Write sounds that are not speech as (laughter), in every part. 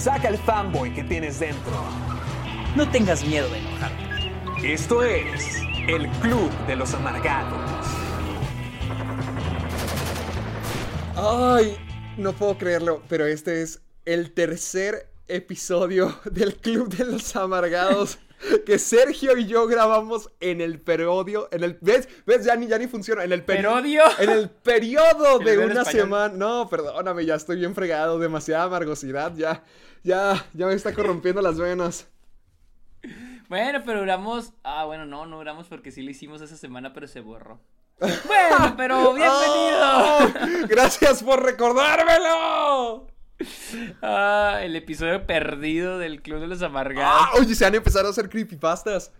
Saca el fanboy que tienes dentro. No tengas miedo de enojarte. Esto es el Club de los Amargados. Ay, no puedo creerlo, pero este es el tercer episodio (laughs) del Club de los Amargados (laughs) que Sergio y yo grabamos en el periodio, en el ¿ves? ¿Ves? Ya ni ya ni funciona, en el peri- ¿Perodio? (laughs) En el periodo de una español. semana. No, perdóname, ya estoy bien fregado, demasiada amargosidad, ya ya ya me está corrompiendo las venas. Bueno, pero duramos. Ah, bueno, no, no duramos porque sí lo hicimos esa semana, pero se borró. Bueno, pero (laughs) bienvenido. ¡Oh! Gracias por recordármelo. Ah, el episodio perdido del Club de los Amargados. Ah, oye, se han empezado a hacer creepypastas.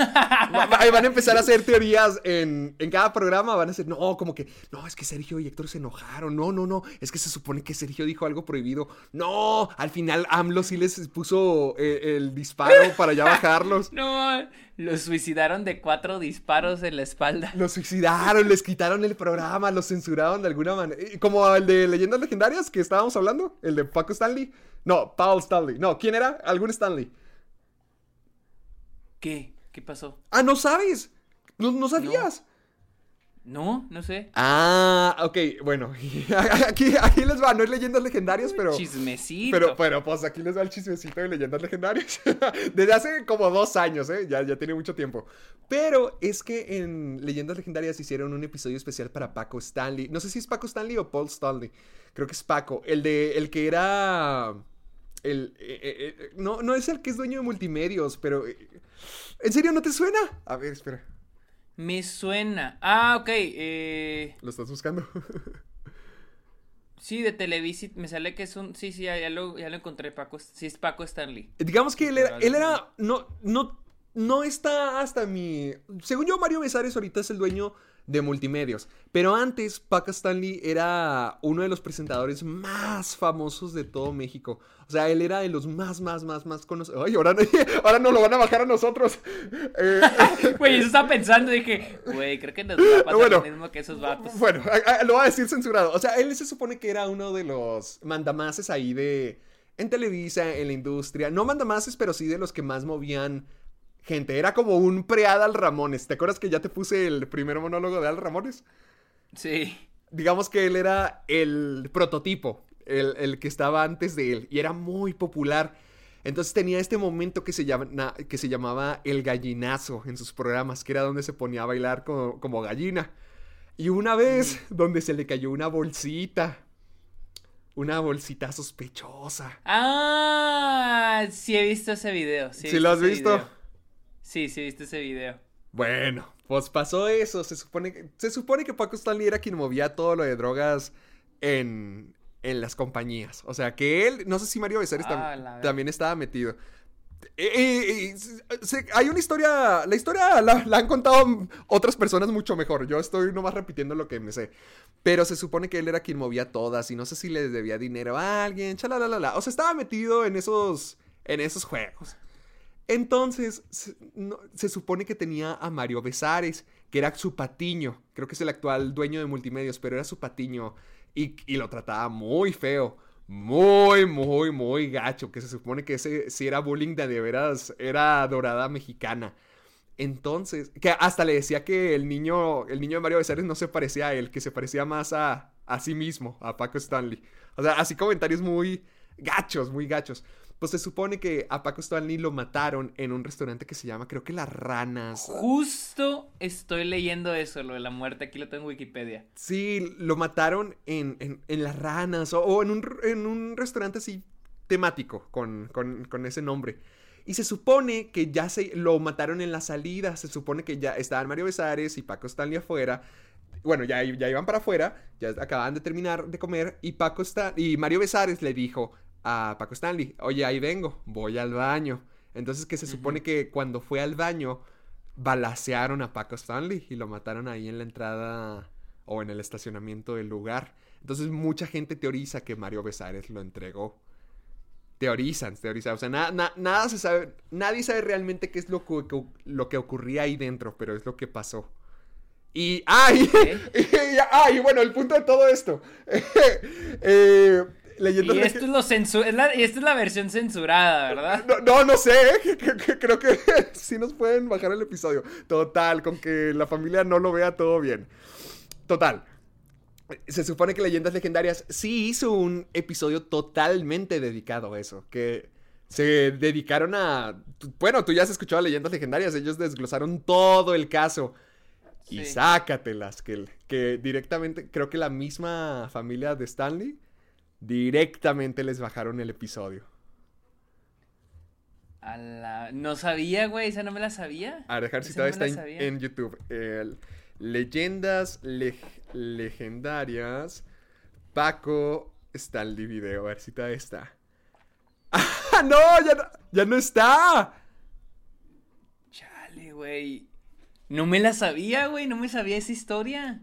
Va- Van a empezar a hacer teorías en, en cada programa. Van a ser, no, como que, no, es que Sergio y Héctor se enojaron. No, no, no, es que se supone que Sergio dijo algo prohibido. No, al final AMLO sí les puso eh, el disparo para ya bajarlos. (laughs) No, los suicidaron de cuatro disparos en la espalda. Los suicidaron, les quitaron el programa, los censuraron de alguna manera. Como el de Leyendas Legendarias que estábamos hablando, el de Paco Stanley. No, Paul Stanley. No, ¿quién era? ¿Algún Stanley? ¿Qué? ¿Qué pasó? Ah, ¿no sabes? ¿No, no sabías? No, no sé. Ah, ok, bueno. (laughs) Aquí, aquí les va, no es leyendas legendarias, pero. Chismecito. Pero, pero, pues aquí les va el chismecito de leyendas legendarias. (laughs) Desde hace como dos años, ¿eh? Ya, ya tiene mucho tiempo. Pero es que en Leyendas Legendarias hicieron un episodio especial para Paco Stanley. No sé si es Paco Stanley o Paul Stanley. Creo que es Paco. El de. El que era. El. eh, eh, eh, no, no es el que es dueño de multimedios, pero. eh, ¿En serio no te suena? A ver, espera. Me suena. Ah, ok. Eh, ¿Lo estás buscando? sí, de Televisit me sale que es un. Sí, sí, ya, ya lo, ya lo encontré, Paco. Sí, es Paco Stanley. Digamos que él era, él era, no, no, no está hasta mi, según yo Mario Besares ahorita es el dueño de multimedios, pero antes Paco Stanley era uno de los presentadores más famosos de todo México, o sea, él era de los más, más, más, más conocidos, ay, ahora, (laughs) ahora nos lo van a bajar a nosotros, (laughs) Eh, (laughs) Güey, eso estaba pensando. Dije, güey, creo que nos va a pasar Bueno. lo mismo que esos vatos. Bueno, a- a- lo voy a decir censurado. O sea, él se supone que era uno de los mandamases ahí de. En Televisa, en la industria. No mandamases, pero sí de los que más movían gente. Era como un pre-Adal Ramones. ¿Te acuerdas que ya te puse el primer monólogo de Adal Ramones? Sí. Digamos que él era el prototipo. El, el que estaba antes de él. Y era muy popular. Entonces tenía este momento que se, llama, que se llamaba el gallinazo en sus programas, que era donde se ponía a bailar como, como gallina. Y una vez donde se le cayó una bolsita. Una bolsita sospechosa. Ah, sí he visto ese video. Sí, he ¿Sí lo has visto? video. Sí, sí he visto ese video. Bueno, pues pasó eso. Se supone que, se supone que Paco Stanley era quien movía todo lo de drogas en, en las compañías. O sea, que él, no sé si Mario Besares tam- Ah, ver- también estaba metido. Eh, eh, eh, se- hay una historia, la historia la, la han contado otras personas mucho mejor. Yo estoy nomás repitiendo lo que me sé. Pero se supone que él era quien movía todas y no sé si le debía dinero a alguien. O sea, estaba metido en esos, en esos juegos. Entonces, se, supone que tenía a Mario Besares, que era su patiño. Creo que es el actual dueño de multimedios, pero era su patiño. Y, y lo trataba muy feo. Muy, muy, muy gacho. Que se supone que ese si era bullying de de veras, era dorada mexicana. Entonces, que hasta le decía que el niño, el niño de Mario Besares no se parecía a él, que se parecía más a, a sí mismo, a Paco Stanley. O sea, así comentarios muy gachos, muy gachos. Pues se supone que a Paco Stanley lo mataron en un restaurante que se llama, creo que Las Ranas. Justo estoy leyendo eso, lo de la muerte. Aquí lo tengo en Wikipedia. Sí, lo mataron en, en- en Las Ranas o, o en, un, en un restaurante así temático con, con- con ese nombre. Y se supone que ya se lo mataron en la salida. Se supone que ya estaban Mario Besares y Paco Stanley afuera. Bueno, ya, ya iban para afuera, ya acababan de terminar de comer y Paco Stan y Mario Besares le dijo a Paco Stanley, oye, ahí vengo, voy al baño. Entonces que se supone que cuando fue al baño, balacearon a Paco Stanley y lo mataron ahí en la entrada o en el estacionamiento del lugar. Entonces mucha gente teoriza que Mario Besares lo entregó. Teorizan, teorizan. O sea, nada se sabe, nadie sabe realmente qué es lo que, lo que ocurría ahí dentro, pero es lo que pasó. Y, ay, (laughs) ay, bueno, el punto de todo esto. (laughs) eh, y esto es esta es la versión censurada, ¿verdad? No, no, sé, (laughs) creo que (laughs) sí nos pueden bajar el episodio. Total, con que la familia no lo vea todo bien. Total. Se supone que Leyendas Legendarias sí hizo un episodio totalmente dedicado a eso, que se dedicaron a... Bueno, tú ya has escuchado Leyendas Legendarias, ellos desglosaron todo el caso. Y sácatelas, que, que directamente, creo que la misma familia de Stanley, directamente les bajaron el episodio. No sabía, güey, esa no me la sabía. A dejar citada está en, YouTube. Leyendas legendarias. Paco Stanley video. A ver si todavía está. (laughs) ¡Ah, no! ¡Ya no, ya no está! Chale, güey. No me la sabía, güey, no me sabía esa historia.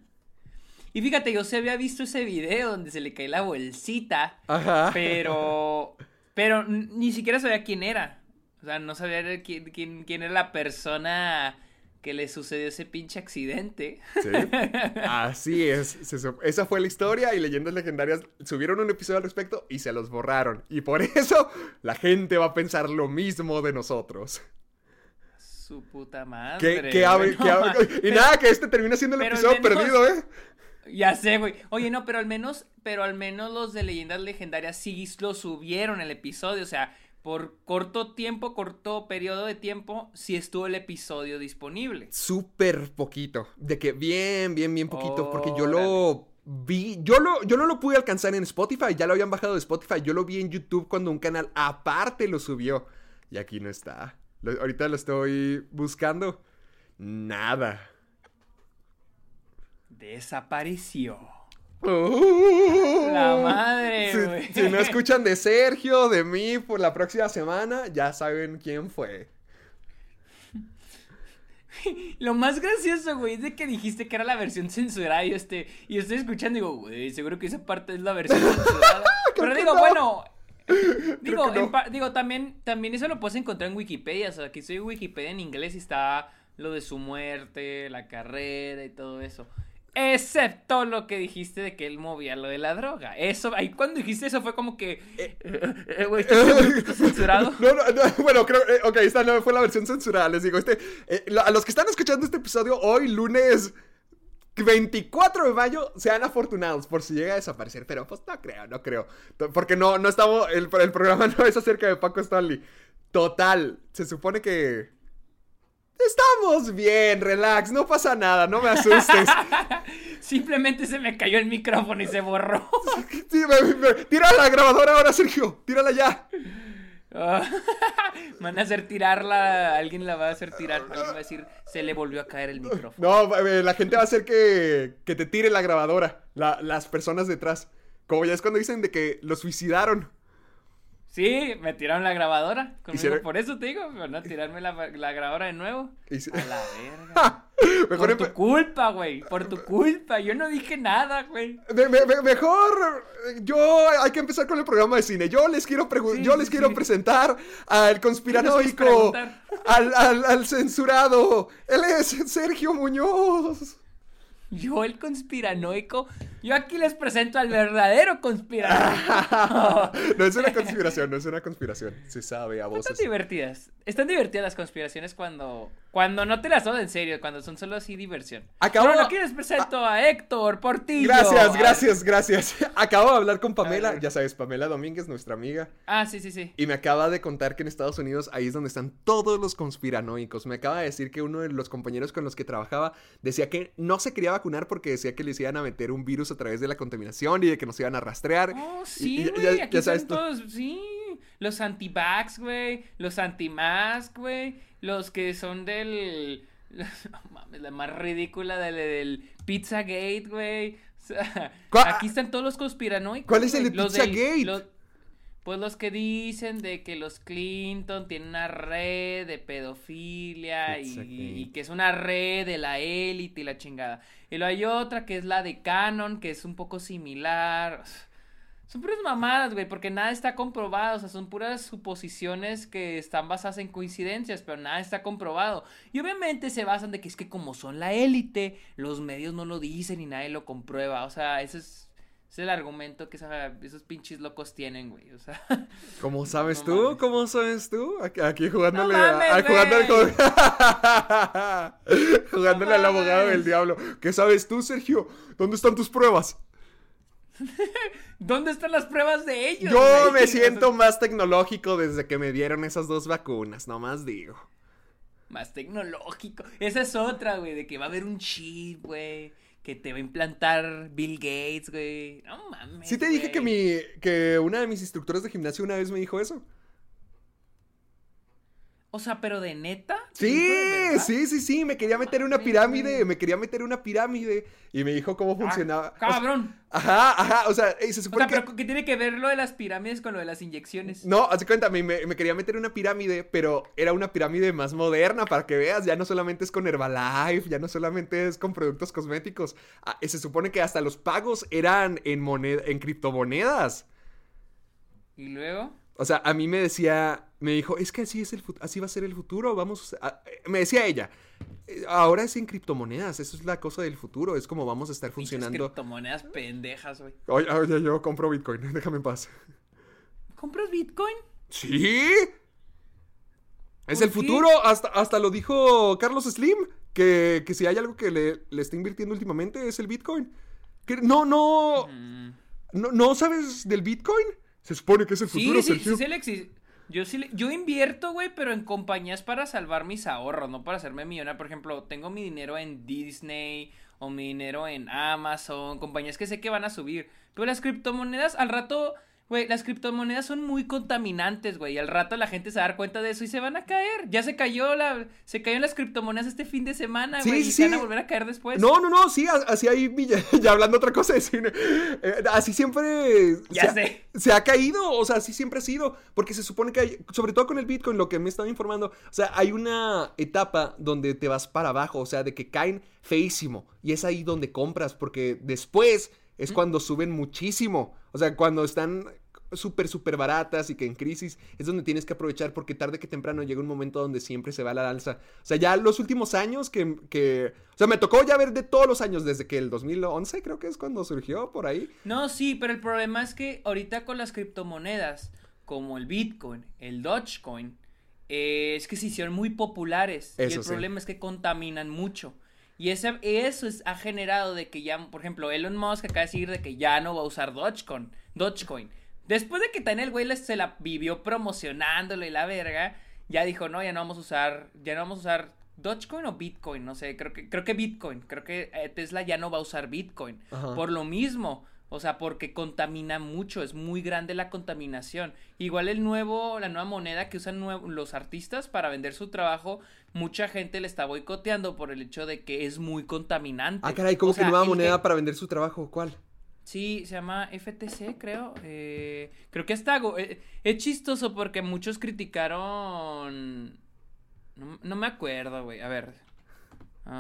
Y fíjate, yo se había visto ese video donde se le cae la bolsita. Ajá. Pero. Pero ni siquiera sabía quién era. O sea, no sabía quién, quién, era la persona que le sucedió ese pinche accidente. Sí. Así es. esa fue la historia y leyendas legendarias subieron un episodio al respecto y se los borraron. Y por (laughs) eso la gente va a pensar lo mismo de nosotros. Su puta madre. ¿Qué, y nada, que este termina siendo el episodio perdido, ¿eh? Ya sé, güey. Oye, no, pero al menos, pero al menos los de leyendas legendarias sí lo subieron el episodio. O sea, por corto tiempo, corto periodo de tiempo, sí estuvo el episodio disponible. Súper poquito. De que bien, bien, bien poquito. porque yo lo vi. Yo, lo, yo no lo pude alcanzar en Spotify. Ya lo habían bajado de Spotify. Yo lo vi en YouTube cuando un canal aparte lo subió. Y aquí no está ahorita lo estoy buscando. Nada. Desapareció. Uh. la madre, si, si, no escuchan de Sergio, de mí por la próxima semana, ya saben quién fue. Lo más gracioso, güey, es de que dijiste que era la versión censurada y este, y estoy escuchando y digo, güey, seguro que esa parte es la versión (laughs) censurada. Pero digo, bueno, digo, digo también, también eso lo puedes encontrar en Wikipedia. O sea, aquí estoy en Wikipedia en inglés y está lo de su muerte, la carrera y todo eso. Excepto lo que dijiste de que él movía lo de la droga. Eso, ahí cuando dijiste eso fue como que. Eh, eh, eh, ¿Estás (laughs) censurado? (laughs) No, no, no, bueno, creo. ok, esta no fue la versión censurada. Les digo, este. a los que están escuchando este episodio hoy, lunes 24 de mayo sean afortunados por si llega a desaparecer, pero pues no creo, no creo. Porque no, no estamos, el, el programa (laughs) no es acerca de Paco Stanley. Total, se supone que... Estamos bien, relax, no pasa nada, no me asustes. (laughs) Simplemente se me cayó el micrófono y se borró. (laughs) tira la grabadora ahora, Sergio, tírala ya. (laughs) Van a hacer tirarla, alguien la va a hacer tirar, alguien va a decir, se le volvió a caer el micrófono. No, eh, la gente va a hacer que, que te tire la grabadora, las personas detrás. Como ya es cuando dicen de que lo suicidaron. Sí, me tiraron la grabadora. Por eso te digo, no tirarme la, la grabadora de nuevo. A la verga. (laughs) por tu culpa, güey. Por tu culpa. Yo no dije nada, güey. mejor. Yo hay que empezar con el programa de cine. Yo les quiero yo les quiero presentar al conspiranoico. Al, al, al censurado. Él es Sergio Muñoz. Yo el conspiranoico. Yo aquí les presento al verdadero conspiranoico. (laughs) no es una (laughs) conspiración, no es una conspiración. Se sabe a voces. Están divertidas. Están divertidas las conspiraciones cuando cuando no te las tomas en serio, cuando son solo así diversión. Acabo... Pero aquí les presento a Héctor Portillo. Gracias, gracias, gracias. (laughs) Acabo de hablar con Pamela, ya sabes, Pamela Domínguez, nuestra amiga. Ah, sí, sí, sí. Y me acaba de contar que en Estados Unidos ahí es donde están todos los conspiranoicos. Me acaba de decir que uno de los compañeros con los que trabajaba decía que no se quería vacunar porque decía que les iban a meter un virus a través de la contaminación y de que nos iban a rastrear. Oh, sí, güey, aquí ya, sabes todos, sí. los anti-vax, güey, los anti-mask, güey, los que son del... (laughs) mames, la más ridícula del, del Pizzagate, güey. O sea, aquí están todos los conspiranoicos. ¿Cuál es el de Pizzagate? Pues los que dicen de que los Clinton tienen una red de pedofilia y, que es una red de la élite y la chingada. Y luego hay otra que es la de Canon, que es un poco similar. Son puras mamadas, güey, porque nada está comprobado, o sea, son puras suposiciones que están basadas en coincidencias, pero nada está comprobado. Y obviamente se basan de que es que como son la élite, los medios no lo dicen y nadie lo comprueba, o sea, eso es es el argumento que esos pinches locos tienen, güey. O sea. (laughs) ¿Cómo (laughs) sabes tú? ¿Cómo sabes tú? Aquí, jugándole, a, jugándole, (laughs) jugándole al abogado del diablo. ¿Qué sabes tú, Sergio? ¿Dónde están tus pruebas? ¿Dónde están las pruebas de ellos? Yo me siento más tecnológico desde que me dieron esas dos vacunas, nomás digo. Más tecnológico. Esa es otra, güey, de que va a haber un chip, güey que te va a implantar Bill Gates, güey. No mames. Sí te dije que mi que una de mis instructoras de gimnasio una vez me dijo eso. O sea, pero de neta. Sí, sí, sí, sí, me quería meter una pirámide, me quería meter una pirámide y me dijo cómo ah, funcionaba. cabrón. ajá, ajá, o sea, se supone o sea, pero ¿qué tiene que ver lo de las pirámides con lo de las inyecciones? No, hace cuenta, me, me, quería meter una pirámide, pero era una pirámide más moderna para que veas, ya no solamente es con Herbalife, ya no solamente es con productos cosméticos. Ah, se supone que hasta los pagos eran en moneda, en criptomonedas. ¿Y luego? O sea, a mí me decía, me dijo, es que así es el así va a ser el futuro, vamos a... me decía ella, eh, ahora es en criptomonedas, eso es la cosa del futuro, es como vamos a estar funcionando. criptomonedas pendejas, güey. Oye, oye, yo compro Bitcoin, (laughs) déjame en paz. ¿Compras Bitcoin? Sí. Es el futuro, hasta, hasta lo dijo Carlos Slim, que, que si hay algo que le, le, está invirtiendo últimamente es el Bitcoin. Que, no, no, mm. no, no sabes del Bitcoin. Se supone que es el futuro, sí, Sí, sí, yo sí, yo invierto, güey, pero en compañías para salvar mis ahorros, no para hacerme millonario. Por ejemplo, tengo mi dinero en Disney o mi dinero en Amazon, compañías que sé que van a subir. Pero las criptomonedas al rato Güey, las criptomonedas son muy contaminantes, güey. Y al rato la gente se va a dar cuenta de eso y se van a caer. Ya se cayó la. Se en las criptomonedas este fin de semana, güey. y se van a volver a caer después. No, no, no, sí, así hay. (laughs) Ya, hablando otra cosa (laughs) de cine. Eh, así siempre. Ya se sé. se ha caído. O sea, así siempre ha sido. Porque se supone que hay. Sobre todo con el Bitcoin, lo que me he estado informando. O sea, hay una etapa donde te vas para abajo. O sea, de que caen feísimo. Y es ahí donde compras. Porque después es cuando suben muchísimo. O sea, cuando están súper, súper baratas y que en crisis es donde tienes que aprovechar porque tarde que temprano llega un momento donde siempre se va la alza. O sea, ya los últimos años que, que... O sea, me tocó ya ver de todos los años desde que el 2011 creo que es cuando surgió por ahí. No, sí, pero el problema es que ahorita con las criptomonedas como el Bitcoin, el Dogecoin, eh, es que se hicieron muy populares. y el problema es que contaminan mucho. Y ese, eso es, ha generado de que ya, por ejemplo, Elon Musk acaba de decir de que ya no va a usar Dogecoin. Dogecoin. Después de que también el güey se la vivió promocionándolo y la verga, ya dijo, no, ya no vamos a usar, ya no vamos a usar Dogecoin o Bitcoin, no sé, creo que, creo que Bitcoin, creo que eh, Tesla ya no va a usar Bitcoin. Por lo mismo, o sea, porque contamina mucho, es muy grande la contaminación. Igual el nuevo, la nueva moneda que usan los artistas para vender su trabajo, mucha gente le está boicoteando por el hecho de que es muy contaminante. Ah, caray, ¿cómo que nueva moneda para vender su trabajo? ¿Cuál? Sí, se llama FTC, creo. Eh, creo que está... Eh, es chistoso porque muchos criticaron... No, me acuerdo, güey. A ver. (laughs)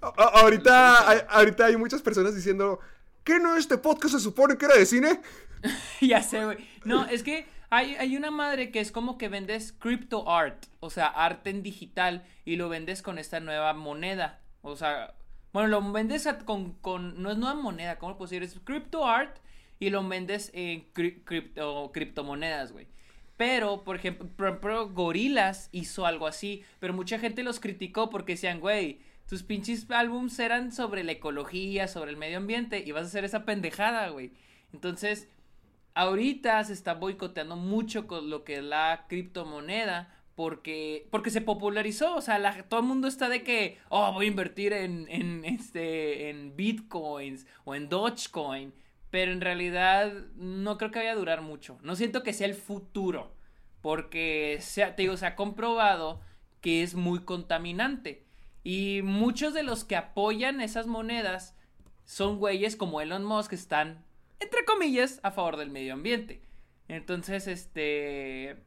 ahorita, hay, ahorita hay muchas personas diciendo... ¿Qué no este podcast se supone que era de cine? (laughs) ya sé, güey. No, es que hay, hay, una madre que es como que vendes crypto art, o sea, arte en digital, y lo vendes con esta nueva moneda. O sea, bueno, lo vendes con, con, no es nueva moneda, ¿cómo lo puedo decir? Es crypto art y lo vendes en cripto, criptomonedas, güey. Pero, por ejemplo, por Gorilas hizo algo así, pero mucha gente los criticó porque decían, güey, tus pinches álbums eran sobre la ecología, sobre el medio ambiente, y vas a hacer esa pendejada, güey. Entonces, ahorita se está boicoteando mucho con lo que es la criptomoneda, porque, porque se popularizó, o sea, todo el mundo está de que, oh, voy a invertir en, en, este, en bitcoins o en Dogecoin, pero en realidad no creo que vaya a durar mucho. No siento que sea el futuro, porque te digo, se ha comprobado que es muy contaminante. Y muchos de los que apoyan esas monedas son güeyes como Elon Musk que están, entre comillas, a favor del medio ambiente. Entonces, este...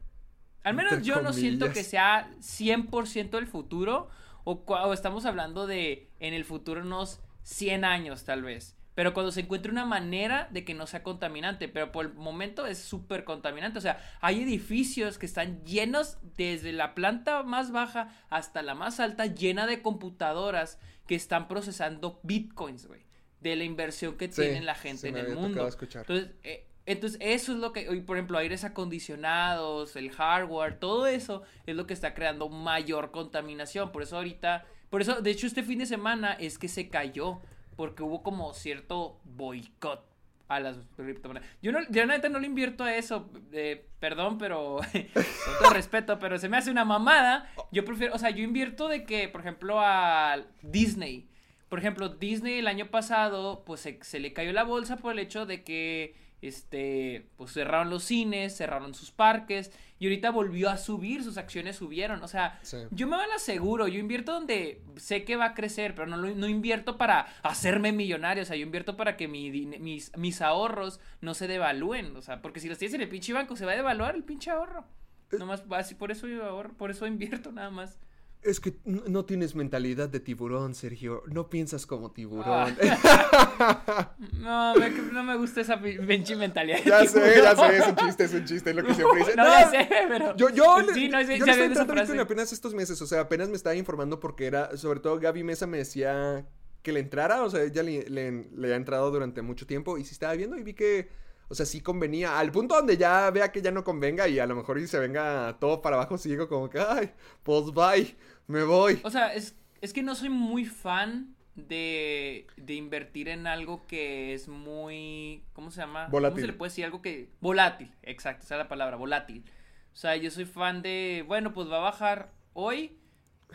Al menos yo no siento que sea 100% el futuro. O, o, estamos hablando de en el futuro unos 100 años tal vez. Pero cuando se encuentre una manera de que no sea contaminante, pero por el momento es súper contaminante. O sea, hay edificios que están llenos desde la planta más baja hasta la más alta, llena de computadoras que están procesando bitcoins, güey. De la inversión que tiene la gente en el mundo. Entonces, eh, entonces, eso es lo que, por ejemplo, aires acondicionados, el hardware, todo eso es lo que está creando mayor contaminación. Por eso ahorita, por eso, de hecho, este fin de semana es que se cayó porque hubo como cierto boicot a las criptomonedas. Yo no, yo no le invierto a eso, eh, perdón, pero (laughs) con todo respeto, pero se me hace una mamada. Yo prefiero, o sea, yo invierto de que, por ejemplo, a Disney. Por ejemplo, Disney el año pasado, pues se le cayó la bolsa por el hecho de que este, pues cerraron los cines, cerraron sus parques y ahorita volvió a subir, sus acciones subieron. O sea, yo me van a seguro, yo invierto donde sé que va a crecer, pero no, no invierto para hacerme millonario, o sea, yo invierto para que mi, mis, mis ahorros no se devalúen, o sea, porque si los tienes en el pinche banco se va a devaluar el pinche ahorro. Eh. Nomás, así, por eso yo ahorro, por eso invierto nada más. Es que no tienes mentalidad de tiburón, Sergio. No piensas como tiburón. Ah. (laughs) no, me, no me gusta esa pinche mentalidad. Ya sé, ya sé, es un chiste, es un chiste, es lo que siempre dice. No, no sé, pero. Yo, yo, sí, no, yo estoy entrando apenas estos meses, o sea, apenas me estaba informando porque era, sobre todo Gaby Mesa me decía que le entrara, o sea, ella le, le ha entrado durante mucho tiempo y sí estaba viendo y vi que o sea, sí convenía. Al punto donde ya vea que ya no convenga y a lo mejor y se venga todo para abajo, sigo como que, ay, pues bye, me voy. O sea, es, es que no soy muy fan de, de invertir en algo que es muy, ¿cómo se llama? Volátil. ¿Cómo se le puede decir? Algo que... Volátil, exacto, esa es la palabra, volátil. O sea, yo soy fan de, bueno, pues va a bajar hoy,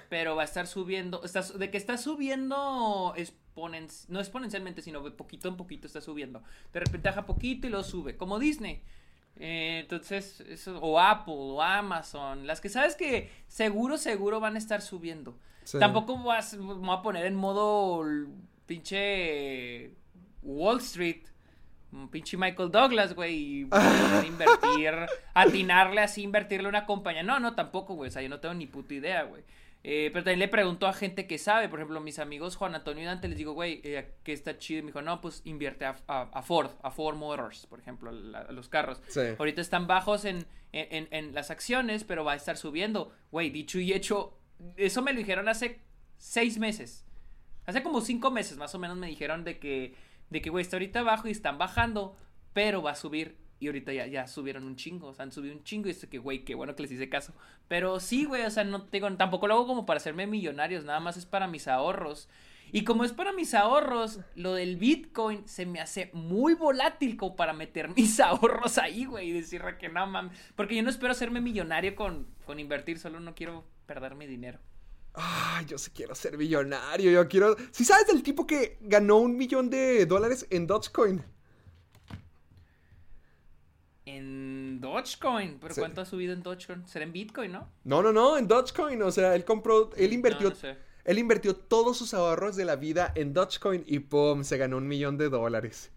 pero va a estar subiendo, está, de que está subiendo no exponencialmente, sino de poquito en poquito está subiendo. De repente baja poquito y lo sube, como Disney. Eh, entonces, eso, o Apple, o Amazon, las que sabes que seguro, seguro van a estar subiendo. Tampoco vas, me voy a poner en modo pinche Wall Street, pinche Michael Douglas, güey, y a invertir, (laughs) atinarle así, invertirle una compañía. No, no, tampoco, güey, o sea, yo no tengo ni puta idea, güey. Eh, pero también le pregunto a gente que sabe, por ejemplo, mis amigos Juan Antonio y Dante, les digo, güey, eh, que está chido. Y me dijo, no, pues invierte a, Ford, a Ford Motors, por ejemplo, a los carros. Ahorita están bajos en, en, las acciones, pero va a estar subiendo. Güey, dicho y hecho, eso me lo dijeron hace seis meses. Hace como cinco meses más o menos me dijeron de que, de que, güey, está ahorita abajo y están bajando, pero va a subir. Y ahorita ya, ya subieron un chingo, o sea, han subido un chingo y dice que, güey, qué bueno que les hice caso. Pero sí, güey, o sea, no tengo, tampoco lo hago como para hacerme millonarios, nada más es para mis ahorros. Y como es para mis ahorros, lo del Bitcoin se me hace muy volátil como para meter (laughs) mis ahorros ahí, güey, y decirle que no, mames. Porque yo no espero hacerme millonario con, con invertir, solo no quiero perder mi dinero. Ay, yo sí quiero ser millonario, yo quiero... ¿Sí sabes del tipo que ganó un millón de dólares en Dogecoin? En Dogecoin, pero ¿cuánto ha subido en Dogecoin? Será en Bitcoin, ¿no? No, no, no, en Dogecoin, o sea, él compró, él invirtió, él invirtió todos sus ahorros de la vida en Dogecoin y pum, se ganó un millón de dólares.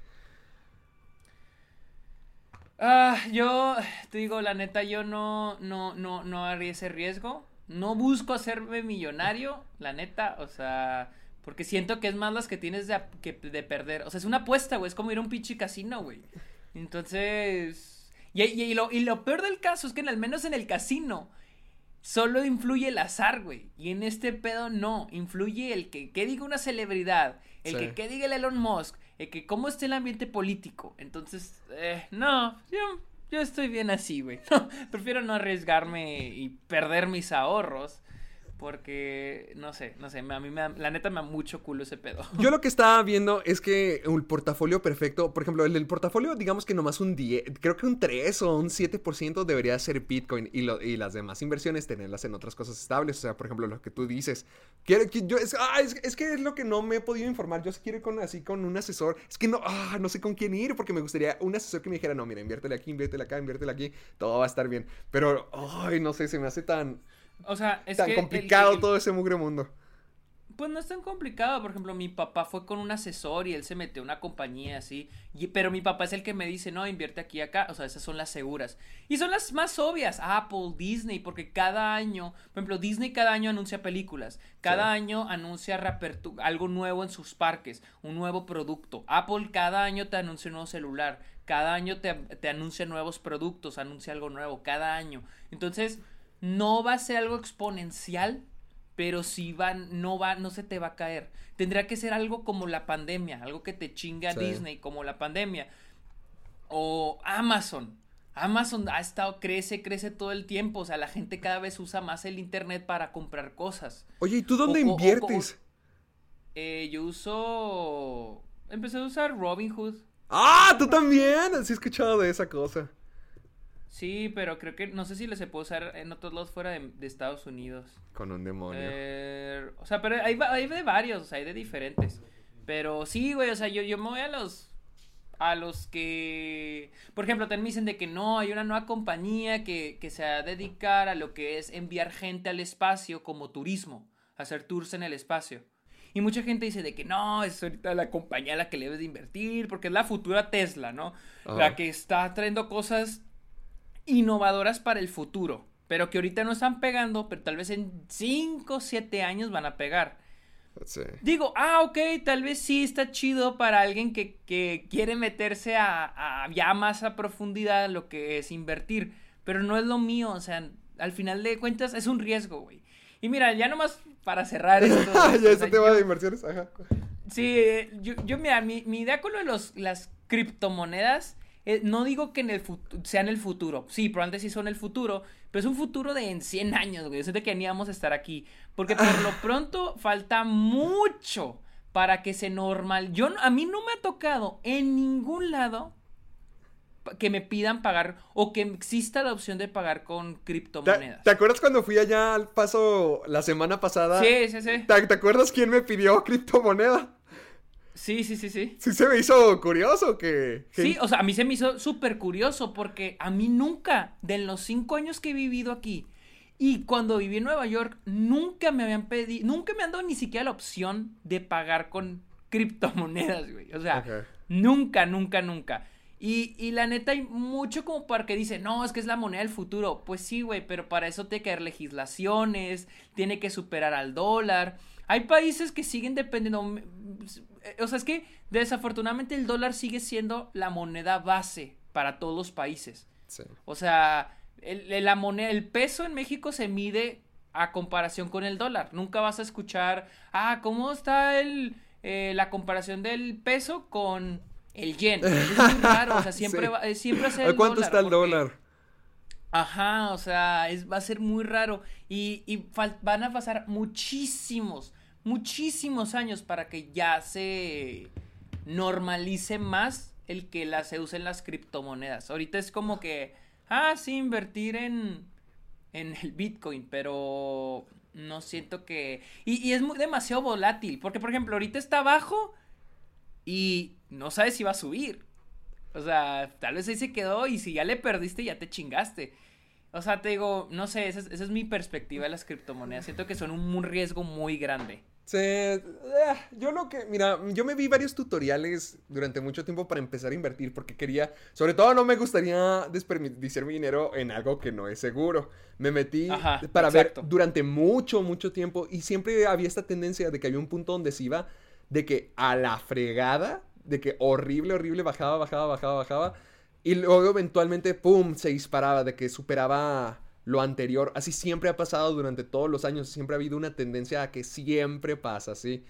Ah, yo te digo, la neta, yo no, no, no, no haría ese riesgo. No busco hacerme millonario, la neta, o sea, porque siento que es más las que tienes de, que de perder. O sea, es una apuesta, güey, es como ir a un pinche casino, güey. Entonces, y, lo, y lo peor del caso es que al menos en el casino solo influye el azar, güey. Y en este pedo no. Influye el que, que diga una celebridad, el que, que diga el Elon Musk, el que cómo esté el ambiente político. Entonces, eh, no, yo, yo estoy bien así, güey. (laughs) prefiero no arriesgarme y perder mis ahorros. Porque, no sé, no sé, a mí me da- la neta me da mucho culo ese pedo. (laughs) Yo lo que estaba viendo (laughs) es que el portafolio perfecto, por ejemplo, el del portafolio, digamos que nomás un 10, creo que un 3 o un 7% debería ser Bitcoin y, lo- y las demás inversiones tenerlas en otras cosas estables. O sea, por ejemplo, lo que tú dices. Quiero, que yo, es, ah, es, es que es lo que no me he podido informar. Yo quiero ir con, así con un asesor. Es que no, ah, no sé con quién ir porque me gustaría un asesor que me dijera, no, mira, inviértele aquí, inviértele acá, inviértele aquí, todo va a estar bien. Pero, ay, no sé, se me hace tan, O sea, es tan que complicado el- todo ese mugre mundo. Pues no es tan complicado, por ejemplo, mi papá fue con un asesor y él se metió a una compañía así, y- pero mi papá es el que me dice, no, invierte aquí y acá, o sea, esas son las seguras. Y son las más obvias, Apple, Disney, porque cada año, por ejemplo, Disney cada año anuncia películas, cada Sí. año anuncia algo nuevo en sus parques, un nuevo producto. Apple cada año te anuncia un nuevo celular, cada año te, te anuncia nuevos productos, anuncia algo nuevo, cada año. Entonces, no va a ser algo exponencial, pero si va, no va, no se te va a caer. Tendría que ser algo como la pandemia, algo que te chinga Sí. Disney, como la pandemia. O Amazon. Amazon ha estado, crece, crece todo el tiempo. O sea, la gente cada vez usa más el internet para comprar cosas. Oye, ¿y tú dónde O- o- o- inviertes? Eh, yo uso. Empecé a usar Robinhood. ¡Ah! ¡Tú también! Sí he escuchado de esa cosa. Sí, pero creo que no sé si le se puede usar en otros lados fuera de, de Estados Unidos. Con un demonio. Eh, o sea, pero hay, hay de varios, o sea, hay de diferentes. Pero sí, güey, o sea, yo, yo me voy a los. A los que. Por ejemplo, también me dicen de que no, hay una nueva compañía que, que se va a dedicar a lo que es enviar gente al espacio como turismo, hacer tours en el espacio. Y mucha gente dice de que no, es ahorita la compañía a la que le debes de invertir, porque es la futura Tesla, ¿no? Ajá. La que está trayendo cosas innovadoras para el futuro, pero que ahorita no están pegando, pero tal vez en 5 o 7 años van a pegar. Sí. Digo, ah, ok, tal vez sí está chido para alguien que, que quiere meterse a, a ya más a profundidad lo que es invertir, pero no es lo mío, o sea, al final de cuentas es un riesgo, güey. Y mira, ya nomás para cerrar (laughs) esto. ya o sea, ese tema yo- de inversiones, ajá. Sí, yo, yo mira, mi, mi idea con lo de los, las criptomonedas, eh, no digo que en el fut- sean el futuro. Sí, probablemente sí son el futuro, pero es un futuro de en 100 años, güey. Yo siento que ni vamos a estar aquí. Porque por lo (laughs) pronto falta mucho para que se normal. Yo, a mí no me ha tocado en ningún lado que me pidan pagar o que exista la opción de pagar con ¿Te, criptomonedas. te acuerdas cuando fui allá al paso la semana pasada? Sí, sí, sí. ¿Te, te acuerdas quién me pidió criptomoneda? Sí, sí, sí, sí. Sí se me hizo curioso que... que- Sí, o sea, a mí se me hizo súper curioso porque a mí nunca, de los cinco años que he vivido aquí y cuando viví en Nueva York, nunca me habían pedido, nunca me han dado ni siquiera la opción de pagar con criptomonedas, güey. O sea, nunca, nunca, nunca. Y, y la neta hay mucho como para que dice, no, es que es la moneda del futuro. Pues sí, güey, pero para eso tiene que haber legislaciones, tiene que superar al dólar. Hay países que siguen dependiendo. O sea, es que desafortunadamente el dólar sigue siendo la moneda base para todos los países. Sí. O sea, el, la moneda, el peso en México se mide a comparación con el dólar. Nunca vas a escuchar, ah, ¿cómo está el, eh, la comparación del peso con el yen? Es muy (laughs) raro, o sea, siempre, Sí. va, eh, siempre va a ser ¿A el cuánto dólar, está el porque- dólar? Ajá, o sea, es, va a ser muy raro. Y, y van a pasar muchísimos, muchísimos años para que ya se normalice más el que las se usen las criptomonedas. Ahorita es como que, ah, sí, invertir en, en el Bitcoin, pero no siento que... Y, es muy, demasiado volátil, porque por ejemplo, ahorita está abajo y no sabes si va a subir. O sea, tal vez ahí se quedó y si ya le perdiste, ya te chingaste. O sea, te digo, no sé, esa es, mi perspectiva de las criptomonedas. Siento que son un riesgo muy grande. Sí, eh, yo lo que, mira, yo me vi varios tutoriales durante mucho tiempo para empezar a invertir porque quería, sobre todo no me gustaría desperdiciar mi dinero en algo que no es seguro. Me metí Ajá, para exacto. ver durante mucho, mucho tiempo y siempre había esta tendencia de que había un punto donde se iba de que a la fregada, de que horrible, horrible, bajaba, bajaba, bajaba, bajaba y luego eventualmente, ¡pum!, se disparaba, de que superaba lo anterior. Así siempre ha pasado durante todos los años. Siempre ha habido una tendencia a que siempre pasa así.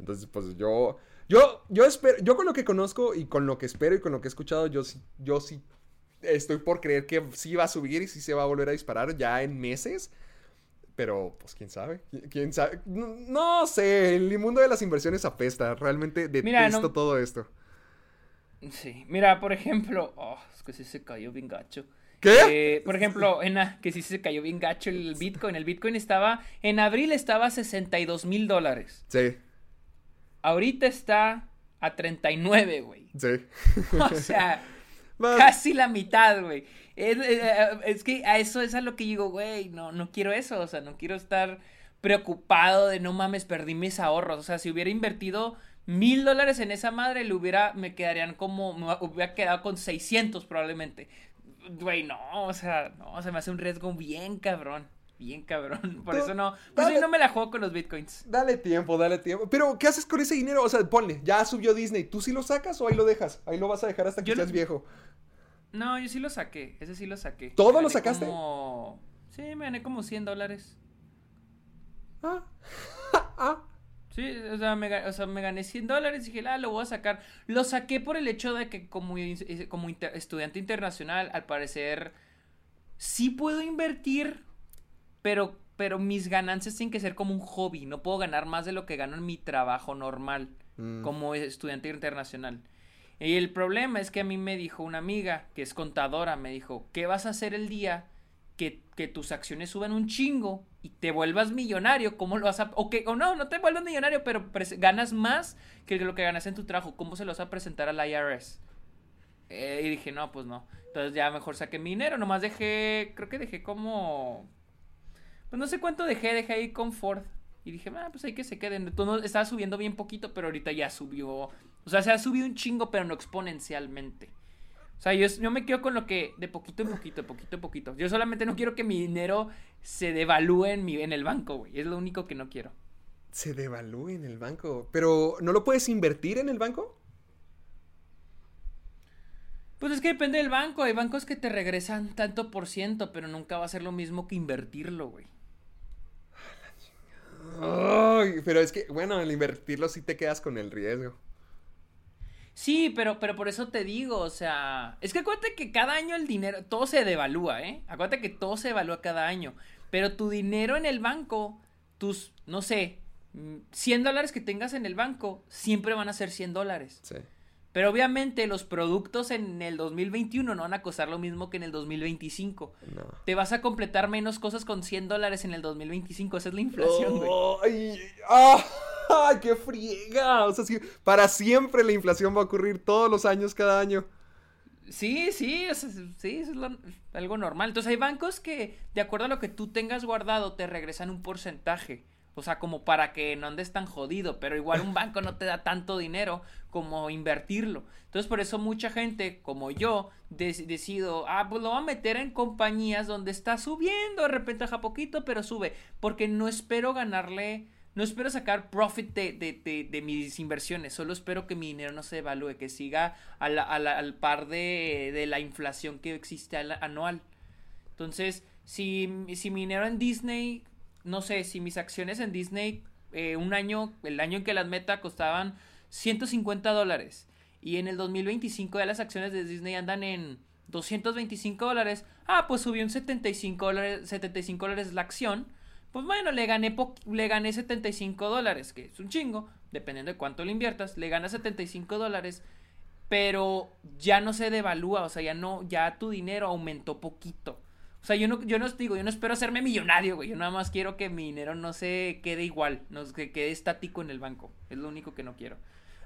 Entonces, pues yo. Yo, yo espero. Yo con lo que conozco y con lo que espero y con lo que he escuchado, yo sí, yo sí estoy por creer que sí va a subir y sí se va a volver a disparar ya en meses. Pero, pues, quién sabe. ¿Quién sabe? No, sé. El mundo de las inversiones apesta. Realmente detesto todo esto. Sí. Mira, por ejemplo. Oh, es que sí se cayó bien gacho. ¿Qué? Eh, por ejemplo, en que sí se cayó bien gacho el Bitcoin. El Bitcoin estaba. En abril estaba a 62 mil dólares. Sí. Ahorita está a 39, güey. Sí. (laughs) o sea, (laughs) casi la mitad, güey. Es, que a eso es a lo que digo, güey, no, no quiero eso, o sea, no quiero estar preocupado de no mames, perdí mis ahorros. O sea, si hubiera invertido mil dólares en esa madre, le hubiera, me quedarían como, me hubiera quedado con 600 probablemente. Güey, no, o sea, no, se me hace un riesgo bien cabrón. Bien cabrón. (laughs) Por eso no. Por eso no me la juego con los bitcoins. Dale tiempo, dale tiempo. Pero, ¿qué haces con ese dinero? O sea, ponle, ya subió Disney. ¿Tú sí lo sacas o ahí lo dejas? Ahí lo vas a dejar hasta que seas viejo. No, yo sí lo saqué. Ese sí lo saqué. ¿Todo lo sacaste? Sí, me gané como 100 dólares. Ah. (laughs) ah. Sí, o sea, me, gané 100 dólares y dije, ah, lo voy a sacar. Lo saqué por el hecho de que como, como estudiante internacional, al parecer, sí puedo invertir, pero, pero mis ganancias tienen que ser como un hobby. No puedo ganar más de lo que gano en mi trabajo normal mm. como estudiante internacional. Y el problema es que a mí me dijo una amiga que es contadora, me dijo, ¿qué vas a hacer el día que, tus acciones suban un chingo y te vuelvas millonario? ¿Cómo lo vas a... O, que, o no, no te vuelvas millonario, pero ganas más que lo que ganas en tu trabajo. ¿Cómo se lo vas a presentar al IRS? Eh, y dije, no, pues no. Entonces ya mejor saqué mi dinero. Nomás dejé, creo que dejé como... Pues no sé cuánto dejé, dejé ahí con Ford. Y dije, ah, pues hay que se queden. Todo estaba subiendo bien poquito, pero ahorita ya subió o sea, se ha subido un chingo, pero no exponencialmente. O sea, yo, yo, me quedo con lo que de poquito en poquito, de poquito en poquito. Yo solamente no quiero que mi dinero se devalúe en, mi, en el banco, güey. Es lo único que no quiero. Se devalúe en el banco. Pero, ¿no lo puedes invertir en el banco? Pues es que depende del banco. Hay bancos que te regresan tanto por ciento, pero nunca va a ser lo mismo que invertirlo, güey. Ay, pero es que, bueno, al invertirlo sí te quedas con el riesgo. Sí, pero, pero por eso te digo, o sea, es que acuérdate que cada año el dinero, todo se devalúa, ¿eh? Acuérdate que todo se evalúa cada año, pero tu dinero en el banco, tus, no sé, 100 dólares que tengas en el banco, siempre van a ser 100 dólares. Sí. Pero obviamente los productos en el 2021 no van a costar lo mismo que en el 2025. No. Te vas a completar menos cosas con 100 dólares en el 2025. Esa es la inflación, güey. ¡Ay! ¡Ay, qué friega! O sea, para siempre la inflación va a ocurrir todos los años, cada año. Sí, sí, sí, es algo normal. Entonces hay bancos que, de acuerdo a lo que tú tengas guardado, te regresan un porcentaje. O sea, como para que no andes tan jodido, pero igual un banco no te da tanto dinero como invertirlo. Entonces, por eso mucha gente, como yo, decido, ah, pues lo voy a meter en compañías donde está subiendo, de repente a poquito, pero sube, porque no espero ganarle no espero sacar profit de, mis inversiones, solo espero que mi dinero no se devalúe, que siga al par de, la inflación que existe anual. Entonces, si, si mi dinero en Disney, no sé, si mis acciones en Disney, eh, un año, el año en que las meta costaban 150 dólares, y en el 2025 ya las acciones de Disney andan en 225 dólares, ah, pues subió un 75 dólares, 75 dólares la acción pues bueno, le gané, le gané 75 dólares, que es un chingo, dependiendo de cuánto le inviertas, le ganas 75 dólares, pero ya no se devalúa, o sea, ya no, ya tu dinero aumentó poquito. O sea, yo no, yo no digo, yo no espero hacerme millonario, güey. Yo nada más quiero que mi dinero no se quede igual, no que quede estático en el banco. Es lo único que no quiero.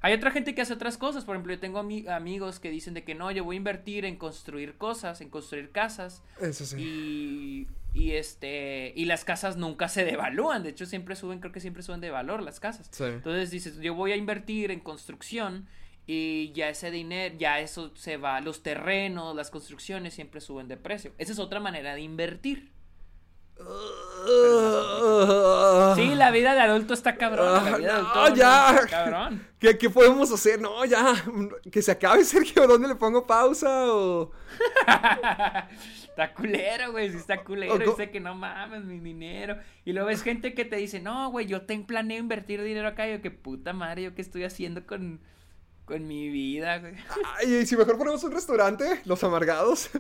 Hay otra gente que hace otras cosas. Por ejemplo, yo tengo amigos que dicen de que no, yo voy a invertir en construir cosas, en construir casas. Eso sí. Y y este y las casas nunca se devalúan de hecho siempre suben creo que siempre suben de valor las casas entonces dices yo voy a invertir en construcción y ya ese dinero ya eso se va los terrenos las construcciones siempre suben de precio esa es otra manera de invertir Sí, la vida de adulto está cabrón. La vida de adulto no, ya. cabrón. ¿Qué, ¿Qué, podemos hacer? No, ya. Que se acabe, (laughs) Sergio. ¿Dónde le pongo pausa? O... (laughs) Está culero, güey. Sí, está culero. Dice que no mames mi dinero. Y luego ves gente que te dice, no, güey, yo tengo planeo invertir dinero acá. Y yo, qué puta madre, yo qué estoy haciendo con, con mi vida, güey. Ay, y si mejor ponemos un restaurante, Los Amargados.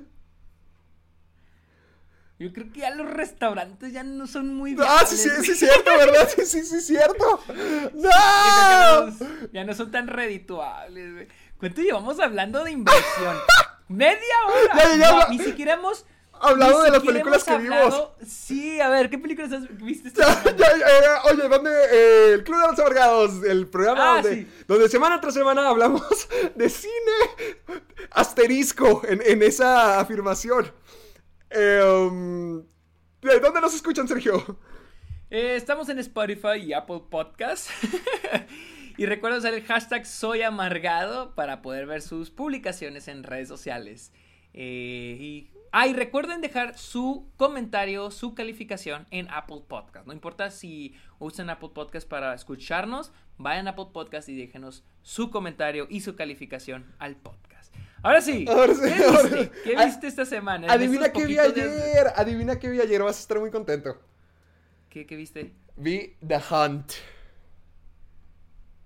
Yo creo que ya los restaurantes ya no son muy Ah, sí, sí, viables, sí, es cierto, ¿verdad? Sí, sí, sí, es cierto. (laughs) ¡No! ya no son tan redituables, güey. ¿Cuánto llevamos hablando de inversión? (laughs) ¡Media hora! Ya, ya, ya, No, ya. ni siquiera hemos... Hablado de las películas que vimos. Sí, a ver, ¿qué películas has viste ya, oye, ¿dónde? Eh, el Club de los Amargados, el programa Ah, donde, sí. donde semana tras semana hablamos (laughs) de cine. Asterisco en, en esa afirmación. Um, ¿De dónde nos escuchan, Sergio? Eh, estamos en Spotify y Apple Podcast. (laughs) y recuerda usar el hashtag Soy Amargado para poder ver sus publicaciones en redes sociales. Eh, y, ah, y recuerden dejar su comentario, su calificación en Apple Podcast. No importa si usan Apple Podcast para escucharnos, vayan a Apple Podcast y déjenos su comentario y su calificación al podcast. Ahora sí, (laughs) Ahora sí, ¿qué ahora viste? sí. ¿Qué Ah, viste esta semana? Adivina qué vi ayer. Adivina qué vi ayer. Vas a estar muy contento. ¿Qué, qué viste? Vi The Hunt.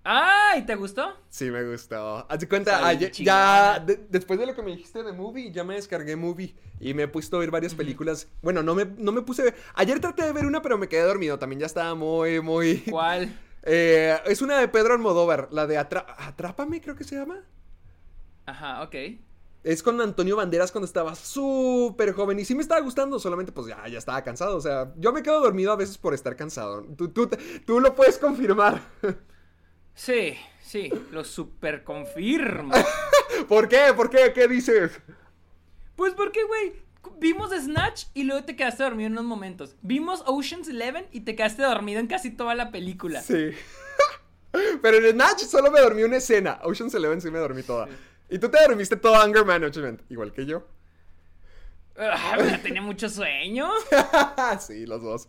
¡Ay! ¿Te gustó? Sí, me gustó. Haz cuenta, Ay, ayer- ya de- después de lo que me dijiste de Movie, ya me descargué Movie y me he puesto a ver varias películas. Bueno, no me, no me puse. Ayer traté de ver una, pero me quedé dormido. También ya estaba muy, muy. ¿Cuál? (laughs) Eh, es una de Pedro Almodóvar, la de Atra- Atrápame, creo que se llama. Ajá, ok. Es con Antonio Banderas cuando estaba súper joven y sí me estaba gustando, solamente pues ya, ya estaba cansado. O sea, yo me quedo dormido a veces por estar cansado. Tú, tú, tú lo puedes confirmar. (laughs) Sí, sí, lo super confirmo. (laughs) ¿Por qué? ¿Por qué? ¿Qué dices? Pues porque, güey, vimos Snatch y luego te quedaste dormido en unos momentos. Vimos Ocean's Eleven y te quedaste dormido en casi toda la película. Sí. (laughs) Pero en Snatch solo me dormí una escena. Ocean's Eleven sí me dormí toda. Y tú te dormiste todo Anger Management, igual que yo. Ah, tenía mucho sueño. (laughs) sí, los dos.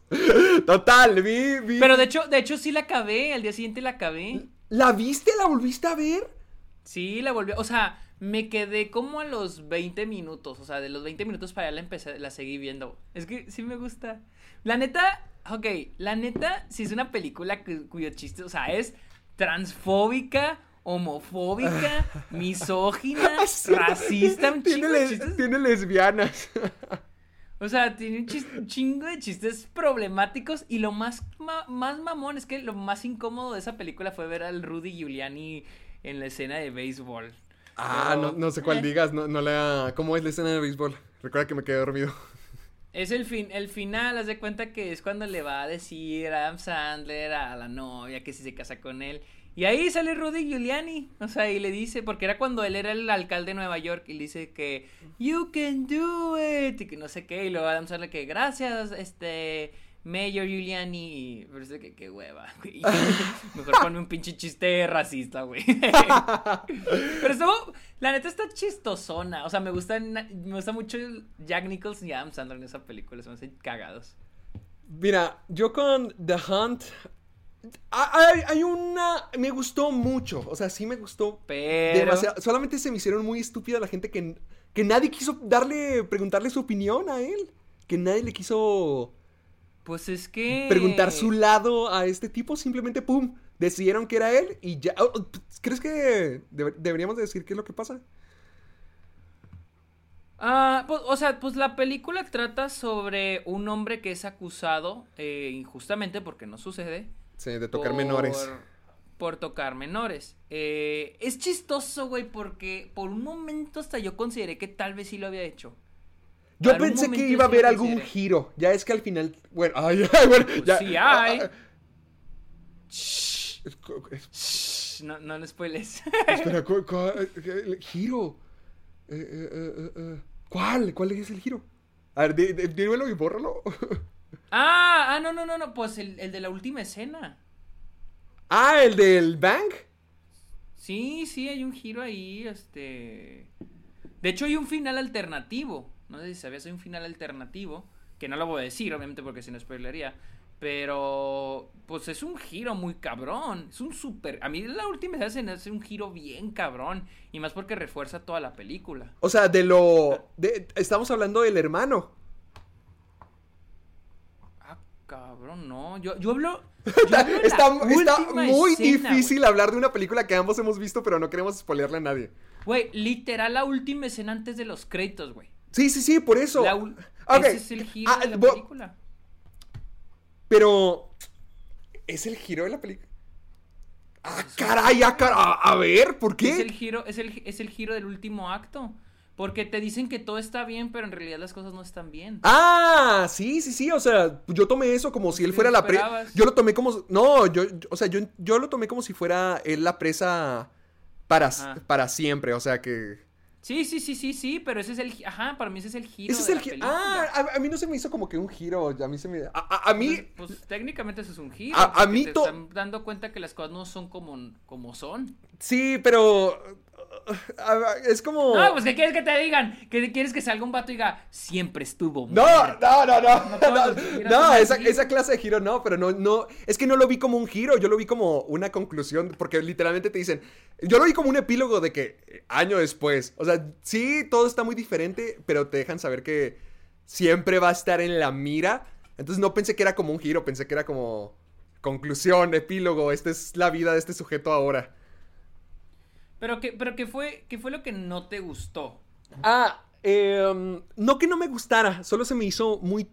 Total, vi, vi. Pero de hecho, de hecho sí la acabé, al día siguiente la acabé. ¿La viste? ¿La volviste a ver? Sí, la volví, o sea, me quedé como a los 20 minutos, o sea, de los 20 minutos para allá la empecé, la seguí viendo. Es que sí me gusta. La neta, ok, la neta, si es una película cu- cuyo chiste, o sea, es transfóbica, homofóbica, (laughs) misógina, Sí. racista, un tiene, les- lesbianas. O sea, tiene un, chingo de chistes problemáticos y lo más, ma- más mamón es que lo más incómodo de esa película fue ver al Rudy Giuliani en la escena de béisbol. Ah, Pero, no, no sé cuál eh. digas, no, no la... ¿Cómo es la escena de béisbol? Recuerda que me quedé dormido. Es el fin, el final, haz de cuenta que es cuando le va a decir a Adam Sandler a la novia que si se casa con él. Y ahí sale Rudy Giuliani, o sea, y le dice, porque era cuando él era el alcalde de Nueva York, y le dice que, you can do it, y que no sé qué, y luego Adam Sandler que, gracias, este, Mayor Giuliani, y parece que, qué hueva. (laughs) Mejor ponme un pinche chiste racista, güey. (laughs) Pero estuvo, la neta está chistosona, o sea, me gusta, me gusta mucho Jack Nicholson y Adam Sandler en esa película, se me hacen cagados. Mira, yo con The Hunt... Hay, hay una... Me gustó mucho, o sea, sí me gustó Pero... demasiado. Solamente se me hicieron muy estúpida la gente que, que nadie quiso darle, preguntarle su opinión a él. Que nadie le quiso Pues es que. preguntar su lado a este tipo. Simplemente, pum, decidieron que era él y ya. Oh, oh, ¿Crees que debe- deberíamos decir qué es lo que pasa? Ah, pues, o sea, pues la película trata sobre un hombre que es acusado eh, injustamente porque no sucede. Sí, de tocar por- menores. Por tocar menores. Eh, es chistoso, güey, porque por un momento hasta yo consideré que tal vez sí lo había hecho. Yo algún pensé que iba a haber algún consideré. giro. Ya es que al final. Bueno, ay, (laughs) ay, bueno, ya. sí hay. Ah, ah, Shh, no, no lo spoiles. Espera, (laughs) ¿cu- cu- eh, giro. Eh, ¿Cuál? ¿Cuál es el giro? A ver, dí- dí- dímelo y bórralo. (laughs) ah, ah, no, no, no, no, pues el, el de la última escena. ah, el del bank. Sí, sí, hay un giro ahí, este... De hecho, hay un final alternativo. No sé si sabías, hay un final alternativo. Que no lo voy a decir, obviamente, porque si no spoilería. Pero, pues es un giro muy cabrón. Es un súper... A mí la última escena se me hace un giro bien cabrón. Y más porque refuerza toda la película. O sea, de lo. de- estamos hablando del hermano. Ah, cabrón, no. Yo, yo hablo... (laughs) yo Está, está muy escena, difícil hablar de una película que ambos hemos visto, pero no queremos spoilearle a nadie. Güey, literal la última escena antes de los créditos, güey. Sí, sí, sí, por eso. La Ok, Ese es el giro ah, de la bo- película. Pero. ¿Es el giro de la película? Ah, caray, ah, cara- A, a ver, ¿por qué? Es el giro, es el, es el giro del último acto. Porque te dicen que todo está bien, pero en realidad las cosas no están bien. Ah, sí, sí, sí, o sea, yo tomé eso como si él ¿Qué fuera la presa. Yo lo tomé como, no, yo, o sea, yo, yo lo tomé como si fuera él la presa para, Ajá. para siempre, o sea que... Sí, sí, sí, sí, sí, pero ese es el, ajá, para mí ese es el giro Ese es el la giro. película. Ah, a, a mí no se me hizo como que un giro, a mí se me... A, a- a mí... Pues, pues, técnicamente eso es un giro. A- mí te to- están dando cuenta que las cosas no son como, como son. Sí, pero... es como... No, pues que quieres que te digan, que quieres que salga un vato y diga, siempre estuvo No, muerto". no, no, no. No (laughs) esa, esa clase de giro no, pero no, no. Es que no lo vi como un giro, yo lo vi como una conclusión, porque literalmente te dicen. Yo lo vi como un epílogo de que año después. O sea, sí, todo está muy diferente, pero te dejan saber que siempre va a estar en la mira. Entonces no pensé que era como un giro, pensé que era como conclusión, epílogo. Esta es la vida de este sujeto ahora. Pero que, pero que fue, que fue lo que no te gustó. Ah, em, no que no me gustara, solo se me hizo muy...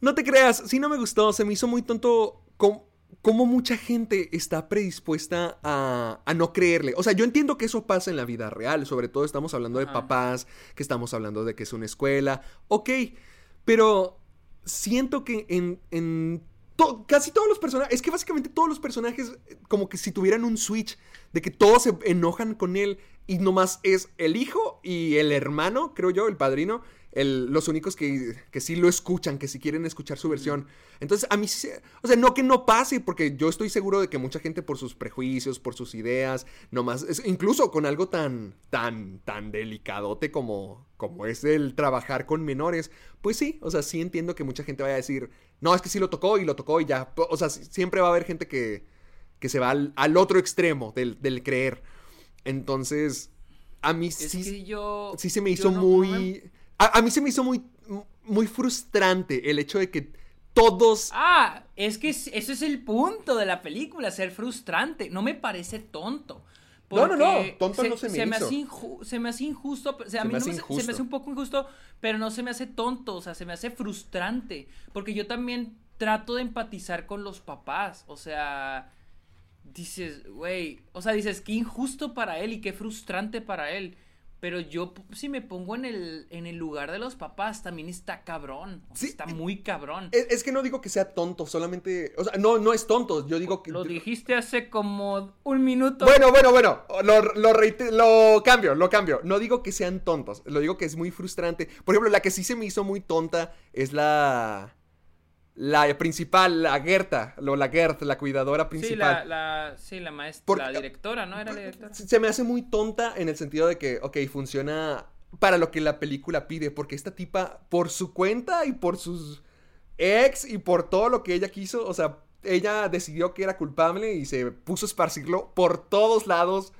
No te creas, sí no me gustó, se me hizo muy tonto cómo mucha gente está predispuesta a, a no creerle. O sea, yo entiendo que eso pasa en la vida real, sobre todo estamos hablando de papás, que estamos hablando de que es una escuela, ok, pero siento que en... en Casi todos los personajes, es que básicamente todos los personajes eh, como que si tuvieran un switch de que todos se enojan con él y nomás es el hijo y el hermano, creo yo, el padrino, los únicos que, que sí lo escuchan, que sí quieren escuchar su versión. Entonces, a mí sí, o sea, no que no pase, porque yo estoy seguro de que mucha gente por sus prejuicios, por sus ideas, nomás, es- incluso con algo tan, tan, tan delicadote como, como es el trabajar con menores, pues sí, o sea, sí entiendo que mucha gente vaya a decir, no, es que sí lo tocó y lo tocó y ya, o sea, siempre va a haber gente que, que se va al, al otro extremo del, del creer. Entonces, a mí Es sí, que yo... sí se me hizo no- no muy... me- A, a mí se me hizo muy, muy frustrante el hecho de que todos... Ah, es que es- eso es el punto de la película, ser frustrante. No me parece tonto. No, no, no, tonto no se me hizo. hace se me hace injusto, o sea, a Se mí me no hace me, se me hace un poco injusto, pero no se me hace tonto, o sea, se me hace frustrante, porque yo también trato de empatizar con los papás, o sea, dices, güey, o sea, dices, qué injusto para él y qué frustrante para él. Pero yo, si me pongo en el, en el lugar de los papás, también está cabrón. O sea, Sí. está muy cabrón. Es, es que no digo que sea tonto, solamente... O sea, no, no es tonto, yo digo que... Lo dijiste hace como un minuto. Bueno, bueno, bueno, lo, lo, reite- lo cambio, lo cambio. No digo que sean tontos, lo digo que es muy frustrante. Por ejemplo, la que sí se me hizo muy tonta es la... La principal, la Gerta, lo, la Gert, la cuidadora sí, principal. la, la, sí, la maestra, Porque- la directora, ¿no? Era la directora. Se me hace muy tonta en el sentido de que, ok, funciona para lo que la película pide, porque esta tipa, por su cuenta y por sus ex y por todo lo que ella quiso, o sea, ella decidió que era culpable y se puso a esparcirlo por todos lados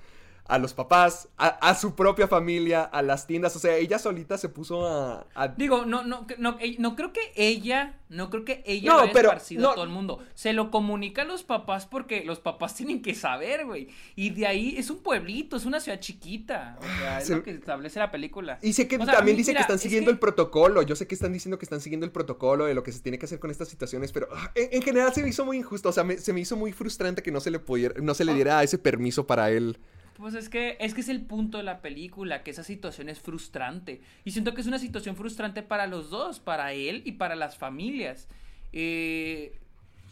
a los papás, a, a su propia familia, a las tiendas, o sea, ella solita se puso a... a- Digo, no, no, no, eh, no creo que ella, no creo que ella No, lo haya pero, esparcido no. a todo el mundo. Se lo comunica a los papás porque los papás (laughs) tienen que saber, güey. Y de ahí es un pueblito, es una ciudad chiquita. O sea, es Se- lo que establece la película. Y sé que O sea, también mí, dice mira, que están es siguiendo que- el protocolo. Yo sé que están diciendo que están siguiendo el protocolo de lo que se tiene que hacer con estas situaciones, pero ah, en, en general se me hizo muy injusto. O sea, me- se me hizo muy frustrante que no se le pudiera, no se le Ah. diera ese permiso para él. Pues es que, es que es el punto de la película, que esa situación es frustrante. Y siento que es una situación frustrante para los dos, para él y para las familias. Eh,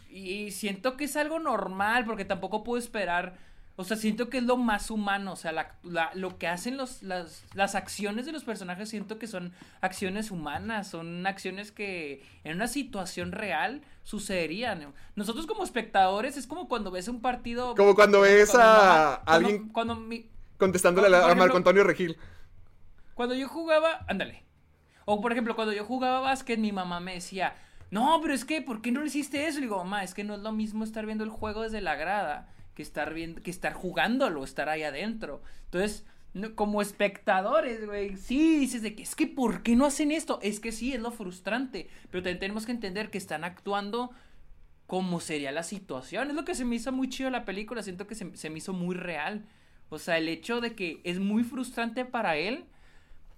y siento que es algo normal, porque tampoco puedo esperar. O sea, siento que es lo más humano. O sea, la- la- lo que hacen los, las, las acciones de los personajes, siento que son acciones humanas. Son acciones que en una situación real sucederían. Nosotros como espectadores es como cuando ves un partido. Como cuando ves cuando a cuando- alguien- Cuando, mi- Contestándole a, a Marco Antonio Regil. cuando yo jugaba, ándale. O por ejemplo, cuando yo jugaba básquet, mi mamá me decía, no, pero es que, ¿por qué no le hiciste eso? Le digo, mamá, es que no es lo mismo estar viendo el juego desde la grada que estar viendo, que estar jugándolo, estar ahí adentro. Entonces, como espectadores, güey, sí dices de que es que ¿por qué no hacen esto? Es que sí, es lo frustrante. Pero también tenemos que entender que están actuando como sería la situación. Es lo que se me hizo muy chido la película. Siento que se, se me hizo muy real. O sea, el hecho de que es muy frustrante para él.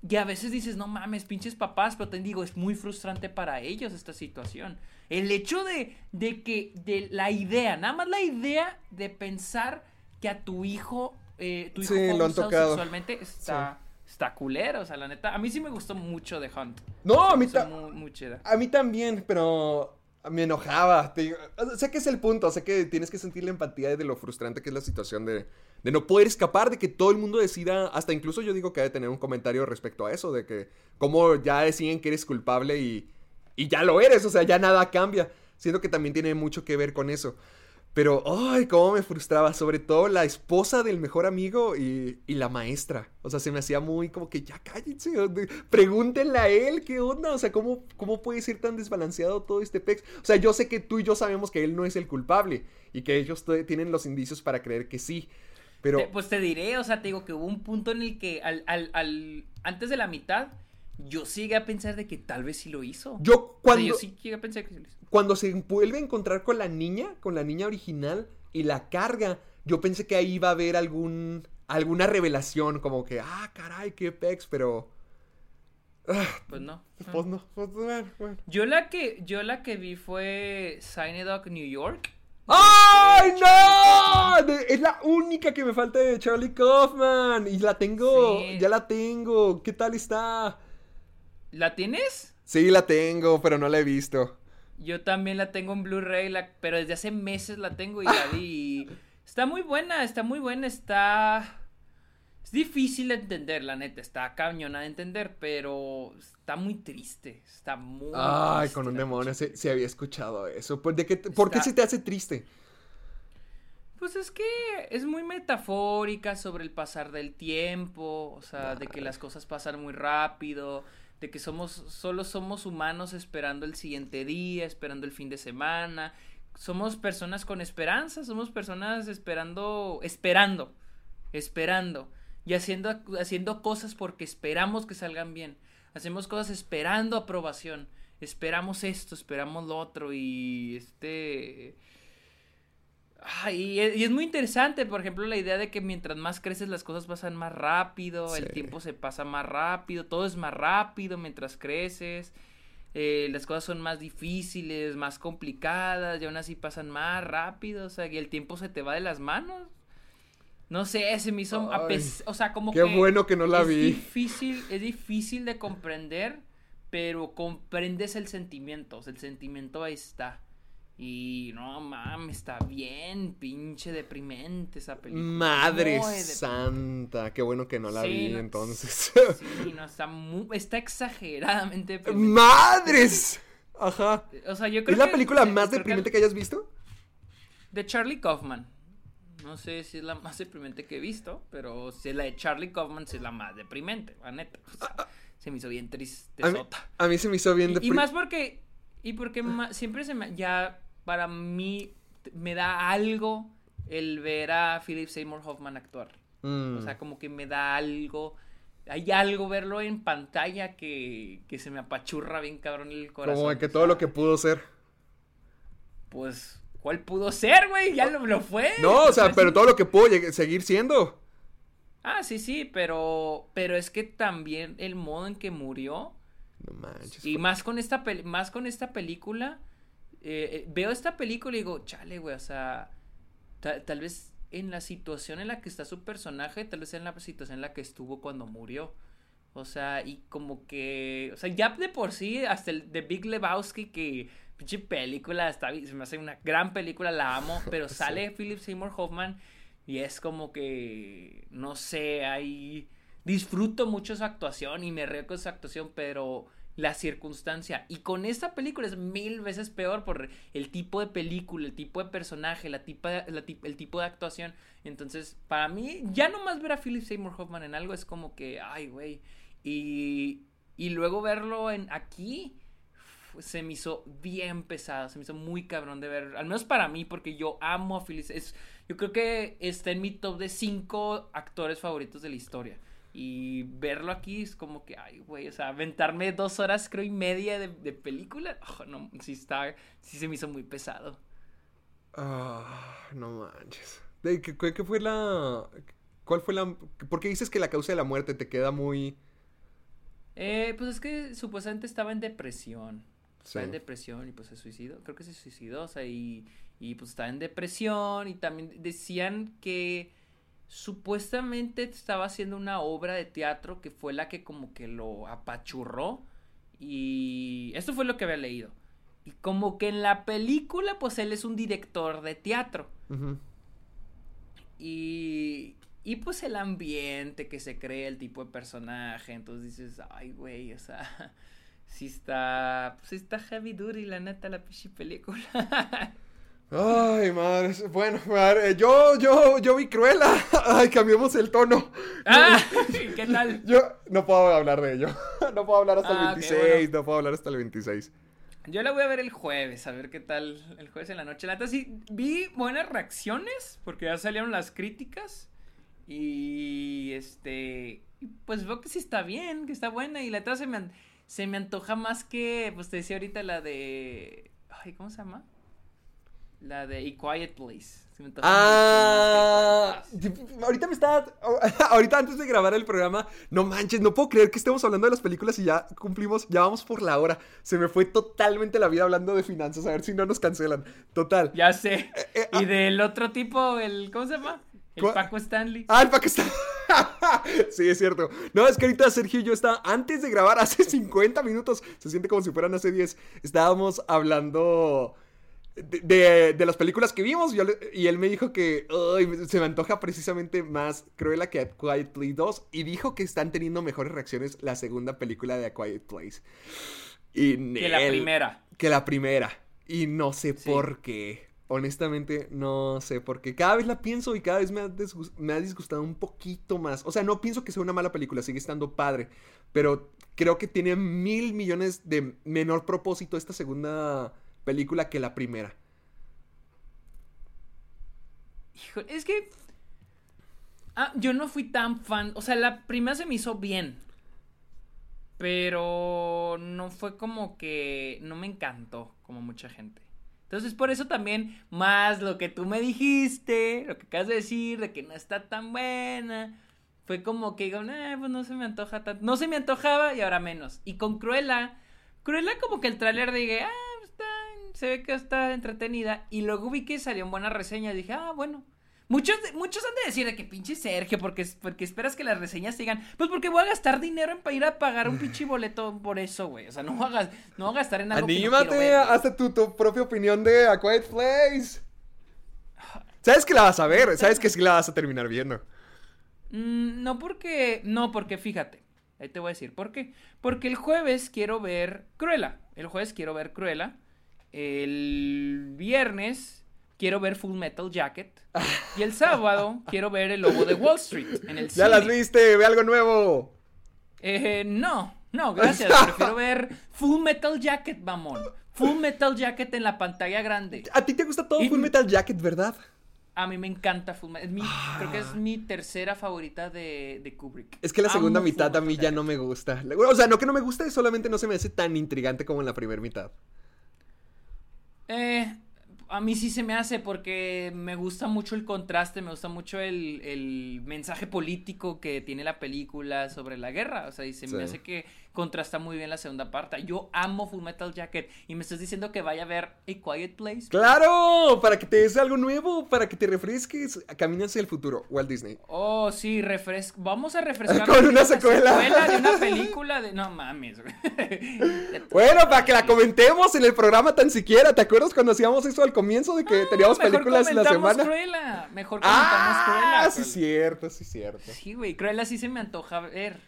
y a veces dices, no mames, pinches papás, pero te digo, es muy frustrante para ellos esta situación. El hecho de, de que, de la idea, nada más la idea de pensar que a tu hijo, eh, tu hijo Sí, fue lo han tocado. sexualmente está, está culero, o sea, la neta, a mí sí me gustó mucho The Hunt. No, a mí me hizo ta- muy, muy chida. A mí también, pero me enojaba. te sea, sé que es el punto, sé que tienes que sentir la empatía de lo frustrante que es la situación de, de no poder escapar, de que todo el mundo decida, hasta incluso yo digo que ha de tener un comentario respecto a eso, de que cómo ya deciden que eres culpable y, y ya lo eres, o sea, ya nada cambia. Siento que también tiene mucho que ver con eso. Pero, ay, cómo me frustraba, sobre todo la esposa del mejor amigo y, y la maestra. O sea, se me hacía muy como que ya cállense, pregúntenle a él qué onda, o sea, ¿cómo, cómo puede ser tan desbalanceado todo este pex. O sea, yo sé que tú y yo sabemos que él no es el culpable y que ellos tienen los indicios para creer que sí. Pero, pues te diré, o sea, te digo que hubo un punto en el que al, al- antes de la mitad, yo llegué a pensar de que tal vez sí lo hizo. yo O sea, cuando, yo sí llegué a pensar que sí lo hizo. cuando se vuelve a encontrar con la niña, con la niña original y la carga, yo pensé que ahí iba a haber algún, alguna revelación, como que, ah, caray, qué pex, pero... ah, Pues no. pues no, pues. Yo la que, yo la que vi fue Dog New York. ¡Ay, de no! Es la única que me falta de Charlie Kaufman. Y la tengo, Sí. ya la tengo. ¿Qué tal está? ¿La tienes? Sí, la tengo, pero no la he visto. Yo también la tengo en Blu-ray, la- pero desde hace meses la tengo y la vi. (laughs) Está muy buena, está muy buena, está... Es difícil de entender, la neta, está cañona de entender, pero está muy triste, está muy Ay, triste con un demonio, se, se había escuchado eso. Pues, ¿de qué ¿Por qué se te hace triste? Pues es que es muy metafórica sobre el pasar del tiempo, o sea, de que las cosas pasan muy rápido, de que somos, solo somos humanos esperando el siguiente día, esperando el fin de semana. Somos personas con esperanza, somos personas esperando, esperando, esperando y haciendo, haciendo cosas porque esperamos que salgan bien. Hacemos cosas esperando aprobación. Esperamos esto, esperamos lo otro y este... Ay, y, es, y es muy interesante, por ejemplo, la idea de que mientras más creces las cosas pasan más rápido, el tiempo se pasa más rápido, todo es más rápido mientras creces, eh, las cosas son más difíciles, más complicadas, y aún así pasan más rápido, o sea, y el tiempo se te va de las manos. No sé, se me hizo, Ay, o sea, como Qué que bueno que no la es vi. difícil, es difícil de comprender, pero comprendes el sentimiento, o sea, el sentimiento ahí está. Y no mames, está bien pinche deprimente esa película. Madre deprimente. santa, qué bueno que no la Sí, vi no- entonces. Sí, no, está muy, está exageradamente (laughs) deprimente. ¡Madres! Ajá. O sea, yo creo ¿Es la película más deprimente que hayas visto? De Charlie Kaufman. No sé si es la más deprimente que he visto, pero si es la de Charlie Kaufman, es la más deprimente, la neta. O sea, se me hizo bien triste A mí, a mí se me hizo bien Y, y más porque, y porque siempre se me, ya para mí me da algo el ver a Philip Seymour Hoffman actuar. Mm. O sea, como que me da algo, hay algo verlo en pantalla que, que se me apachurra bien cabrón el corazón. Como de que todo lo que pudo ser. Pues, ¿cuál pudo ser, güey? Ya lo, lo fue. No, o sea, Pues, pero todo lo que pudo seguir siendo. Ah, sí, sí, pero, pero es que también el modo en que murió No manches. y más con esta pel- más con esta película eh, eh, veo esta película y digo, chale, güey, o sea, ta- tal vez en la situación en la que está su personaje, tal vez en la situación en la que estuvo cuando murió. O sea, y como que, o sea, ya de por sí, hasta el de Big Lebowski, que pinche película, está, se me hace una gran película, la amo, (laughs) pero sale Philip Seymour Hoffman y es como que, no sé, ahí disfruto mucho su actuación y me río con su actuación, pero la circunstancia. Y con esta película es mil veces peor por el tipo de película, el tipo de personaje, la tipa, el tipo de actuación. Entonces, para mí, ya nomás ver a Philip Seymour Hoffman en algo es como que, ay, güey. Y, y luego verlo en aquí se me hizo bien pesado, se me hizo muy cabrón de ver, al menos para mí, porque yo amo a Philip. Es, yo creo que está en mi top de cinco actores favoritos de la historia. Y verlo aquí es como que, ay, güey, o sea, aventarme dos horas, creo, y media de, de película, oh, no, sí está, sí se me hizo muy pesado. Ah, no manches. De- ¿Qué, qué- fue la. ¿Cuál fue la. ¿Por qué dices que la causa de la muerte te queda muy. Eh, pues es que supuestamente estaba en depresión. Sí. Estaba en depresión y pues se suicidó. Creo que se suicidó, o sea, y, y pues estaba en depresión y también decían que supuestamente estaba haciendo una obra de teatro que fue la que como que lo apachurró y esto fue lo que había leído. Y como que en la película pues él es un director de teatro y y pues el ambiente que se cree el tipo de personaje, entonces dices, ay güey, o sea, (laughs) sí está sí está heavy duty la neta la pinche película. (laughs) Ay, madre. Bueno, madre, yo, yo, yo vi Cruella. (laughs) Ay, cambiemos el tono. ah, (laughs) ¿qué tal? Yo no puedo hablar de ello. (laughs) No puedo hablar hasta Ah, el ok, 26. bueno. No puedo hablar hasta el 26. Yo la voy a ver el jueves, a ver qué tal el jueves en la noche. La neta sí vi buenas reacciones porque ya salieron las críticas y este pues veo que sí está bien, que está buena y la neta se me se me antoja más que pues te decía ahorita la de ay, ¿cómo se llama? La de A Quiet Place. Me antoja Ah, ahorita me está. (laughs) Ahorita antes de grabar el programa, no manches, no puedo creer que estemos hablando de las películas y ya cumplimos, ya vamos por la hora. Se me fue totalmente la vida hablando de finanzas, a ver si no nos cancelan. Total. Ya sé. eh, Y del otro tipo, el ¿cómo se llama? El ¿Cuál? Paco Stanley. Ah, el Pakistán. (laughs) sí, es cierto. No, es que ahorita Sergio y yo está antes de grabar, (laughs) hace 50 minutos, se siente como si fueran hace 10. Estábamos hablando de, de- de las películas que vimos yo le- y él me dijo que "Ay, se me antoja precisamente más Cruella que A Quiet Place 2 y dijo que están teniendo mejores reacciones la segunda película de A Quiet Place. Y Que la primera. Que la primera. Y no sé Sí. por qué. Honestamente, no sé por qué. Cada vez la pienso y cada vez me ha, me ha disgustado un poquito más. O sea, no pienso que sea una mala película, sigue estando padre. Pero creo que tiene mil millones de menor propósito esta segunda película que la primera. Híjole, es que. Ah, yo no fui tan fan. O sea, la primera se me hizo bien. Pero no fue como que. No me encantó, como mucha gente. Entonces, por eso también, más lo que tú me dijiste, lo que acabas de decir, de que no está tan buena. Fue como que digo, "Nah, pues no se me antoja tanto. No se me antojaba y ahora menos. Y con Cruella, Cruella como que el tráiler dije, ah, se ve que está entretenida. Y luego vi que salieron buenas reseñas. Dije, ah, bueno. Muchos, muchos han de decir de que pinche Sergio, porque, porque esperas que las reseñas digan, pues porque voy a gastar dinero en para ir a pagar un pinche boleto por eso, güey. O sea, no voy a, no voy a gastar en algo que no ¡Anímate! ver. Hazte tu, tu propia opinión de A Quiet Place. Sabes que la vas a ver, sabes que sí la vas a terminar viendo. Mm, no porque, no porque fíjate, ahí te voy a decir, ¿por qué? Porque el jueves quiero ver Cruella, el jueves quiero ver Cruella, el viernes quiero ver Full Metal Jacket y el sábado (laughs) quiero ver El Lobo de Wall Street en el Ya las cine. viste, ve algo nuevo. Eh, no, no, gracias, (laughs) prefiero ver Full Metal Jacket, mamón. Full Metal Jacket en la pantalla grande. A ti te gusta todo Y- Full Metal Jacket, ¿verdad? A mí me encanta Full Metal, mi, creo que es mi tercera favorita de, de Kubrick. Es que la Amo segunda Full mitad a mí ya no me gusta. O sea, no que no me guste, solamente no se me hace tan intrigante como en la primera mitad. Eh, a mí sí se me hace porque me gusta mucho el contraste, me gusta mucho el, el mensaje político que tiene la película sobre la guerra. O sea, y se Sí. me hace que contrasta muy bien la segunda parte. Yo amo Full Metal Jacket y me estás diciendo que vaya a ver A Quiet Place. ¡Claro! Para que te des algo nuevo, para que te refresques. Camina hacia el futuro, Walt Disney. Oh, sí, refres vamos a refrescar (laughs) Con una la secuela. de una película de no mames. (laughs) Bueno, para que la comentemos en el programa tan siquiera. ¿Te acuerdas cuando hacíamos eso al comienzo de que teníamos Mejor películas en la semana? Cruella. Mejor comentamos Cruella. Ah, sí, cierto, sí, cierto. Sí, güey, Cruella sí se me antoja ver.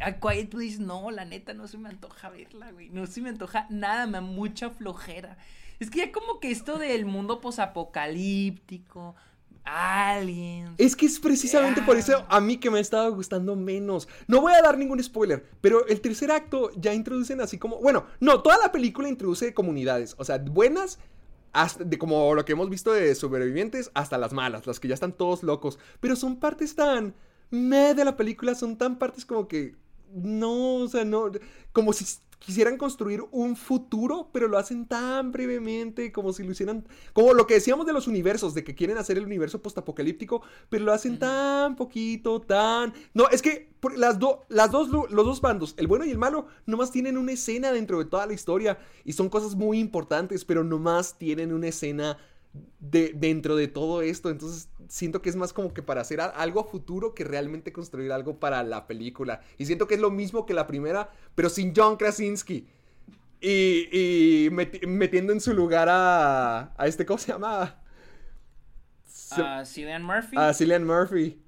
A Quiet Place no, la neta no se me antoja verla, güey. No se me antoja nada, me da mucha flojera. Es que ya como que esto del mundo posapocalíptico, aliens. Es que es precisamente por eso a mí que me ha estado gustando menos. No voy a dar ningún spoiler, pero el tercer acto ya introducen así como. Bueno, no, toda la película introduce comunidades. O sea, buenas, hasta de como lo que hemos visto de sobrevivientes, hasta las malas, las que ya están todos locos. Pero son partes tan. meh de la película, son tan partes como que. No, o sea, no. Como si quisieran construir un futuro, pero lo hacen tan brevemente, como si lo hicieran, como lo que decíamos de los universos, de que quieren hacer el universo postapocalíptico, pero lo hacen tan poquito, tan... No, es que las, las dos, los dos bandos, el bueno y el malo, nomás tienen una escena dentro de toda la historia y son cosas muy importantes, pero nomás tienen una escena de, dentro de todo esto. Entonces siento que es más como que para hacer algo a futuro que realmente construir algo para la película. Y siento que es lo mismo que la primera, pero sin John Krasinski. Y, metiendo en su lugar a, a este, ¿cómo se llama? A Cillian Murphy. A Cillian Murphy.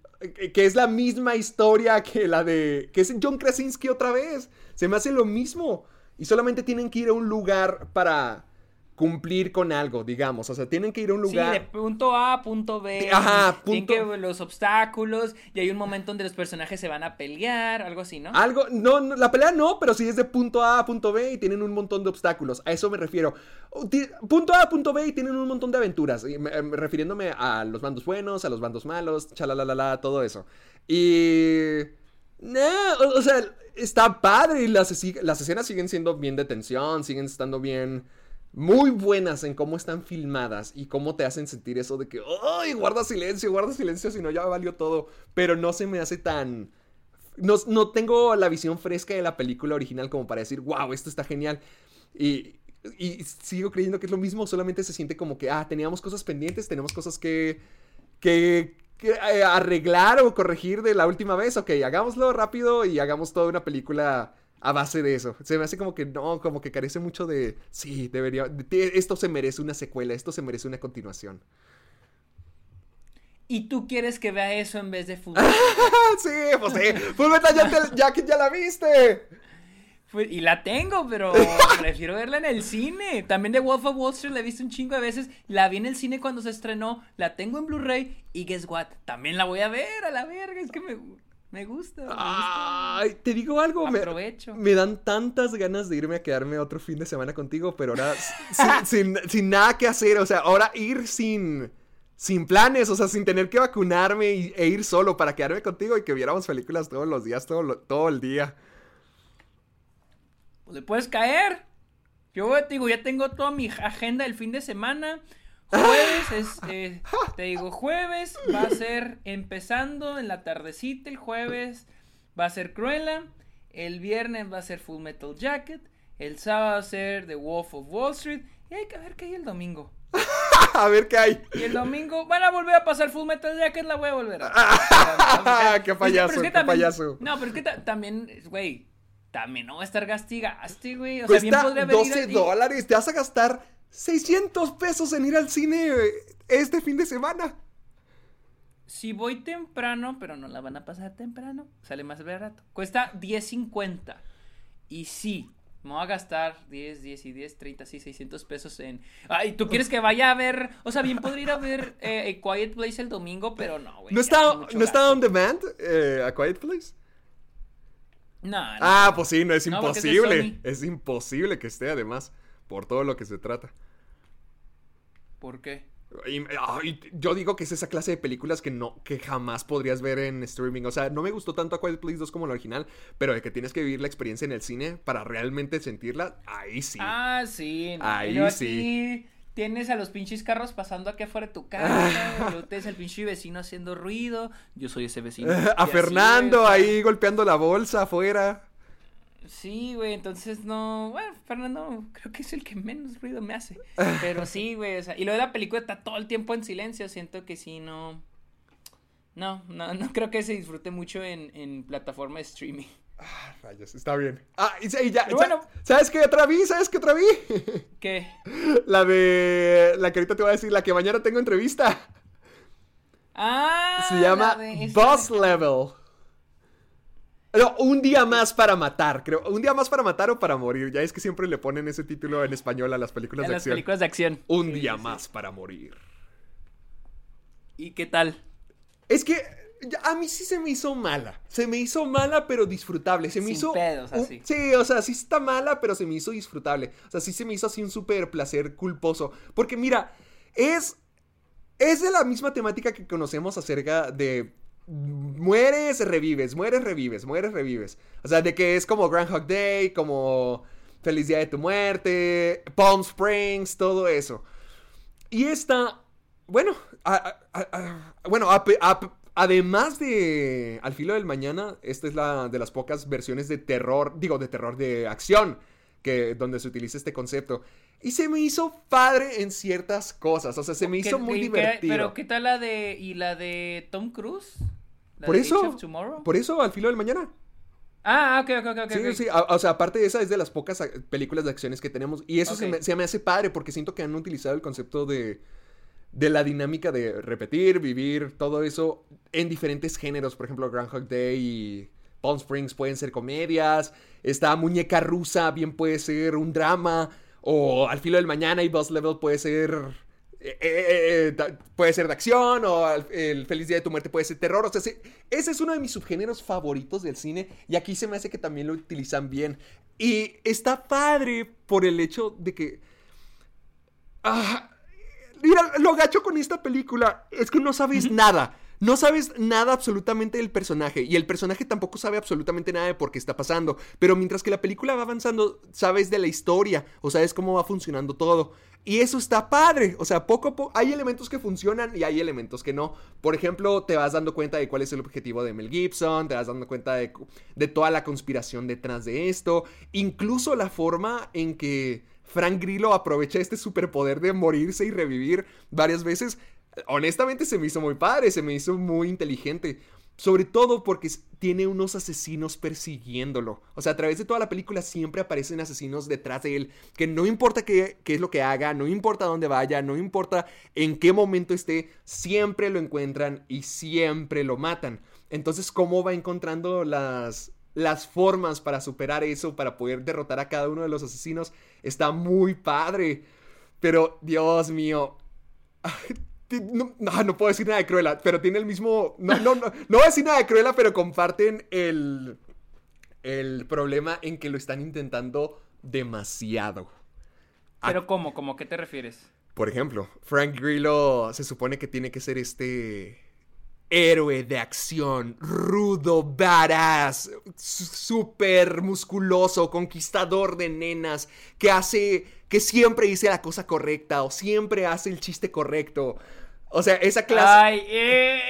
Que es la misma historia que la de. que es John Krasinski otra vez. Se me hace lo mismo. Y solamente tienen que ir a un lugar para cumplir con algo, digamos. O sea, tienen que ir a un lugar. Sí, de punto A a punto B. Ajá, punto. Tienen que los obstáculos. Y hay un momento donde los personajes se van a pelear, algo así, ¿no? Algo. No, la pelea no, pero sí es de punto A a punto B y tienen un montón de obstáculos. A eso me refiero. Punto A a punto B y tienen un montón de aventuras. Em, refiriéndome a los bandos buenos, a los bandos malos, chalalalala, todo eso. Y. No, o, sea, está padre y las, las escenas siguen siendo bien de tensión, siguen estando bien muy buenas en cómo están filmadas y cómo te hacen sentir eso de que, ¡ay! Guarda silencio, guarda silencio, si no ya valió todo. Pero no se me hace tan. No, no, tengo la visión fresca de la película original como para decir, wow, esto está genial. Y, sigo creyendo que es lo mismo, solamente se siente como que, ah, teníamos cosas pendientes, tenemos cosas que, que, que eh, arreglar o corregir de la última vez. Ok, hagámoslo rápido y hagamos toda una película a base de eso. Se me hace como que no, como que carece mucho de, sí, debería, esto se merece una secuela, esto se merece una continuación. ¿Y tú quieres que vea eso en vez de fútbol? (laughs) sí, pues sí. Fullmetal ya, ya, ya la viste. Y la tengo, pero (laughs) prefiero verla en el cine. También de Wolf of Wall Street la he visto un chingo de veces. La vi en el cine cuando se estrenó. La tengo en Blu-ray. Y guess what? También la voy a ver a la verga. Es que me, me gusta. Ay, te digo algo. Aprovecho. Me, dan tantas ganas de irme a quedarme otro fin de semana contigo, pero ahora (laughs) sin, sin, nada que hacer. O sea, ahora ir sin, sin planes, o sea, sin tener que vacunarme e ir solo para quedarme contigo y que viéramos películas todos los días, todo, todo el día. Pues le puedes caer. Yo te digo, ya tengo toda mi agenda del fin de semana. Jueves es, (laughs) eh, te digo, jueves va a ser empezando en la tardecita, el jueves va a ser Cruella, el viernes va a ser Full Metal Jacket, el sábado va a ser The Wolf of Wall Street y hay que ver qué hay el domingo. (laughs) a ver qué hay. Y el domingo van a volver a pasar Full Metal Jacket, la voy a volver a... (laughs) qué payaso, qué payaso. No, pero es que también, güey, también no va a estar gastigaste, güey. O sea, bien podría haber 12 dólares, te vas a gastar 600 pesos en ir al cine este fin de semana. Si voy temprano, pero no la van a pasar temprano, sale más barato. Cuesta 10.50. Y sí, me voy a gastar 10, 10 y 10, 30, sí, 600 pesos en... Ay, ¿tú quieres que vaya a ver? O sea, bien podría ir a ver eh, a Quiet Place el domingo, pero no, güey. ¿No está, ¿no está on demand eh, a Quiet Place? No, no. Ah, pues sí, no, es imposible. es imposible que esté, además, por todo lo que se trata. ¿Por qué? yo digo que es esa clase de películas que no, que jamás podrías ver en streaming. O sea, no me gustó tanto a Quiet Place 2 como la original, pero de que tienes que vivir la experiencia en el cine para realmente sentirla, ahí sí. Ah, sí. Ahí sí. Tienes a los pinches carros pasando aquí afuera de tu casa, (laughs) luego tienes el pinche vecino haciendo ruido, yo soy ese vecino. (laughs) a Fernando ahí golpeando la bolsa afuera. Sí, güey, entonces no. Bueno, Fernando creo que es el que menos ruido me hace. Pero sí, güey, o sea, y lo de la película está todo el tiempo en silencio. Siento que sí, no. No, no, no creo que se disfrute mucho en, en plataforma de streaming. Ah, rayos, está bien. Ah, y, ya, bueno, ¿sabes qué otra vi? ¿Sabes qué otra vi? (laughs) ¿Qué? La de. La que ahorita te voy a decir, la que mañana tengo entrevista. Ah, se llama Boss Level. No, un día más para matar, creo. Un día más para matar o para morir. Ya es que siempre le ponen ese título en español a las películas de las películas de acción. Un día más para morir. ¿Y qué tal? Es que a mí sí se me hizo mala. Se me hizo mala, pero disfrutable. Se me hizo. Pedos, así. sí, o sea, sí está mala, pero se me hizo disfrutable. O sea, sí se me hizo así un súper placer culposo. Porque mira, es. Es de la misma temática que conocemos acerca de mueres, revives, mueres, revives, mueres, revives. O sea, de que es como Groundhog Day, como Feliz Día de tu Muerte, Palm Springs, todo eso. Y esta, bueno, bueno, además de Al filo del mañana, esta es la de las pocas versiones de terror, digo, de terror de acción, que donde se utiliza este concepto. Y se me hizo padre en ciertas cosas, o sea, se me hizo muy divertido. pero ¿qué tal la de y la de Tom Cruise? Por eso, por eso Al filo del mañana. Ah, ok, ok, ok. Sí, sí, o, sea, aparte de esa es de las pocas películas de acciones que tenemos. Y eso se, me, se, me, hace padre porque siento que han utilizado el concepto de, de la dinámica de repetir, vivir, todo eso en diferentes géneros. Por ejemplo, Groundhog Day y Palm Springs pueden ser comedias. Esta muñeca rusa bien puede ser un drama. O Al filo del mañana y Boss Level puede ser eh, eh, eh, puede ser de acción o el, feliz día de tu muerte puede ser terror. O sea, ese es uno de mis subgéneros favoritos del cine y aquí se me hace que también lo utilizan bien. Y está padre por el hecho de que... Ah, mira, lo gacho con esta película es que no sabes nada. No sabes nada absolutamente del personaje y el personaje tampoco sabe absolutamente nada de por qué está pasando, pero mientras que la película va avanzando, sabes de la historia o sabes cómo va funcionando todo. Y eso está padre, o sea, poco a poco hay elementos que funcionan y hay elementos que no. Por ejemplo, te vas dando cuenta de cuál es el objetivo de Mel Gibson, te vas dando cuenta de, de toda la conspiración detrás de esto, incluso la forma en que Frank Grillo aprovecha este superpoder de morirse y revivir varias veces honestamente se me hizo muy padre, se me hizo muy inteligente. Sobre todo porque tiene unos asesinos persiguiéndolo. O sea, a través de toda la película siempre aparecen asesinos detrás de él. Que no importa qué, qué, es lo que haga, no importa dónde vaya, no importa en qué momento esté, siempre lo encuentran y siempre lo matan. Entonces, ¿cómo va encontrando las, las formas para superar eso, para poder derrotar a cada uno de los asesinos? Está muy padre. Pero, Dios mío. (laughs) No, no, puedo decir nada de Cruella, pero tiene el mismo. No, no, no, no voy a decir nada de Cruella, pero comparten el. El problema en que lo están intentando demasiado. ¿Pero cómo? ¿Cómo? ¿Qué te refieres? Por ejemplo, Frank Grillo se supone que tiene que ser este héroe de acción, rudo, badass, súper musculoso, conquistador de nenas, que hace, que siempre dice la cosa correcta o siempre hace el chiste correcto. O sea, esa clase. Ay, eh,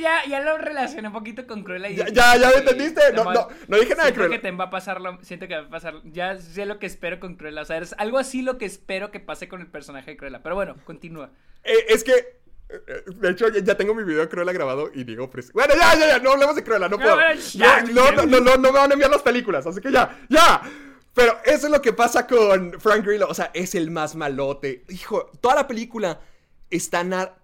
ya, ya, lo relacioné un poquito con Cruella. Y ya, ya, ya me entendiste. No, no, no dije nada de Cruella. que te va a pasar siento que va a pasar. Ya sé lo que espero con Cruella. O sea, es algo así lo que espero que pase con el personaje de Cruella. Pero bueno, continúa. Eh, es que de hecho, ya tengo mi video de Cruella grabado y digo, bueno, ya, ya, ya, no hablemos de Cruella, no puedo. No, no, no, no, no me van a enviar las películas, así que ya, ya. Pero eso es lo que pasa con Frank Grillo, o sea, es el más malote. Hijo, toda la película está...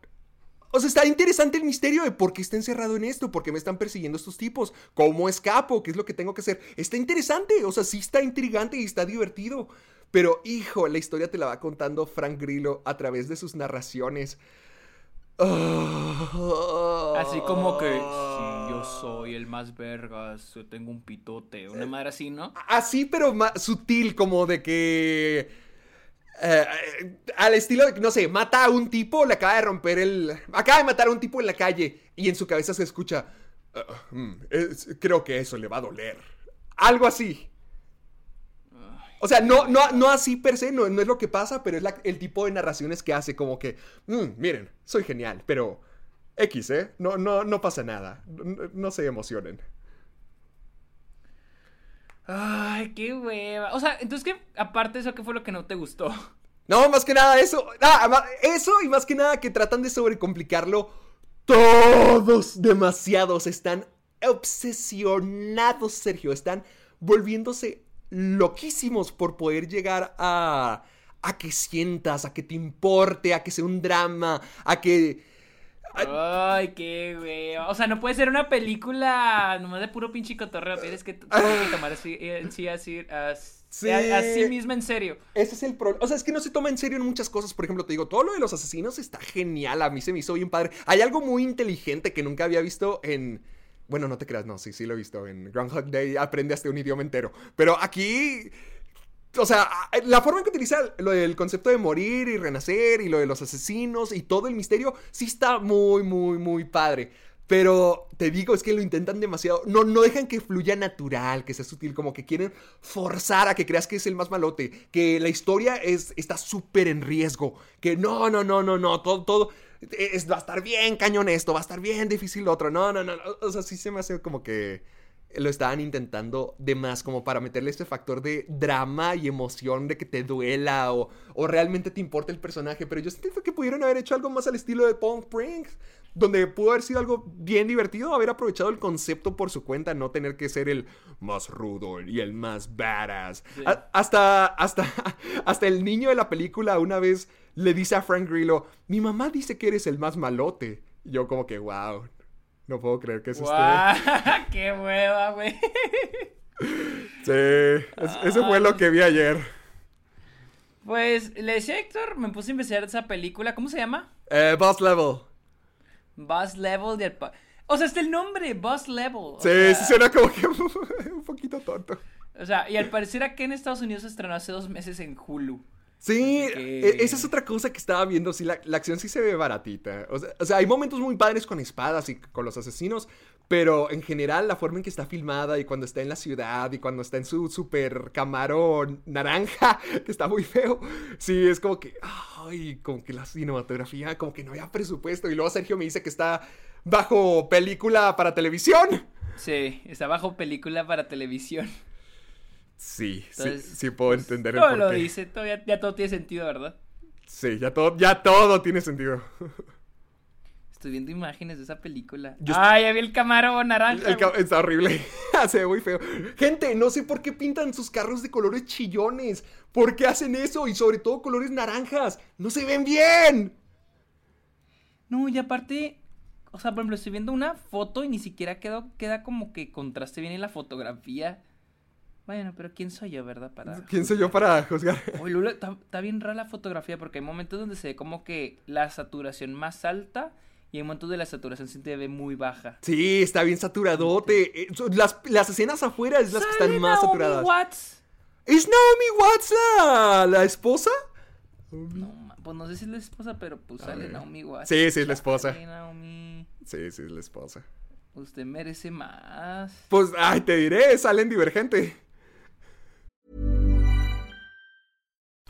O sea, está interesante el misterio de por qué está encerrado en esto, por qué me están persiguiendo estos tipos, cómo escapo, qué es lo que tengo que hacer. Está interesante, o sea, sí está intrigante y está divertido. Pero, hijo, la historia te la va contando Frank Grillo a través de sus narraciones. Así como que si yo soy el más vergas, yo tengo un pitote, una madre así, ¿no? Así, pero más sutil, como de que. Eh, al estilo de, no sé, mata a un tipo, le acaba de romper el. Acaba de matar a un tipo en la calle y en su cabeza se escucha. Ah, mm, creo que eso le va a doler. Algo así. O sea, no, no, no así per se, no, es lo que pasa, pero es el tipo de narraciones que hace como que, mm, miren, soy genial, pero X, ¿eh? No, no, no pasa nada. No, se emocionen. Ay, qué hueva. O sea, entonces, ¿qué? Aparte de eso, ¿qué fue lo que no te gustó? No, más que nada eso. eso y más que nada que tratan de sobrecomplicarlo. Todos demasiados están obsesionados, Sergio. Están volviéndose loquísimos por poder llegar a, a que sientas, a que te importe, a que sea un drama, a que... Ay, qué güey. O sea, no puede ser una película nomás de puro pinche cotorreo. Tienes que, que tomar así, en sí, así, así, así mismo en serio. Ese es el problema. O sea, es que no se toma en serio en muchas cosas. Por ejemplo, te digo, todo lo de los asesinos está genial. A mí se me hizo bien padre. Hay algo muy inteligente que nunca había visto en bueno, no te creas, no, sí, sí lo he visto. En Groundhog Day aprende hasta un idioma entero. Pero aquí o sea, la forma en que utiliza lo del concepto de morir y renacer y lo de los asesinos y todo el misterio, sí está muy, muy, muy padre. Pero te digo, es que lo intentan demasiado. No, no dejan que fluya natural, que sea sutil, como que quieren forzar a que creas que es el más malote, que la historia es, está súper en riesgo, que no, no, no, no, no, todo, todo. Va a estar bien cañón esto, va a estar bien difícil lo otro. No, no. no. O sea, sí se me hace como que lo estaban intentando de más, como para meterle este factor de drama y emoción de que te duela o, o realmente te importa el personaje. Pero yo siento que pudieron haber hecho algo más al estilo de Palm Springs, donde pudo haber sido algo bien divertido, haber aprovechado el concepto por su cuenta, no tener que ser el más rudo y el más badass. Sí. Hasta, hasta, (laughs) hasta el niño de la película una vez le dice a Frank Grillo, mi mamá dice que eres el más malote. Yo como que, wow, no puedo creer que es usted. ¡Guau! (laughs) ¡Qué hueva, güey! (laughs) Sí, es- eso fue lo que vi ayer. Pues le decía a Héctor, me puse a investigar esa película. ¿Cómo se llama? Eh, Boss Level. Buzz Level del... O sea, está el nombre, Buzz Level. o Sí, sea, sí suena como que (laughs) un poquito tonto. O sea, y al parecer aquí en Estados Unidos se estrenó hace dos meses en Hulu. Sí, que- e- esa es otra cosa que estaba viendo. Sí, la, la acción sí se ve baratita. O sea, o sea, hay momentos muy padres con espadas y con los asesinos, pero en general la forma en que está filmada y cuando está en la ciudad y cuando está en su super camaro naranja, (laughs) que está muy feo, sí, es como que, ay, como que la cinematografía, como que no había presupuesto. Y luego Sergio me dice que está bajo película para televisión. Sí, está bajo película para televisión. Sí, Entonces, sí, sí puedo entender el Todo lo dice, todo, ya, ya todo tiene sentido, ¿verdad? Sí, ya todo, ya todo tiene sentido. Estoy viendo imágenes de esa película. Yo- Ah, ya vi el camarón naranja. El ca- güey. está horrible. (laughs) Se ve muy feo. Gente, no sé por qué pintan sus carros de colores chillones. ¿Por qué hacen eso? Y sobre todo colores naranjas. No se ven bien. No, y aparte, o sea, por ejemplo, estoy viendo una foto y ni siquiera quedó, queda como que contraste bien en la fotografía. Bueno, pero ¿quién soy yo, verdad? Para... (laughs) ¿Quién soy yo para juzgar? (laughs) Oye, Lula, está, bien rara la fotografía porque hay momentos donde se ve como que la saturación más alta y hay momentos de la saturación se te ve muy baja. Sí, está bien saturadote. Eh, son- Las, las escenas afuera es las que están Sale más Naomi saturadas. Watts. ¿Es Naomi Watts la, la esposa? No, pues no sé si es la esposa, pero pues sale ver. Naomi Watts. Sí, sí, es la esposa. Ay, Naomi, Sí, sí, es la esposa. usted merece más. Pues, ay, te diré, salen divergente.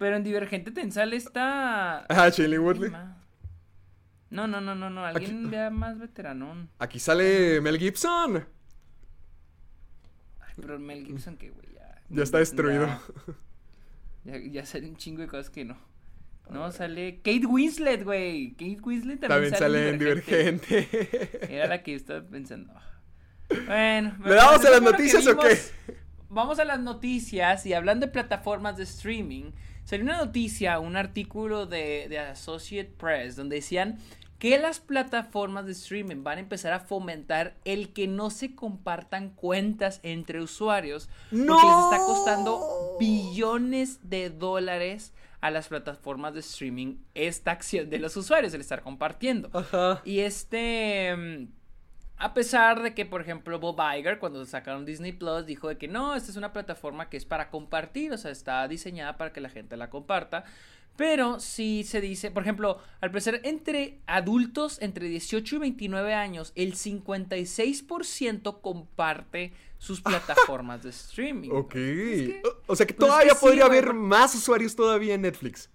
Pero en Divergente te sale esta. Ah, Shailene Woodley. No, no, no, no, no. Alguien Aquí- ya más veteranón. Aquí sale Mel Gibson. Ay, pero Mel Gibson, que güey, ya. Ya está destruido. Ya, ya, sale un chingo de cosas que no. No, sale Kate Winslet, güey. Kate Winslet también, También sale en Divergente. (laughs) Era la que yo estaba pensando. Bueno, ¿Le damos a las noticias o qué? Vamos a las noticias y hablando de plataformas de streaming, salió una noticia, un artículo de, de Associate Press donde decían que las plataformas de streaming van a empezar a fomentar el que no se compartan cuentas entre usuarios porque les está costando billones de dólares a las plataformas de streaming esta acción de los usuarios, el estar compartiendo. Ajá. Y este. A pesar de que, por ejemplo, Bob Iger, cuando sacaron Disney Plus, dijo de que no, esta es una plataforma que es para compartir, o sea, está diseñada para que la gente la comparta. Pero sí se dice, por ejemplo, al parecer entre adultos entre 18 y 29 años, el 56% comparte sus (laughs) plataformas de streaming. Ok. Es que- O- sea que pues es todavía que podría haber más usuarios todavía en Netflix.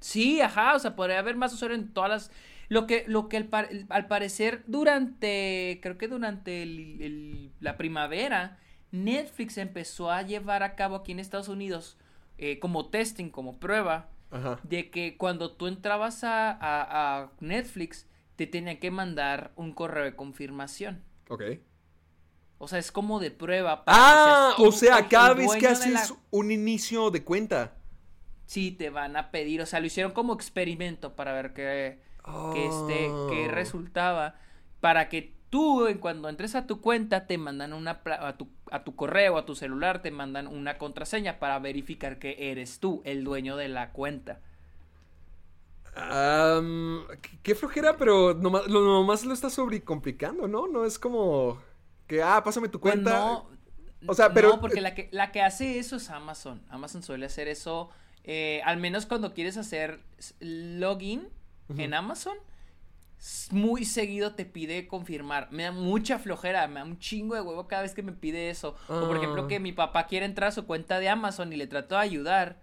Sí, ajá, o sea, podría haber más usuarios en todas las... Lo que, lo que al, parecer durante, creo que durante el- el- la primavera, Netflix empezó a llevar a cabo aquí en Estados Unidos eh, como testing, como prueba, Ajá. de que cuando tú entrabas a, a- a Netflix, te tenían que mandar un correo de confirmación. Ok. O sea, es como de prueba. para que Ah, seas tú o sea, cada vez que la- haces un inicio de cuenta. sí te van a pedir, o sea, lo hicieron como experimento para ver qué, qué, este, qué Oh. resultaba, para que tú, en cuando entres a tu cuenta, te mandan una, a tu, a tu correo, a tu celular, te mandan una contraseña para verificar que eres tú, el dueño de la cuenta. Qué- flojera, pero nomás lo, nomás lo estás sobrecomplicando, ¿no? No es como que, ah, pásame tu Pues cuenta. no, O sea, pero- No, porque la que, la que hace eso es Amazon. Amazon suele hacer eso, eh, al menos cuando quieres hacer en Amazon, muy seguido te pide confirmar. Me da mucha flojera, me da un chingo de huevo cada vez que me pide eso. O por ejemplo Ah. que mi papá quiere entrar a su cuenta de Amazon y le trato de ayudar,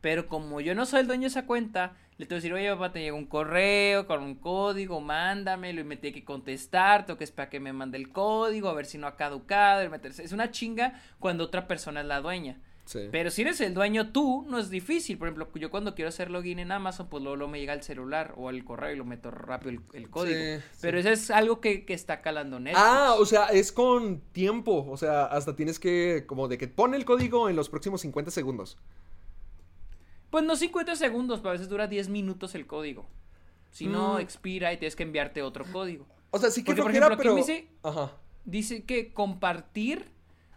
pero como yo no soy el dueño de esa cuenta, le tengo que decir, oye papá, te llegó un correo con un código, mándamelo y me tiene que contestar, tengo que esperar que me mande el código, a ver si no ha caducado, y meterse. Es una chinga cuando otra persona es la dueña. Sí. Pero si eres el dueño tú, no es difícil. Por ejemplo, yo cuando quiero hacer login en Amazon, pues luego, luego me llega el celular o el correo y lo meto rápido el, el código. Sí, sí. Pero eso es algo que, que está calando Netflix. Ah, o sea, es con tiempo. O sea, hasta tienes que, como de que pone el código en los próximos 50 segundos. Pues no 50 segundos, pero a veces dura 10 minutos el código. Si no, Mm. expira y tienes que enviarte otro código. O sea, sí que Porque, por ejemplo, pero... Ajá. Dice que compartir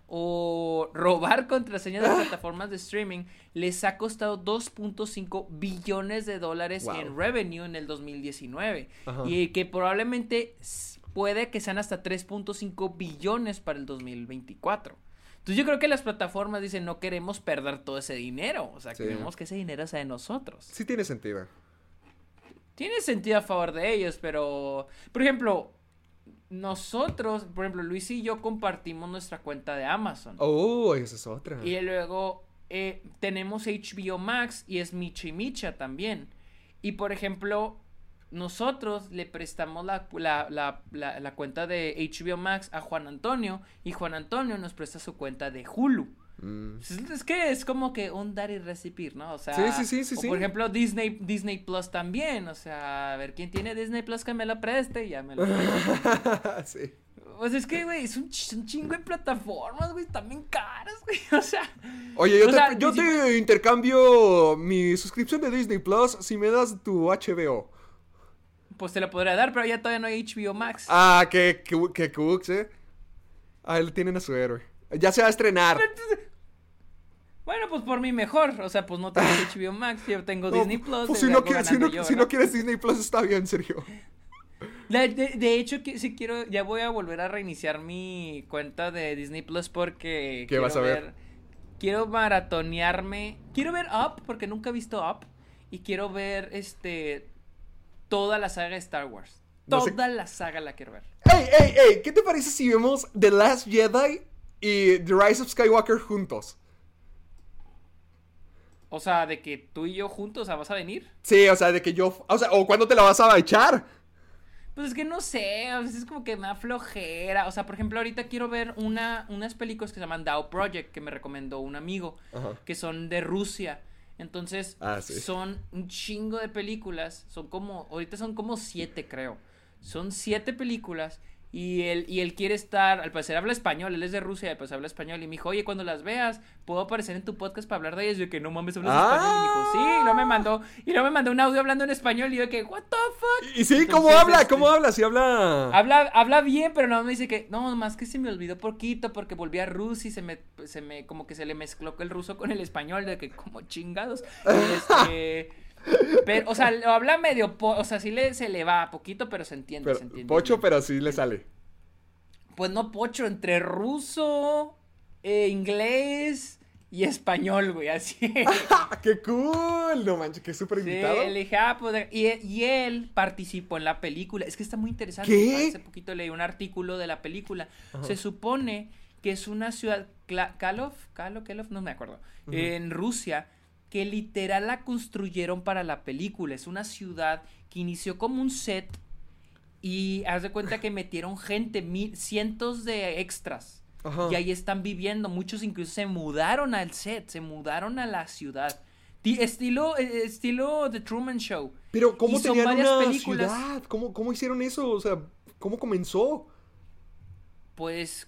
o robar contraseñas de plataformas de streaming les ha costado 2.5 billones de dólares Wow. en revenue en el 2019 Ajá. y que probablemente puede que sean hasta 3.5 billones para el 2024. Entonces yo creo que las plataformas dicen no queremos perder todo ese dinero, o sea, Sí. queremos que ese dinero sea de nosotros. Sí tiene sentido. Tiene sentido a favor de ellos, pero, por ejemplo, nosotros, por ejemplo, Luis y yo compartimos nuestra cuenta de Amazon. Oh, esa es otra. Y luego eh, tenemos HBO Max y es Micha y Micha también. Y por ejemplo, nosotros le prestamos la, la, la, la, la cuenta de HBO Max a Juan Antonio y Juan Antonio nos presta su cuenta de Hulu. Mm. Es, que es como que un dar y recibir, ¿no? O sea, Sí, sí, sí, o por ejemplo Disney, Disney Plus también, o sea, a ver quién tiene Disney Plus que me lo preste y ya me lo (laughs) sí. Pues es que, güey, es un, ch- un chingo de plataformas, güey, bien caras, güey, (laughs) o sea. Oye, yo, O te, sea, yo te intercambio mi suscripción de Disney Plus si me das tu HBO. Pues te lo podría dar, pero ya todavía no hay HBO Max. Ah, que, que, que cooks, eh. Ah, él tienen a su héroe. Ya se va a estrenar. Bueno, pues por mí mejor, o sea, pues no tengo (laughs) HBO Max, yo tengo No, Disney Plus. pues si no, quieres, si, no, yo, si no ¿verdad? quieres Disney Plus está bien, Sergio. De, de- de hecho, que, si quiero, ya voy a volver a reiniciar mi cuenta de Disney Plus porque. ¿Qué vas a ver? Quiero maratonearme. Quiero ver Up porque nunca he visto Up. Y quiero ver este. Toda la saga de Star Wars. No sé- Toda la saga la quiero ver. ¡Ey, ey, ey! ¿Qué te parece si vemos The Last Jedi y The Rise of Skywalker juntos? O sea, de que tú y yo juntos, o sea, ¿vas a venir? Sí, o sea, de que yo. O sea, o cuándo te la vas a echar. Pues es que no sé, a veces es como que me da flojera. O sea, por ejemplo, ahorita quiero ver una, unas películas que se llaman Dao Project, que me recomendó un amigo, Ajá. que son de Rusia. Entonces, Ah, sí. son un chingo de películas. Son como, ahorita son como siete, creo. Son siete películas. Y él, y él quiere estar, al parecer habla español, él es de Rusia, pues habla español. Y me dijo, oye, cuando las veas, ¿puedo aparecer en tu podcast para hablar de ellas? Y yo que no mames, hablas Ah. español. Y me dijo, sí, y luego me mandó, y luego me mandó un audio hablando en español. Y yo que, what the fuck? Y sí, ¿cómo habla? este, ¿Cómo habla? Sí habla. Habla, habla bien, pero no me dice que, no, más que se me olvidó poquito porque volví a Rusia y se me, se me, como que se le mezcló el ruso con el español, de que como chingados. Y (laughs) este, pero, o sea, lo habla medio, o sea, sí le, se le va poquito, pero se entiende, Pero- se entiende. pocho, pero sí le sale. Pues no pocho, entre ruso, eh, inglés y español, güey, así. ¡Ah, (laughs) (laughs) qué cool! No manches, qué súper Sí, invitado. le dije, ah, pues, y, y él participó en la película. Es que está muy interesante. ¿Qué? Hace poquito leí un artículo de la película. Se supone que es una ciudad, Kalov, Kalov, no me acuerdo, en Rusia, que literal la construyeron para la película. Es una ciudad que inició como un set y haz de cuenta que metieron gente, mil, cientos de extras. Ajá. Y ahí están viviendo. Muchos incluso se mudaron al set, se mudaron a la ciudad. Ti- Estilo, eh, estilo The Truman Show. Pero, ¿cómo son tenían varias una películas. ciudad? ¿Cómo, ¿Cómo hicieron eso? O sea, ¿cómo comenzó? Pues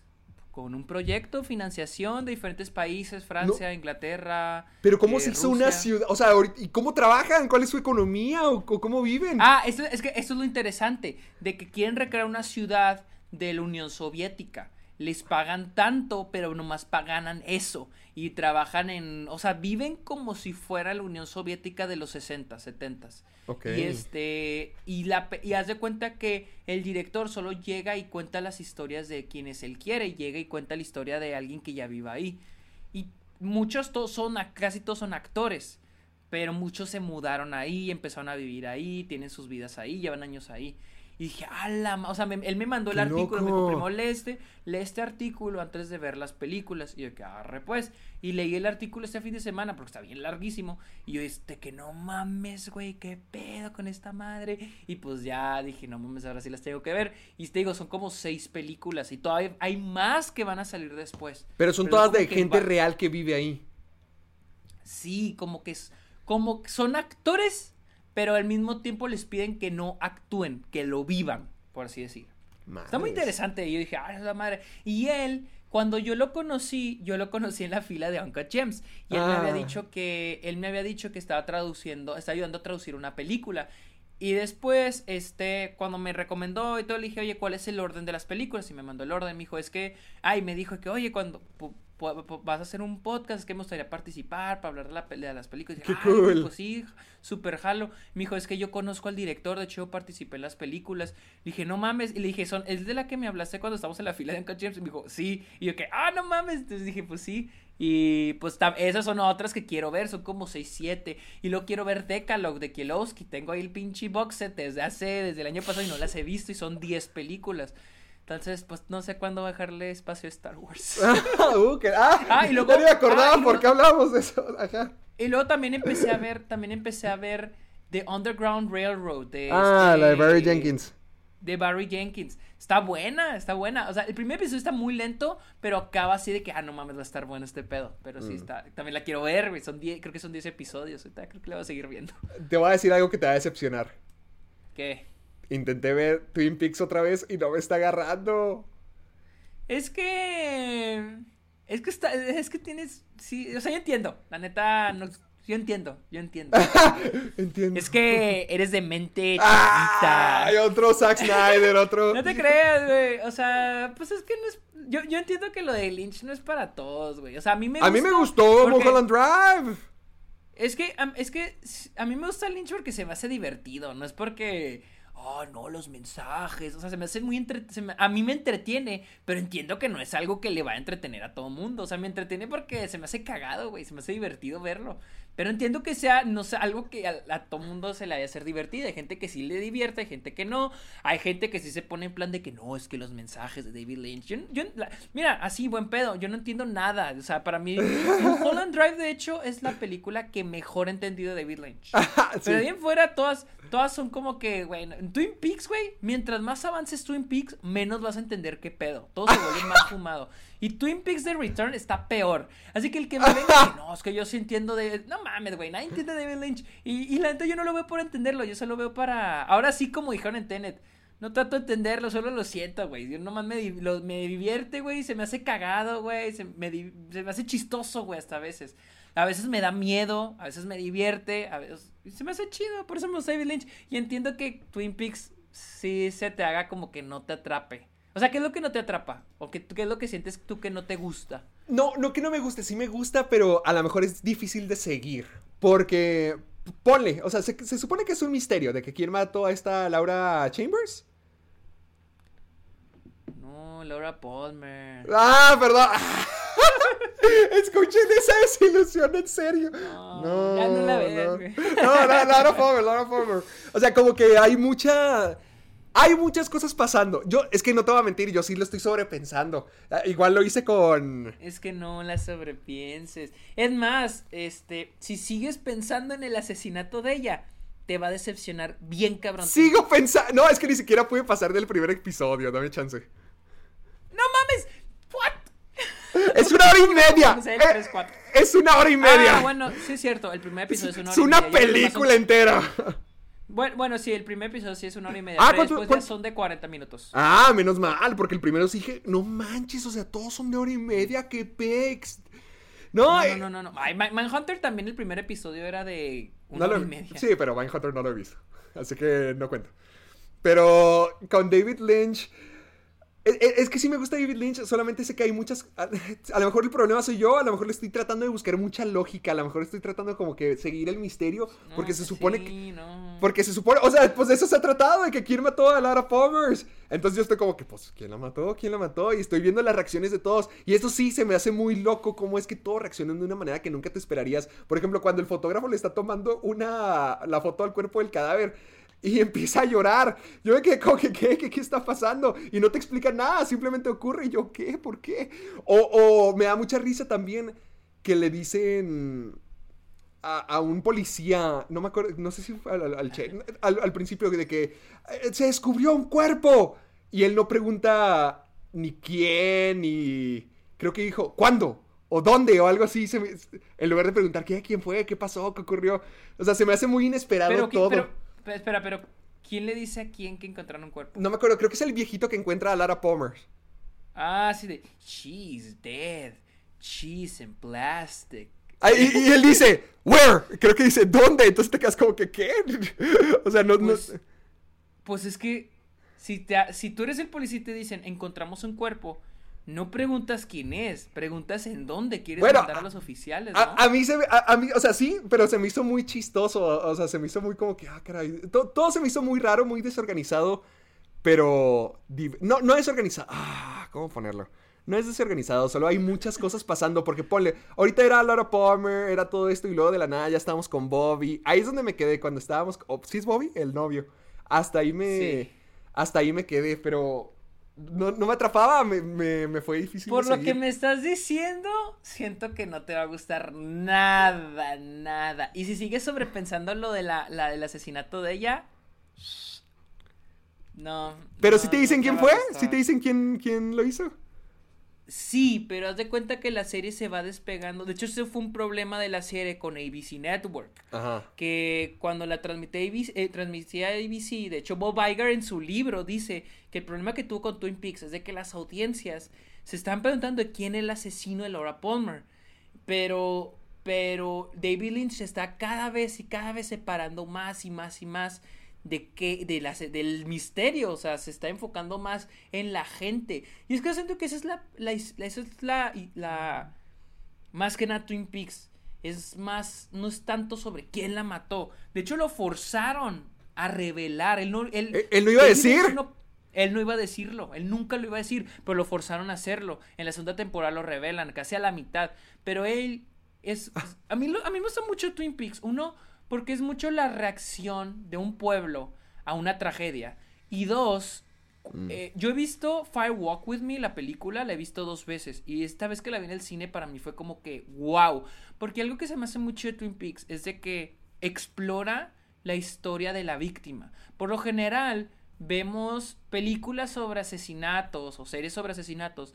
con un proyecto, financiación de diferentes países, Francia, Inglaterra. Pero ¿cómo eh, se hizo una ciudad? O sea, ¿y cómo trabajan? ¿Cuál es su economía? ¿O, o cómo viven? Ah, esto, es que esto es lo interesante, de que quieren recrear una ciudad de la Unión Soviética. Les pagan tanto, pero nomás pagan eso. Y trabajan en, o sea, viven como si fuera la Unión Soviética de los 60, 70. Ok. Y este, y la y haz de cuenta que el director solo llega y cuenta las historias de quienes él quiere, llega y cuenta la historia de alguien que ya viva ahí. Y muchos todos son, casi todos son actores, pero muchos se mudaron ahí, empezaron a vivir ahí, tienen sus vidas ahí, llevan años ahí. Y dije, ala, ma-", o sea, me- él me mandó el ¡Qué artículo, me dijo, primo, lee este, lee este artículo antes de ver las películas. Y yo, que arre pues. Y leí el artículo este fin de semana porque está bien larguísimo. Y yo, este, que no mames, güey, qué pedo con esta madre. Y pues ya dije, no mames, ahora sí las tengo que ver. Y te digo, son como seis películas y todavía hay más que van a salir después. Pero son pero todas de gente va- real que vive ahí. Sí, como que es, como que son actores, pero al mismo tiempo les piden que no actúen, que lo vivan, por así decir. Está muy interesante. Y yo dije, ah, la madre. Y él, cuando yo lo conocí, yo lo conocí en la fila de Uncut Gems. Y él me había Ah. dicho que, él me había dicho que estaba traduciendo, estaba ayudando a traducir una película. Y después, este, cuando me recomendó y todo, le dije, oye, ¿cuál es el orden de las películas? Y me mandó el orden. Me dijo, es que, ay, me dijo que, oye, cuando vas a hacer un podcast, es que me gustaría participar para hablar de, la, pel- de las películas. Dije, ¡Qué "Ay, cool! pues sí, súper jalo. Me dijo, es que yo conozco al director, de hecho yo participé en las películas. Le dije, no mames. Y le dije, son, ¿es de la que me hablaste cuando estábamos en la fila de Uncut Gems? Y me dijo, sí. Y yo que, ah, no mames. Entonces dije, pues sí. Y pues esas son otras que quiero ver, son como 6, 7. Y luego quiero ver Decalogue de Kielowski. Tengo ahí el pinche box set desde hace, desde el año pasado y no las he visto y son 10 películas. Entonces, pues no sé cuándo bajarle espacio a Star Wars. (laughs) Ah, uh, que- ah, (laughs) Ah, y luego- ya me acordaba ah, y por luego- qué hablábamos de eso. Ajá. Y luego también empecé a ver, también empecé a ver The Underground Railroad de Ah, este- la de Barry Jenkins. De Barry Jenkins. Está buena, está buena. O sea, el primer episodio está muy lento, pero acaba así de que, ah, no mames, va a estar bueno este pedo. Pero Mm. sí está, también la quiero ver, güey. Son 10, creo que son 10 episodios. Ahorita creo que la voy a seguir viendo. Te voy a decir algo que te va a decepcionar. ¿Qué? Intenté ver Twin Peaks otra vez y no me está agarrando. Es que. Es que está. Es que tienes. Sí, o sea, yo entiendo. La neta, no, yo entiendo. Yo entiendo. (laughs) Entiendo. es que eres de mente ¡Ah! (laughs) Hay chiquita. otro Zack Snyder, otro. No te creas, güey. O sea, pues es que no es. Yo, yo entiendo que lo de Lynch no es para todos, güey. O sea, a mí me a mí me gustó Mulholland Drive. Es que, es que a mí me gusta Lynch porque se me hace divertido, no es porque, oh, no, los mensajes, o sea, se me hace muy a mí me entretiene, pero entiendo que no es algo que le va a entretener a todo mundo, o sea, me entretiene porque se me hace cagado, güey, se me hace divertido verlo, pero entiendo que sea, no sé, algo que a, a todo mundo se le vaya a hacer divertido, hay gente que sí le divierte, hay gente que no, hay gente que sí se pone en plan de que no, es que los mensajes de David Lynch, yo, yo- la- mira, así, buen pedo, yo no entiendo nada, o sea, para mí, (laughs) Holland Drive, de hecho, es la película que mejor he entendido de David Lynch. (laughs) Ah, sí. Pero de ahí en fuera, todas, todas son como que, güey, Twin Peaks, güey, mientras más avances Twin Peaks, menos vas a entender qué pedo. Todo se vuelve más (laughs) fumado. Y Twin Peaks The Return está peor. Así que el que me venga (laughs) no, es que yo sí entiendo de. No mames, güey, nadie entiende de David Lynch. Y, y la neta yo no lo veo por entenderlo, yo solo veo para. Ahora sí, como dijeron en Tenet. No trato de entenderlo, solo lo siento, güey. Yo nomás me, lo- me divierte, güey. Se me hace cagado, güey. Se me, se me hace chistoso, güey, hasta a veces. A veces me da miedo, a veces me divierte, a veces se me hace chido. Por eso me gusta David Lynch. Y entiendo que Twin Peaks sí se te haga como que no te atrape. O sea, ¿qué es lo que no te atrapa? ¿O qué, qué es lo que sientes tú que no te gusta? No, no que no me guste, sí me gusta, pero a lo mejor es difícil de seguir. Porque, ponle, o sea, se, se supone que es un misterio de que quién mató a esta Laura Chambers. No, Laura Palmer. Ah, perdón. (laughs) Escuchen esa desilusión, en serio. No, ya no la veas, no. No, no, Laura Palmer, Laura Palmer. O sea, como que hay mucha. Hay muchas cosas pasando. Yo, es que no te voy a mentir, yo sí lo estoy sobrepensando. Ah, Igual lo hice con. Es que no la sobrepienses. Es más, este, si sigues pensando en el asesinato de ella, te va a decepcionar bien cabrón. Sigo pensando. No, es que ni siquiera pude pasar del primer episodio, dame chance. ¡No mames! ¿What? Es una hora y (laughs) media. No sé, el Eh. Es una hora y media. Ah, bueno, sí es cierto. El primer episodio es una es hora y una media. Más o- película entera. Bueno, bueno, sí, el primer episodio sí es una hora y media. Ah, pero ¿cuánto- después ya son de 40 minutos. Ah, menos mal, porque el primero sí dije, no manches, o sea, todos son de hora y media, qué pex. No, No, eh, no, no, no. no. Ay, Man- Manhunter también el primer episodio era de una no lo- hora y media. Sí, pero Mindhunter no lo he visto. Así que no cuento. Pero con David Lynch. Es que sí me gusta David Lynch, solamente sé que hay muchas... (laughs) A, lo mejor el problema soy yo, a lo mejor le estoy tratando de buscar mucha lógica, a lo mejor estoy tratando como que seguir el misterio, No, porque se supone que... sí, no. Porque se supone, o sea, pues de eso se ha tratado, de que quién mató a Lara Palmer. Entonces yo estoy como que, pues, ¿quién la mató? ¿Quién la mató? Y estoy viendo las reacciones de todos. Y eso sí se me hace muy loco, cómo es que todos reaccionan de una manera que nunca te esperarías. Por ejemplo, cuando el fotógrafo le está tomando una, la foto al cuerpo del cadáver. Y empieza a llorar. Yo me quedé como que, ¿qué? ¿Qué, qué está pasando? Y no te explica nada, simplemente ocurre. Y yo, ¿qué? ¿Por qué? O, o me da mucha risa también que le dicen a, a un policía, no me acuerdo, no sé si fue al, al- al che- al- al principio de que eh, se descubrió un cuerpo y él no pregunta ni quién ni creo que dijo cuándo o dónde o algo así se me- en lugar de preguntar qué quién fue qué pasó qué ocurrió o sea se me hace muy inesperado Pero, ¿qué- todo pero, pero, espera, pero ¿quién le dice a quién que encontraron un cuerpo? no me acuerdo creo que es el viejito que encuentra a Lara Palmer Ah, sí, de She's dead. She's in plastic. Ah, y, y él dice where creo que dice dónde entonces te quedas como que qué (laughs) o sea no, no- Pues, pues es que si, te, si tú eres el policía y te dicen encontramos un cuerpo, no preguntas quién es, preguntas en dónde quieres Bueno, mandar a los oficiales, ¿no? A, a mí se me, a, a mí, o sea, sí, pero se me hizo muy chistoso, o sea, se me hizo muy como que, ah, caray, to- todo, se me hizo muy raro, muy desorganizado, pero, no, no desorganizado, ah, ¿cómo ponerlo? No es desorganizado, solo hay muchas cosas pasando, porque ponle, ahorita era Laura Palmer, era todo esto, y luego de la nada ya estábamos con Bobby, ahí es donde me quedé, cuando estábamos, oh, ¿sí es Bobby? El novio, hasta ahí me, Sí. hasta ahí me quedé, pero... No, no me atrapaba, me, me, me fue difícil. Por de lo que me estás diciendo, siento que no te va a gustar nada, nada. Y si sigues sobrepensando lo de la, la del asesinato de ella, no. Pero no, si te no dicen quién fue, si te dicen quién, quién lo hizo. Sí, pero haz de cuenta que la serie se va despegando. De hecho, ese fue un problema de la serie con ABC Network. Ajá. Que cuando la transmitía ABC, eh, transmitía ABC, de hecho Bob Iger en su libro dice que el problema que tuvo con Twin Peaks es de que las audiencias se están preguntando quién es el asesino de Laura Palmer. Pero, pero David Lynch se está cada vez y cada vez separando más y más y más de que de la, del misterio, o sea, se está enfocando más en la gente. Y es que yo siento que esa es la, la, esa es la, la más que nada Twin Peaks es más no es tanto sobre quién la mató. De hecho lo forzaron a revelar, él no él, ¿Él- él no iba a David decir? No- él no iba a decirlo, él nunca lo iba a decir, pero lo forzaron a hacerlo. En la segunda temporada lo revelan, casi a la mitad. Pero él es. (laughs) A mí, lo- a mí me gusta mucho Twin Peaks. Uno, porque es mucho la reacción de un pueblo a una tragedia. Y dos, eh, yo he visto Fire Walk With Me, la película, la he visto dos veces. Y esta vez que la vi en el cine, para mí fue como que, wow. Porque algo que se me hace mucho de Twin Peaks es de que explora la historia de la víctima. Por lo general, vemos películas sobre asesinatos o series sobre asesinatos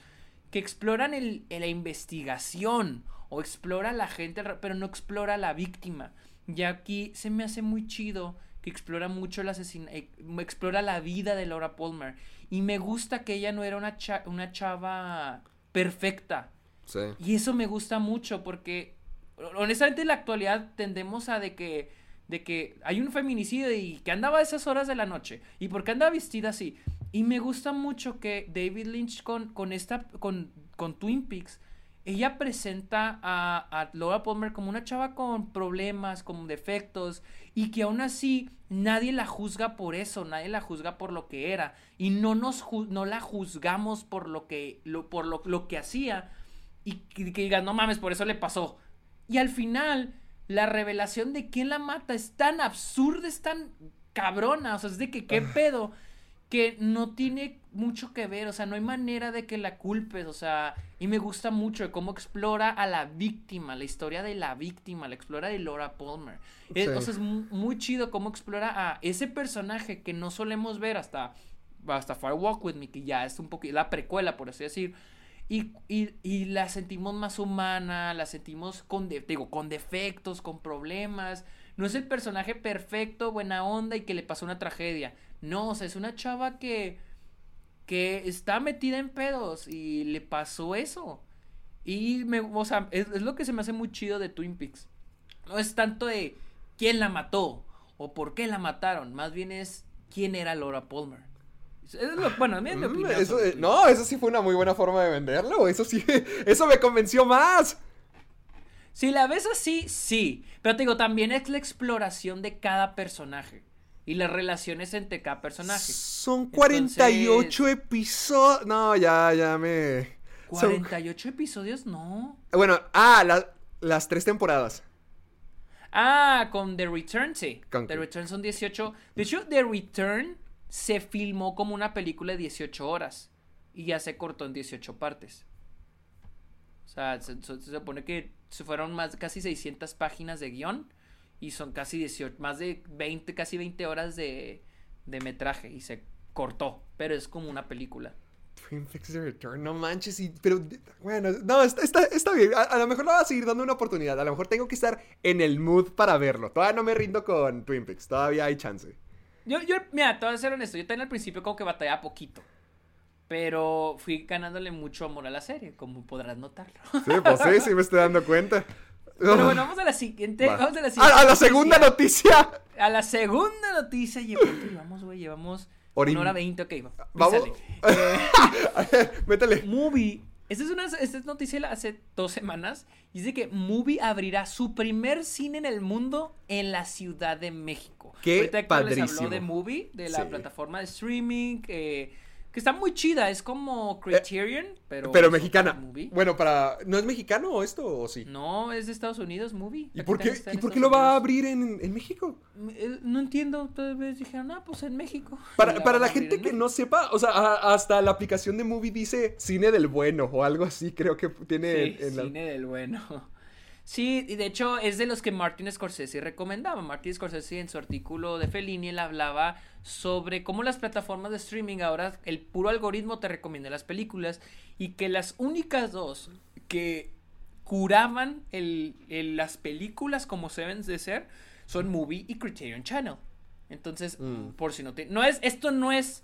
que exploran el, la investigación o explora a la gente, pero no explora a la víctima. Y aquí se me hace muy chido que explora mucho el asesina eh, explora la vida de Laura Palmer. Y me gusta que ella no era una, cha- una chava perfecta. Sí. Y eso me gusta mucho porque honestamente en la actualidad tendemos a de que de que hay un feminicidio y que andaba a esas horas de la noche y por qué andaba vestida así. Y me gusta mucho que David Lynch con, con esta con, con Twin Peaks ella presenta a, a Laura Palmer como una chava con problemas, con defectos, y que aún así nadie la juzga por eso, nadie la juzga por lo que era, y no nos no la juzgamos por lo que, lo, por lo, lo que hacía, y que, que digas, no mames, por eso le pasó. Y al final, la revelación de quién la mata es tan absurda, es tan cabrona, o sea, es de que qué pedo, que no tiene mucho que ver, o sea, no hay manera de que la culpes, o sea, y me gusta mucho cómo explora a la víctima, la historia de la víctima, la explora de Laura Palmer. Es- Sí. o sea, es mu- muy chido cómo explora a ese personaje que no solemos ver hasta, hasta Fire Walk With Me, que ya es un poquito la precuela, por así decir. Y, y, y la sentimos más humana, la sentimos con, de- digo, con defectos, con problemas, no es el personaje perfecto, buena onda y que le pasó una tragedia. No, o sea, es una chava que que está metida en pedos y le pasó eso. Y me, o sea, es, es lo que se me hace muy chido de Twin Peaks. No es tanto de quién la mató o por qué la mataron, más bien es quién era Laura Palmer. Es lo- bueno, a mí es mi Mm, opinión. eso, sobre eh, no, eso sí fue una muy buena forma de venderlo. Eso sí, (laughs) eso me convenció más. Si la ves así, sí. Pero te digo, también es la exploración de cada personaje. Y las relaciones entre cada personaje. Son 48 episodios. No, ya, ya me. son- 48 episodios, no. Bueno, ah, la- las tres temporadas. Ah, con The Return, sí. Con- The Return son 18. De hecho, The Return se filmó como una película de 18 horas. Y ya se cortó en 18 partes. O sea, se, se- se supone que se fueron más casi 600 páginas de guion. Y son casi 18, más de 20, casi 20 horas de, de metraje. Y se cortó. Pero es como una película. Twin Peaks The Return, no manches, y- pero bueno, no, está, está, está bien, a, a lo mejor le voy a seguir dando una oportunidad, a lo mejor tengo que estar en el mood para verlo, todavía no me rindo con Twin Peaks, todavía hay chance. Yo, yo, mira, te voy a ser honesto. Yo también al principio como que batallaba poquito. Pero fui ganándole mucho amor a la serie, como podrás notarlo. Sí, pues sí, sí me estoy dando cuenta. (laughs) Pero bueno, (laughs) vamos a la siguiente. Va. Vamos a la siguiente. a, a la segunda noticia. A la segunda noticia. ¿Y cuánto (laughs) llevamos, güey? Llevamos y- una hora veinte. Ok, va. Vamos. (laughs) Eh, Métele. Movie. Esta es una esta es noticia hace dos semanas. Y dice que Movie abrirá su primer cine en el mundo en la Ciudad de México. Qué Ahorita Héctor les padrísimo. habló de Movie, de la Sí. plataforma de streaming. eh, que está muy chida. Es como Criterion, pero. Eh, Pero es mexicana. Bueno, para. ¿No es mexicano esto o sí? No, es de Estados Unidos, Movie. ¿Y Aquí por qué, ¿y por qué lo va a abrir en, en México? Eh, No entiendo, tal vez dijeron, ah, pues en México. (laughs) Para, la para la gente en que no sepa, o sea, a- hasta la aplicación de Movie dice cine del bueno o algo así, creo que tiene Sí, en, en la- cine del bueno. Sí, y de hecho es de los que Martin Scorsese recomendaba. Martin Scorsese en su artículo de Fellini él hablaba sobre cómo las plataformas de streaming ahora el puro algoritmo te recomienda las películas y que las únicas dos que curaban el, el- las películas como se deben de ser son Movie y Criterion Channel. Entonces, Mm. por si no te... No es, esto no es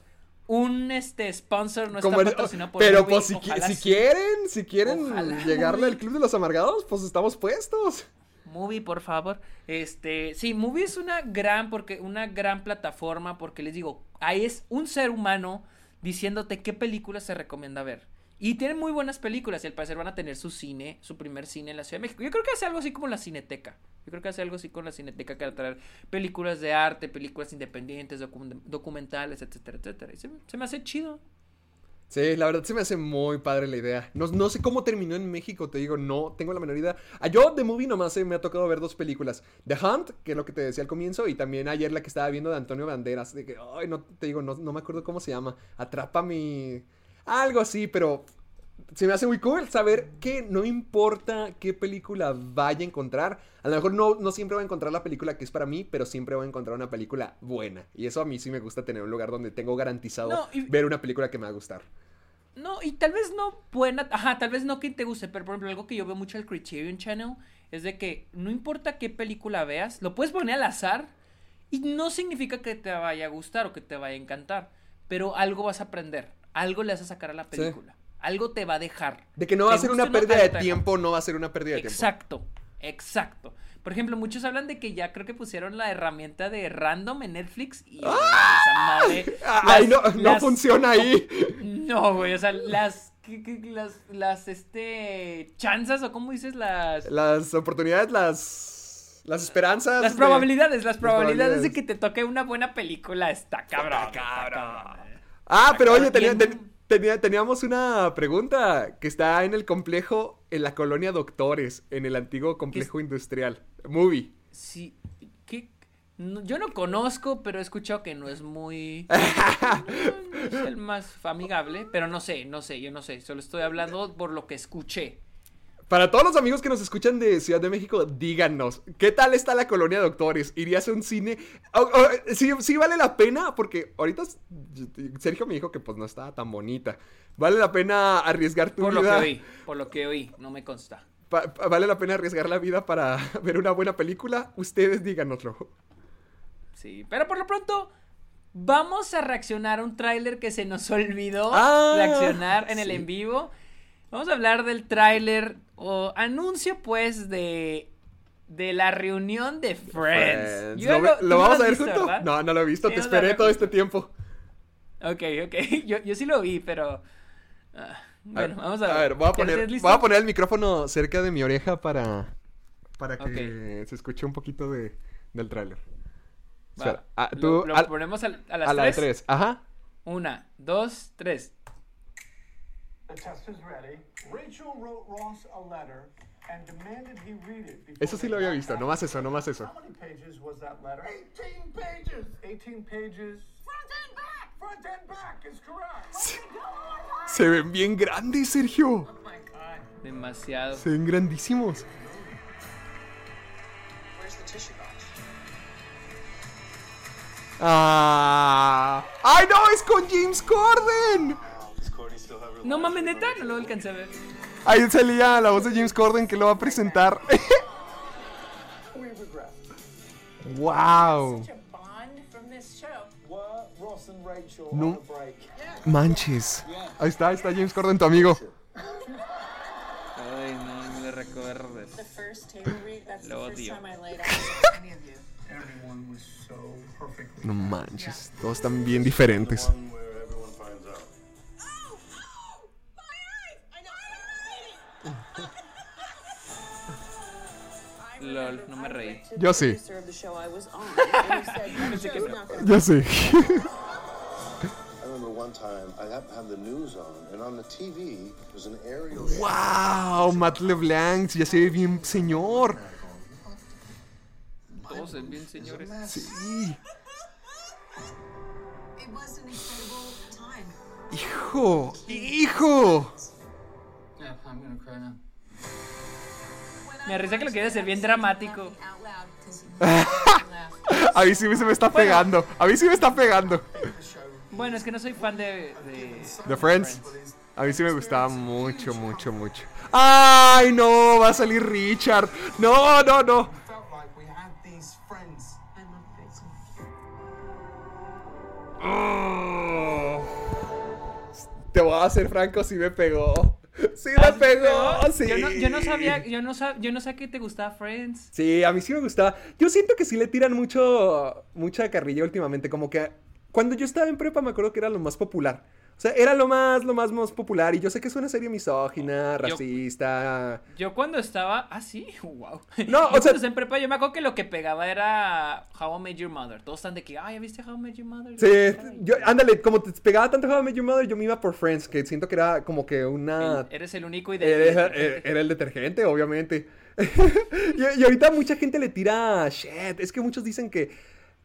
un este sponsor, no está patrocinado por pero pues si, ojalá si sí. quieren, si quieren Ojalá, llegarle al Club de los Amargados, pues estamos puestos. Movie, por favor. Este, sí, Movie es una gran porque una gran plataforma porque les digo, ahí es un ser humano diciéndote qué películas se recomienda ver. Y tienen muy buenas películas y al parecer van a tener su cine, su primer cine en la Ciudad de México. Yo creo que hace algo así como la Cineteca. Yo creo que hace algo así con la Cineteca que va a traer películas de arte, películas independientes, docu- documentales, etcétera, etcétera. Y se, me hace chido. Sí, la verdad se me hace muy padre la idea. No, no sé cómo terminó en México, te digo, no tengo la menor idea. Ah, yo de movie nomás eh, me ha tocado ver dos películas. The Hunt, que es lo que te decía al comienzo, y también ayer la que estaba viendo de Antonio Banderas. De que, ay, no te digo, no, no me acuerdo cómo se llama. Atrapa mi. Algo así, pero se me hace muy cool saber que no importa qué película vaya a encontrar, a lo mejor no, no siempre voy a encontrar la película que es para mí, pero siempre voy a encontrar una película buena. Y eso a mí sí me gusta tener un lugar donde tengo garantizado No, y- ver una película que me va a gustar. No, y tal vez no buena, ajá, tal vez no que te guste, pero por ejemplo, algo que yo veo mucho al Criterion Channel es de que no importa qué película veas, lo puedes poner al azar y no significa que te vaya a gustar o que te vaya a encantar, pero algo vas a aprender, algo le vas a sacar a la película, algo te va a dejar. De que no va a ser una no, pérdida de tiempo, no va a ser una pérdida de tiempo. Exacto, exacto. Por ejemplo, muchos hablan de que ya creo que pusieron la herramienta de random en Netflix y esa madre. Ah, Ay, no, las- no las- funciona ahí. no, güey, o sea, las, ¿qué- qué- las, las, este, chanzas o cómo dices las... Las oportunidades, las. Las esperanzas. Las de- probabilidades, las probabilidades de probabilidades. que te toque una buena película está cabrón. está cabrón. Ah, pero oye, tenía- ten- tenía- teníamos una pregunta que está en el complejo, en la colonia Doctores, en el antiguo complejo industrial. Movie. Sí, yo no conozco, pero he escuchado que no es muy... no, (laughs) no es el más amigable, pero no sé, no sé, yo no sé. Solo estoy hablando por lo que escuché. Para todos los amigos que nos escuchan de Ciudad de México, díganos, ¿qué tal está la colonia Doctores? ¿Irías a un cine? Sí, sí vale la pena, porque ahorita Sergio me dijo que pues no estaba tan bonita. ¿Vale la pena arriesgar tu Por lo que vida? oí, por lo que oí, no me consta. pa- ¿Vale la pena arriesgar la vida para (laughs) ver una buena película? Ustedes díganoslo. Sí, pero por lo pronto vamos a reaccionar a un tráiler que se nos olvidó Ah, reaccionar en el en vivo. Vamos a hablar del tráiler o anuncio pues de de la reunión de Friends. Friends. Yo ¿Lo, vamos a ver visto? ¿verdad? No, no lo he visto. Sí, Te esperé todo este tiempo. Ok, ok. (laughs) Yo, yo sí lo vi, pero ah, bueno, vamos a ver. A ver, voy a ¿Ya poner, voy a poner el micrófono cerca de mi oreja para, para que se escuche un poquito de, del tráiler. Espera, ah, lo- tú, lo, al- ponemos a las a la de tres. tres. Ajá. Una, dos, tres. Eso sí lo había visto. back. No más eso, no más eso. How many pages was that letter? 18 pages. 18 pages. Front and back. Front and back is correct. Se ven bien grandes, Sergio. Demasiado. Se ven grandísimos. Where's the tissue box? Ah. ¡Ay, no! ¡Es con James Corden! No mames, neta, no lo alcancé a ver. Ahí salía la voz de James Corden que lo va a presentar. (laughs) ¡Wow! No. Manches. Ahí está, ahí está James Corden, tu amigo. Ay, no, no me lo recuerdes. Lo odio. (laughs) No manches, todos están bien diferentes. And on the TV was an aerial shot. ¡Wow! Matt LeBlanc, ya se ve bien señor. Todos son bien señores. Sí. It was an incredible time. Hijo, hijo. Me risa que lo quiere hacer bien dramático. (laughs) A mí sí se me está pegando. A mí sí me está pegando. Bueno, es que no soy fan de. de... The Friends. A mí sí me gustaba mucho, mucho, mucho. ¡Ay, no! Va a salir Richard. No, no, no. Oh. Te voy a hacer franco, sí me pegó. (laughs) Sí me pegó, sí. Yo no, yo no sabía, yo no, sab- yo no sabía que te gustaba Friends. Sí, a mí sí me gustaba. Yo siento que sí le tiran mucho, mucha carrilla últimamente. Como que cuando yo estaba en prepa me acuerdo que era lo más popular. O sea, era lo más, lo más, más popular. Y yo sé que es una serie misógina, Yo- racista. Yo cuando estaba. Ah, sí, (laughs) wow. No, o sea- en prepa, yo me acuerdo que lo que pegaba era How I Met Your Mother. Todos están de que, ah, ¿ya viste How I Met Your Mother? Sí, Ay, yo, ándale, como te pegaba tanto How I Met Your Mother, yo me iba por Friends, que siento que era como que una... el- eres el único y de. Era, de- era el detergente, obviamente. (laughs) y, y ahorita mucha gente le tira shit. Es que muchos dicen que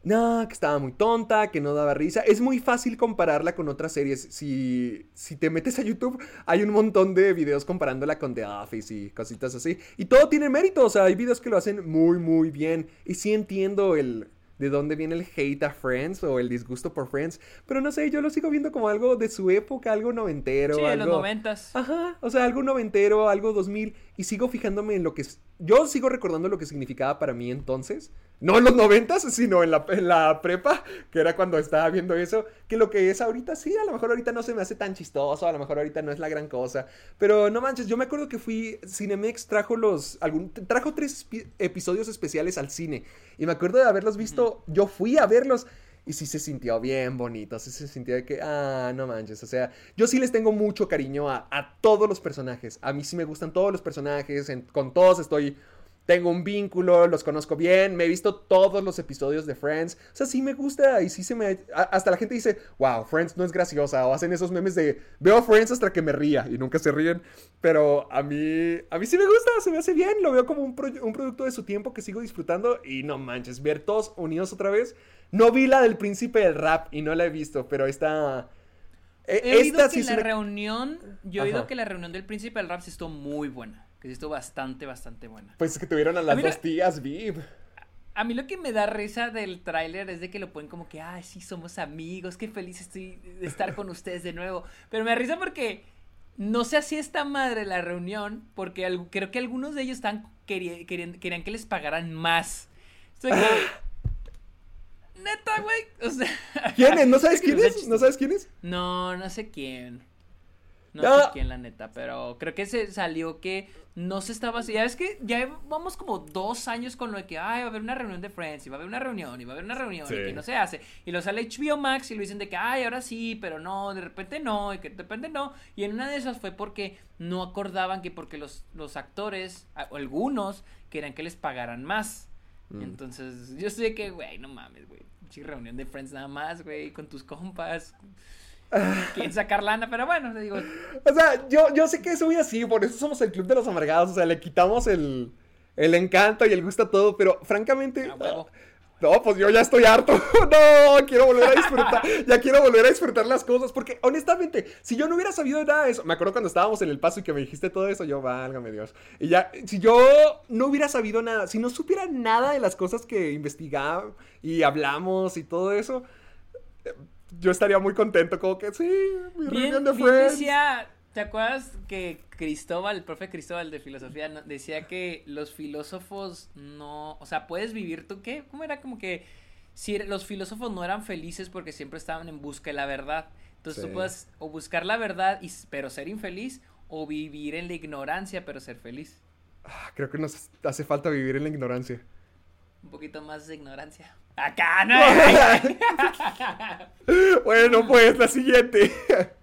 no, que estaba muy tonta, que no daba risa. Es muy fácil compararla con otras series. Si, si te metes a YouTube, hay un montón de videos comparándola con The Office y cositas así. Y todo tiene mérito. O sea, hay videos que lo hacen muy, muy bien. Y sí entiendo el. De dónde viene el hate a Friends o el disgusto por Friends. Pero no sé, yo lo sigo viendo como algo de su época, algo noventero. Sí, de los noventas. Ajá, o sea, algo noventero, algo 2000, y sigo fijándome en lo que... Yo sigo recordando lo que significaba para mí entonces, no en los noventas, sino en la, en la prepa, que era cuando estaba viendo eso, que lo que es ahorita, sí, a lo mejor ahorita no se me hace tan chistoso, a lo mejor ahorita no es la gran cosa, pero no manches, yo me acuerdo que fui, Cinemex trajo los, algún, trajo tres episodios especiales al cine, y me acuerdo de haberlos visto, yo fui a verlos, y sí se sintió bien bonito, sí se sintió de que, ah, no manches, o sea, yo sí les tengo mucho cariño a, a todos los personajes. A mí sí me gustan todos los personajes, en- con todos estoy, tengo un vínculo, los conozco bien, me he visto todos los episodios de Friends. O sea, sí me gusta y sí se me... hasta la gente dice, wow, Friends no es graciosa, o hacen esos memes de, veo Friends hasta que me ría y nunca se ríen. Pero a mí, a mí sí me gusta, se me hace bien, lo veo como un, pro- un producto de su tiempo que sigo disfrutando y no manches, ver todos unidos otra vez. No vi la del príncipe del rap y no la he visto, pero esta... e- He esta sí es la una- reunión, yo he oído que la reunión del príncipe del rap sí estuvo muy buena. Que sí estuvo bastante, bastante buena. Pues es que tuvieron a las la- dos tías, Viv. A mí lo que me da risa del tráiler es de que lo ponen como que, ay, sí, somos amigos, qué feliz estoy de estar con ustedes de nuevo. Pero me da risa porque no se hacía esta madre la reunión porque al- creo que algunos de ellos están querían, querían, querían que les pagaran más. (laughs) Neta, güey. O sea, (laughs) ¿Quién es? ¿No sabes (laughs) quién es? ¿No sabes quién es? No, no sé quién. No No. sé quién, la neta, pero creo que se salió que no se estaba así. Ya es que ya vamos como dos años con lo de que, ay, va a haber una reunión de Friends, y va a haber una reunión, y va a haber una reunión, Sí. y que no se hace. Y lo sale HBO Max y lo dicen de que, ay, ahora sí, pero no, de repente no, y que de repente no. Y en una de esas fue porque no acordaban que porque los, los actores, algunos, querían que les pagaran más. Mm. Entonces, yo sé que, güey, no mames, güey. pinche reunión de Friends nada más, güey, con tus compas. Quieren sacar lana, pero bueno, digo, O sea, yo, yo sé que es muy así, por eso somos el club de los amargados. O sea, le quitamos el, el encanto y el gusto a todo, pero francamente. A huevo. No, pues yo ya estoy harto. (laughs) No, quiero volver a disfrutar. (laughs) ya quiero volver a disfrutar las cosas. Porque honestamente, si yo no hubiera sabido de nada de eso, me acuerdo cuando estábamos en el paso y que me dijiste todo eso, yo, válgame Dios. Y ya, si yo no hubiera sabido nada, si no supiera nada de las cosas que investigamos y hablamos y todo eso, yo estaría muy contento. Como que sí, mi reunión Bien, de bien Friends. decía, ¿te acuerdas que Cristóbal, el profe Cristóbal de filosofía, decía que los filósofos no, o sea, puedes vivir tú qué? ¿Cómo era como que si era- los filósofos no eran felices porque siempre estaban en busca de la verdad? Entonces Sí. tú puedes o buscar la verdad y, pero ser infeliz o vivir en la ignorancia pero ser feliz. Ah, Creo que nos hace falta vivir en la ignorancia. Un poquito más de ignorancia. Acá, no. (laughs) Bueno, pues la siguiente.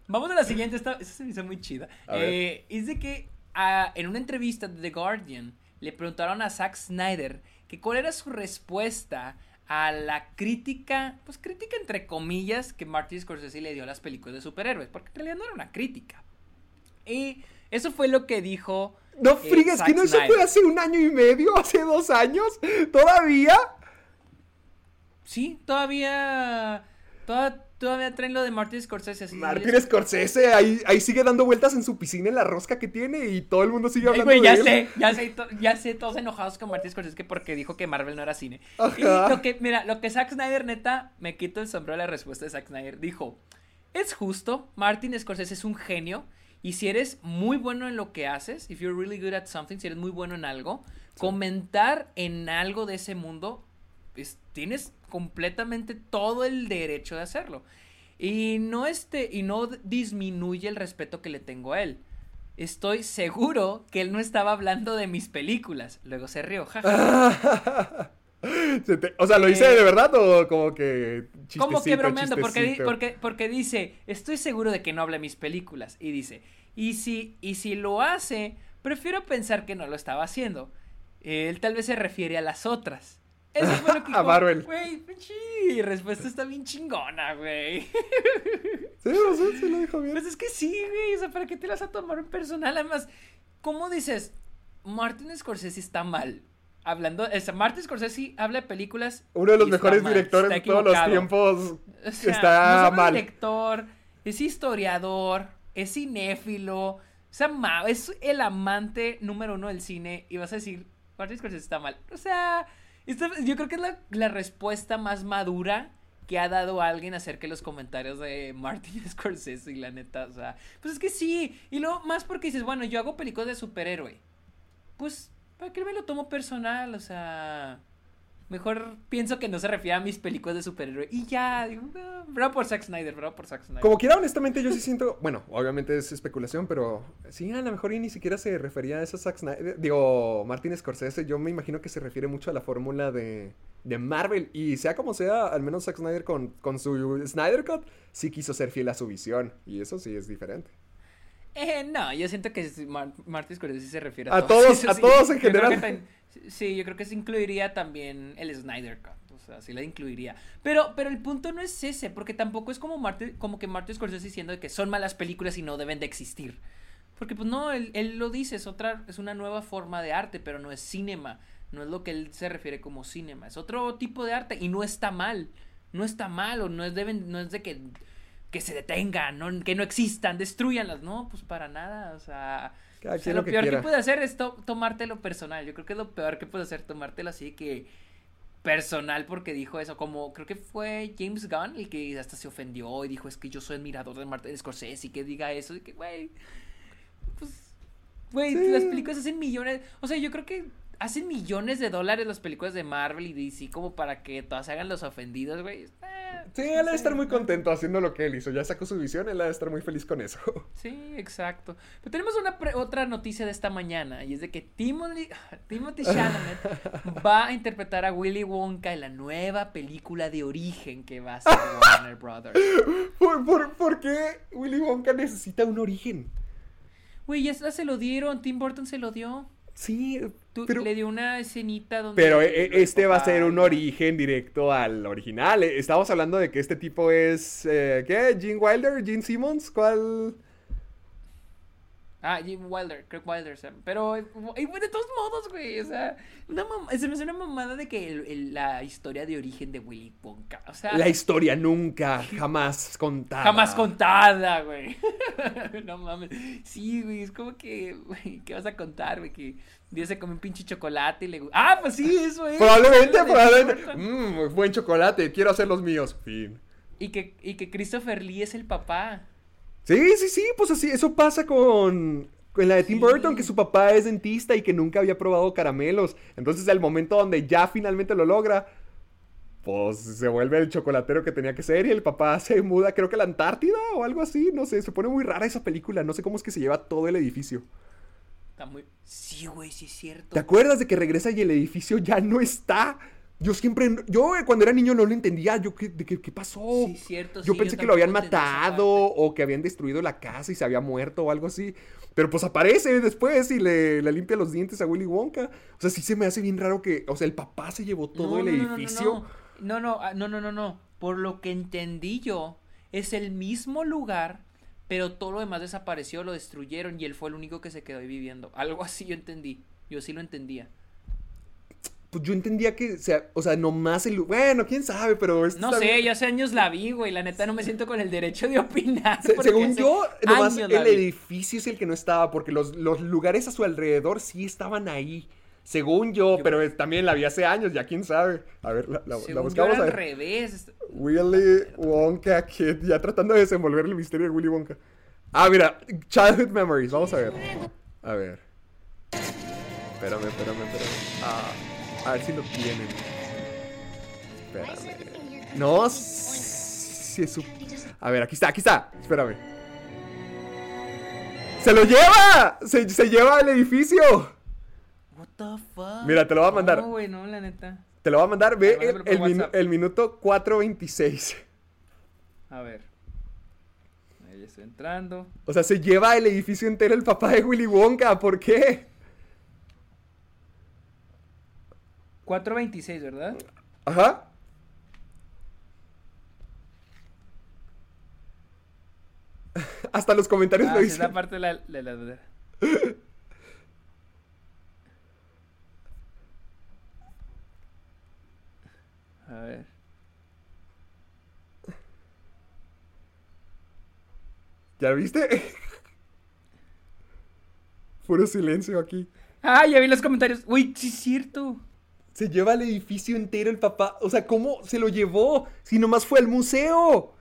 Vamos a la siguiente, esta, esta se me hizo muy chida. Eh, es de que ah, en una entrevista de The Guardian le preguntaron a Zack Snyder que cuál era su respuesta a la crítica, pues crítica entre comillas, que Martin Scorsese le dio a las películas de superhéroes, porque en realidad no era una crítica. Y eso fue lo que dijo. No eh, frigues, Zack que no eso fue hace un año y medio, (laughs) hace dos años, todavía. Sí, todavía. toda- todavía traen lo de Martin Scorsese. Así Martin es- Scorsese ahí, ahí sigue dando vueltas en su piscina en la rosca que tiene y todo el mundo sigue Ay, hablando de ya él. sé, ya sé, ya sé, todos enojados con Martin Scorsese que porque dijo que Marvel no era cine. Y lo que, mira, lo que Zack Snyder, neta, me quito el sombrero de la respuesta de Zack Snyder. Dijo, es justo, Martin Scorsese es un genio, y si eres muy bueno en lo que haces, if you're really good at something, si eres muy bueno en algo, comentar en algo de ese mundo, pues, tienes completamente todo el derecho de hacerlo. Y no este, y no disminuye el respeto que le tengo a él. Estoy seguro que él no estaba hablando de mis películas. Luego se rió, jaja. (laughs) Se te- o sea, ¿lo hice Eh, de verdad o como que Como que bromeando, porque, porque, porque dice, estoy seguro de que no habla de mis películas. Y dice, y si, y si lo hace, prefiero pensar que no lo estaba haciendo. Él tal vez se refiere a las otras. Eso fue lo que (laughs) A dijo. Marvel. Güey, pinche respuesta está bien chingona, güey. (laughs) Sí, o sea, sí lo dijo bien. Pues es que sí, güey. O sea, ¿para qué te las vas a tomar en personal? Además, ¿cómo dices? Martin Scorsese está mal. Hablando, sea, Martin Scorsese habla de películas. Uno de los mejores mal, directores de todos los tiempos O sea, está no mal. Es director, es historiador, es cinéfilo. O sea, es el amante número uno del cine. Y vas a decir, Martin Scorsese está mal. O sea, yo creo que es la, la respuesta más madura que ha dado alguien acerca de los comentarios de Martin (laughs) Scorsese. Y la neta, o sea, pues es que sí. Y luego, más porque dices, bueno, yo hago películas de superhéroe. Pues, ¿para qué me lo tomo personal? O sea. Mejor pienso que no se refiere a mis películas de superhéroe. Y ya, digo, "Ah, bravo por Zack Snyder, bravo por Zack Snyder. Como quiera, honestamente, yo sí siento. Bueno, obviamente es especulación, pero sí, a lo mejor y ni siquiera se refería a eso Zack Snyder. Digo, Martin Scorsese. Yo me imagino que se refiere mucho a la fórmula de, de Marvel. Y sea como sea, al menos Zack Snyder con, con su Snyder Cut sí quiso ser fiel a su visión. Y eso sí es diferente. Eh, no, yo siento que sí, Mar- Martin Scorsese se refiere a, A todos- (laughs) a todos en Yo creo general. Sí, yo creo que se incluiría también el Snyder Cut. O sea, sí la incluiría. Pero, pero el punto no es ese, porque tampoco es como Martin, como que Martin Scorsese diciendo que son malas películas y no deben de existir. Porque pues no, él, él lo dice, es otra, es una nueva forma de arte, pero no es cinema. No es lo que él se refiere como cinema. Es otro tipo de arte y no está mal. No está mal o no es, deben, no es de que, que se detengan, no- que no existan, destruyanlas. No, pues para nada. O sea, Cada o sea, quien lo, lo que peor quiera. que puede hacer es to- tomártelo personal. Yo creo que es lo peor que puede hacer tomártelo así que personal porque dijo eso. Como creo que fue James Gunn el que hasta se ofendió y dijo es que yo soy admirador de Martin Scorsese y que diga eso. Y que, güey. Güey, Sí. las películas hacen millones. O sea, yo creo que hacen millones de dólares las películas de Marvel y DC como para que todas se hagan los ofendidos, güey. Eh, Sí, él ha de estar muy contento haciendo lo que él hizo. Ya sacó su visión, él ha de estar muy feliz con eso. (laughs) Sí, exacto. Pero tenemos una pre- otra noticia de esta mañana y es de que Timothy, (sighs) Timothy Chalamet (laughs) va a interpretar a Willy Wonka en la nueva película de origen que va a hacer (laughs) Warner Brothers. ¿Por, por, por qué Willy Wonka necesita un origen? Güey, ya se lo dieron, Tim Burton se lo dio. Sí, Tú- pero... le dio una escenita donde... Pero eh, el este va a ser un origen directo al original. Eh, Estamos hablando de que este tipo es. eh, ¿Qué? ¿Gene Wilder? ¿Gene Simmons? ¿Cuál? Ah, Jim Wilder, Kirk Wilder, pero y, güey, de todos modos, güey, o sea, una se me hace una mamada de que el- el- la historia de origen de Willy Wonka, o sea, La historia nunca, jamás contada. jamás contada, güey. (laughs) no mames. Sí, güey, es como que, güey, ¿qué vas a contar, güey? Que día se come un pinche chocolate y le. Ah, pues sí, eso es. Probablemente, Eso probablemente. Mmm, buen chocolate, quiero hacer los míos. Fin. Y que, y que Christopher Lee es el papá. Sí, sí, sí, pues así, eso pasa con, con la de Tim Sí. Burton, que su papá es dentista y que nunca había probado caramelos. Entonces, al momento donde ya finalmente lo logra, pues se vuelve el chocolatero que tenía que ser y el papá (laughs) se muda, creo que a la Antártida o algo así, no sé, se pone muy rara esa película, no sé cómo es que se lleva todo el edificio. Está muy. Sí, güey, sí es cierto. ¿Te acuerdas de que regresa y el edificio ya no está? Yo siempre, yo eh, cuando era niño no lo entendía, yo, ¿qué, de qué, qué pasó? Sí, cierto, Yo sí, pensé yo que lo habían matado o que habían destruido la casa y se había muerto o algo así. Pero pues aparece después y le, le limpia los dientes a Willy Wonka. O sea, sí se me hace bien raro que, o sea, el papá se llevó todo el No, no, edificio. No, no, no, ah, no, no, no, no. Por lo que entendí yo, es el mismo lugar, pero todo lo demás desapareció, lo destruyeron y él fue el único que se quedó ahí viviendo. Algo así yo entendí. Yo sí lo entendía. Pues yo entendía que, o sea, o sea nomás el... Bueno, quién sabe, pero... esto No sé, bien- yo hace años la vi, güey. La neta no me siento con el derecho de opinar. Se- según yo, nomás el edificio es el que no estaba, porque los, los lugares a su alrededor sí estaban ahí. Según yo, pero también la vi hace años, ya quién sabe. A ver, la, la- la Según yo buscamos. era a al ver. revés. Willy Wonka Kid, ya tratando de desenvolver el misterio de Willy Wonka. Ah, mira, Childhood Memories, vamos a ver. A ver. Espérame, espérame, espérame. Ah, a ver si lo tienen. Espérame. No, si es su... A ver, aquí está, aquí está. Espérame. ¡Se lo lleva! ¡Se, se lleva el edificio! What the fuck? Mira, te lo voy a mandar. No, güey, no, la neta. Te lo voy a mandar, ve el, el minu- el minuto 426. A ver. Ahí estoy entrando. O sea, se lleva el edificio entero el papá de Willy Wonka. ¿Por qué? 426, ¿verdad? Ajá. (laughs) Hasta los comentarios Ah, lo es la parte de la, de la- de- (laughs) A ver. ¿Ya viste? (laughs) Puro silencio aquí. Ah, ya vi los comentarios. Uy, sí es cierto. Se lleva el edificio entero el papá. O sea, ¿cómo se lo llevó? Si nomás fue al museo.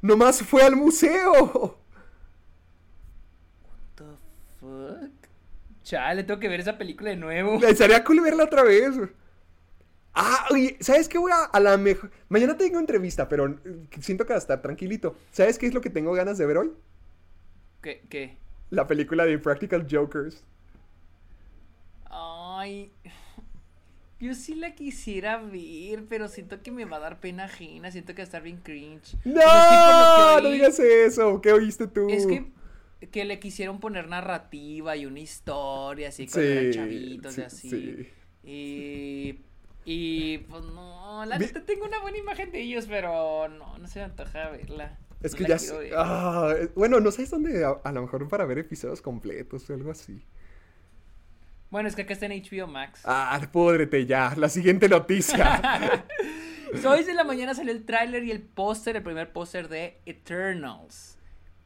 Nomás fue al museo. The fuck? Chale, tengo que ver esa película de nuevo. (laughs) Sería cool verla otra vez. Ah, oye, ¿sabes qué voy a, a la mejor? Mañana tengo entrevista, pero eh, siento que va a estar tranquilito. ¿Sabes qué es lo que tengo ganas de ver hoy? ¿Qué? ¿Qué? La película de Practical Jokers. Ay. Yo sí la quisiera ver, pero siento que me va a dar pena ajena. Siento que va a estar bien cringe. ¡No! Que no digas eso. ¿Qué oíste tú? Es que, que le quisieron poner narrativa y una historia así eran Sí, chavitos sí, y así. sí. Y. Y pues no, la neta tengo una buena imagen de ellos, pero no, no se me antoja verla. Es No que ya. Ah, eh, bueno, no sabes dónde. A, a lo mejor para ver episodios completos o algo así. Bueno, es que acá está en HBO Max. Ah, púdrete ya. La siguiente noticia. (laughs) Hoy de la mañana salió el tráiler y el póster, el primer póster de Eternals.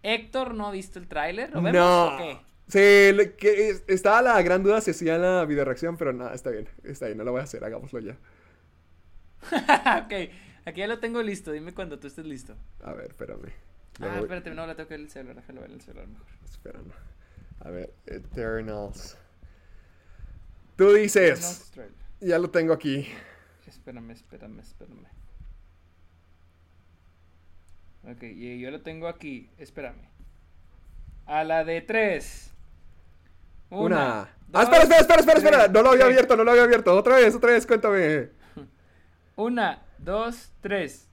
Héctor no ha visto el tráiler, ¿lo vemos no. o qué? Sí, le- que es- estaba la gran duda si hacía la videoreacción, pero nada, está bien. Está bien, no lo voy a hacer, hagámoslo ya. (laughs) ok, aquí ya lo tengo listo, dime cuando tú estés listo. A ver, espérame. Ah, voy- espérate, no, la tengo que ver el celular, déjalo ver el celular mejor. Espera, no. A ver, Eternals. Tú dices. Ya lo tengo aquí. Espérame, espérame, espérame. Ok, y yo lo tengo aquí. Espérame. A la de tres. Una. dos, ah, espera, espera, espera, espera, espera. tres. No lo había abierto, no lo había abierto. Otra vez, otra vez, cuéntame. (laughs) Una, dos, tres.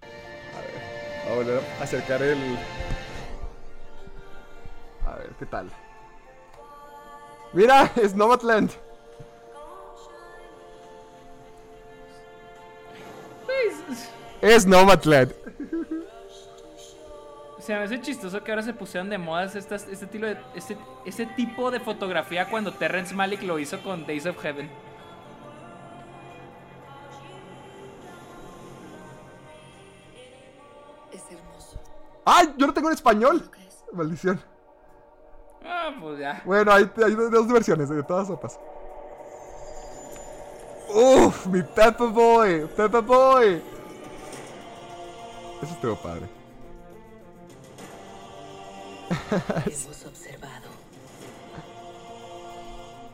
Voy a volver a acercar el. A ver, ¿qué tal? Mira, (laughs) es Nomadland. Es Nomadland. Se me hace chistoso que ahora se pusieron de modas estas, este, estilo de, este, este tipo de fotografía cuando Terrence Malick lo hizo con Days of Heaven. Es hermoso. ¡Ay! Yo lo tengo en español. Maldición. Ah, pues ya. Bueno, hay, hay dos dos versiones, de todas sopas. Uf, mi Pepper Boy, Pepper Boy. Eso estuvo padre. Hemos observado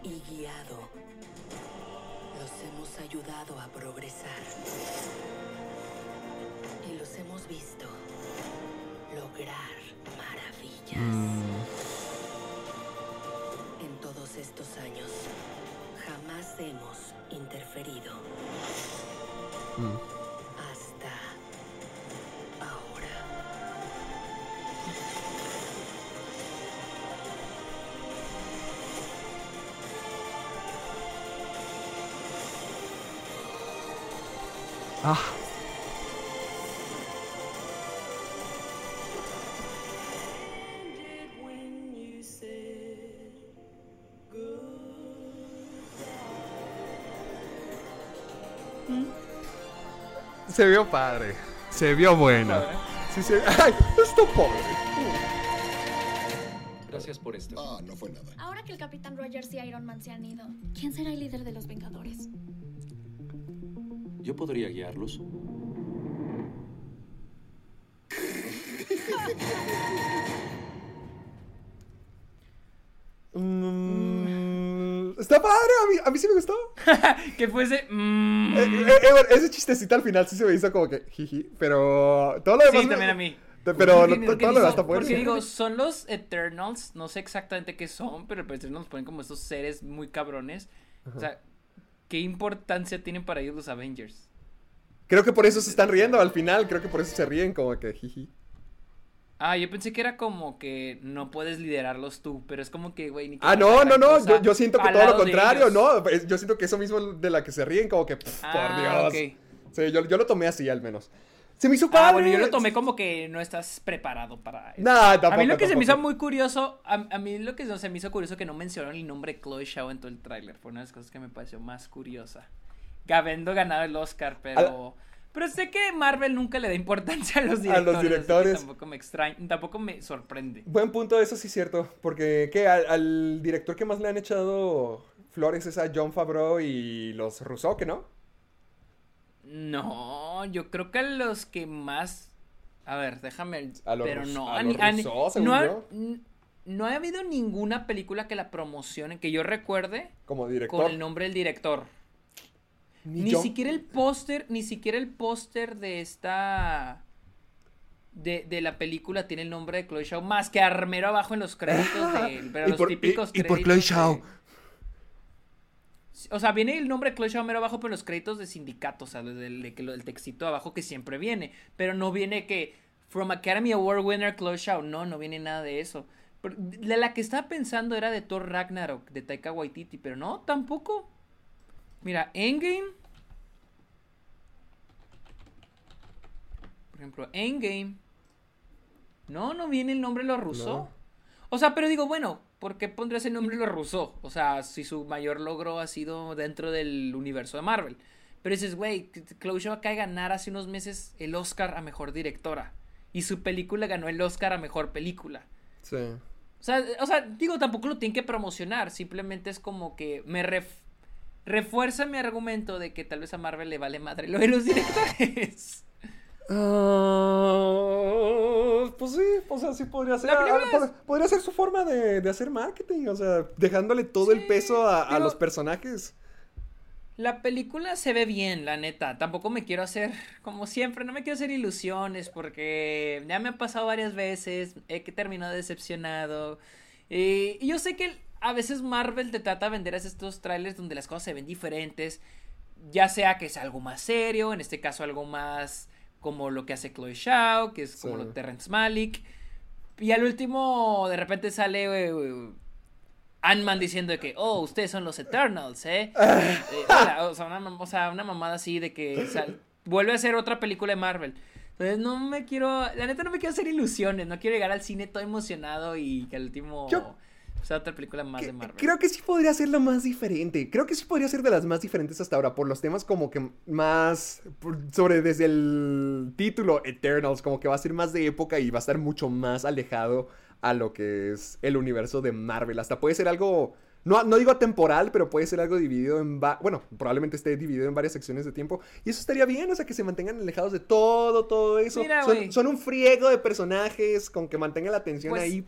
y guiado. Los hemos ayudado a progresar. Y los hemos visto lograr maravillas. En Ah. Se vio padre. Se vio buena. Sí, se... ¡Ay! Esto pobre. Gracias por esto. Ah, no fue nada. Ahora que el Capitán Rogers y Iron Man se han ido, ¿quién será el líder de los Vengadores? Yo podría guiarlos. Mm, está padre, a mí, a mí sí me gustó. (laughs) que fuese. mm, Eh, eh, eh, bueno, ese chistecito al final sí se me hizo como que jiji, pero todo lo demás. sí, me- también a mí. Pero lo- todo lo demás digo- está bueno. Porque digo, son los Eternals, no sé exactamente qué son, pero pues nos ponen como estos seres muy cabrones. O sea, ¿qué importancia tienen para ellos los Avengers? Creo que por eso se están riendo al final, creo que por eso se ríen como que jiji. Ah, yo pensé que era como que no puedes liderarlos tú, pero es como que, güey, ni que Ah, no, no, no, yo, yo siento que todo lo contrario, no, yo siento que eso mismo de la que se ríen como que, pff, Ah, por Dios. ok. Sí, yo, yo lo tomé así al menos. Se me hizo Ah, padre. bueno, yo lo tomé como que no estás preparado para eso. Nah, a tampoco, mí lo que se me hizo muy curioso, a, a mí lo que se me hizo curioso que no mencionaron el nombre de Chloe Shaw en todo el tráiler. Fue una de las cosas que me pareció más curiosa. Habiendo ganado el Oscar, pero... Pero sé que Marvel nunca le da importancia (laughs) a los directores. así que directores. tampoco me extraña, tampoco me sorprende. Buen punto, eso sí es cierto. Porque, ¿qué? Al, al director que más le han echado flores es a John Favreau y los Rousseau, ¿que no? No, yo creo que a los que más... A ver, déjame... A pero Rus- no, a ni- ni- Rousseau, según no, ha, yo. no ha habido ninguna película que la promocionen, que yo recuerde, Como director. con el nombre del director. Ni siquiera el póster, ni siquiera el póster de esta... De, de la película tiene el nombre de Chloe Shaw, más que armero abajo en los créditos (laughs) de... Pero Y los por- típicos y- y por créditos Chloe de- Shaw. O sea, viene el nombre de Chloe Shaw mero abajo, pero los créditos de sindicato, o sea, del, del textito abajo que siempre viene. Pero no viene que From Academy Award winner Chloe Shaw. No, no viene nada de eso. Pero de la que estaba pensando era de Thor Ragnarok, de Taika Waititi, pero no, tampoco. Mira, Endgame. Por ejemplo, Endgame. No, no viene el nombre de los rusos. No. O sea, pero digo, bueno, ¿por qué pondrías el nombre de los rusos? O sea, si su mayor logro ha sido dentro del universo de Marvel. Pero dices, güey, Chloe Shaw acaba de ganar hace unos meses el Oscar a Mejor Directora. Y su película ganó el Oscar a Mejor Película. Sí. O sea, o sea, digo, tampoco lo tienen que promocionar. Simplemente es como que me ref- refuerza mi argumento de que tal vez a Marvel le vale madre lo de los (laughs) directores. Ah, pues sí, O sea, sí podría ser. Ah, Podría ser su forma de, de hacer marketing. O sea, dejándole todo el peso a, a los personajes. La película se ve bien, la neta. Tampoco me quiero hacer, como siempre, no me quiero hacer ilusiones porque ya me ha pasado varias veces, he que terminado decepcionado. Y yo sé que a veces Marvel te trata de vender estos trailers donde las cosas se ven diferentes, ya sea que es algo más serio, en este caso algo más como lo que hace Chloe Shao, que es como Sí. lo de Terrence Malick. Y al último, de repente sale eh, Ant-Man diciendo de que, oh, ustedes son los Eternals, ¿eh? (laughs) Eh, hola, o, sea, una, o sea, una mamada así de que vuelve a ser otra película de Marvel. Entonces no me quiero, la neta no me quiero hacer ilusiones, no quiero llegar al cine todo emocionado y que al último Yo- sea otra película más de Marvel. Creo que sí podría ser la más diferente. Creo que sí podría ser de las más diferentes hasta ahora. Por los temas como que más. por- sobre desde el título Eternals. Como que va a ser más de época y va a estar mucho más alejado a lo que es el universo de Marvel. Hasta puede ser algo. No, no digo temporal, pero puede ser algo dividido en... Bueno, probablemente esté dividido en varias secciones de tiempo. Y eso estaría bien, o sea, que se mantengan alejados de todo, todo eso. Mira, son, son un friego de personajes con que mantengan la atención Pues, ahí.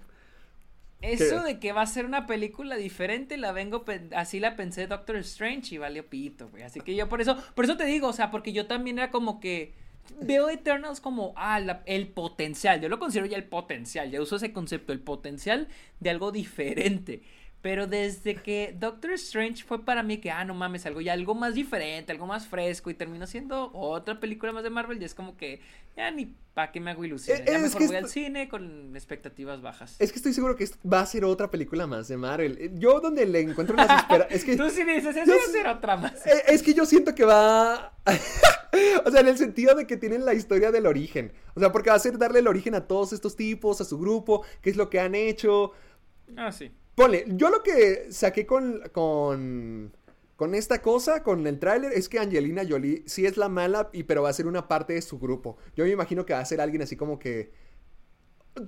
Eso de que va a ser una película diferente, la vengo, así la pensé Doctor Strange y valió pito, güey. Así que yo por eso, por eso te digo, o sea, porque yo también era como que veo Eternals como, ah, el potencial, yo lo considero ya el potencial, ya uso ese concepto, el potencial de algo diferente. Pero desde que Doctor Strange fue para mí que, ah, no mames, algo ya algo más diferente, algo más fresco y terminó siendo otra película más de Marvel y es como que ya ni para qué me hago ilusiones. Eh, Ya mejor voy al cine con expectativas bajas. Es que estoy seguro que va a ser otra película más de Marvel. Eh, Yo donde le encuentro las esperanzas... Es que... (laughs) Tú sí dices, eso va a ser otra más. (laughs) Eh, Es que yo siento que va. (laughs) o sea, en el sentido de que tienen la historia del origen. O sea, porque va a ser darle el origen a todos estos tipos, a su grupo, qué es lo que han hecho. Ah, sí. Ponle, yo lo que saqué con. con. con esta cosa, con el tráiler, es que Angelina Jolie sí es la mala, y, pero va a ser una parte de su grupo. Yo me imagino que va a ser alguien así como que.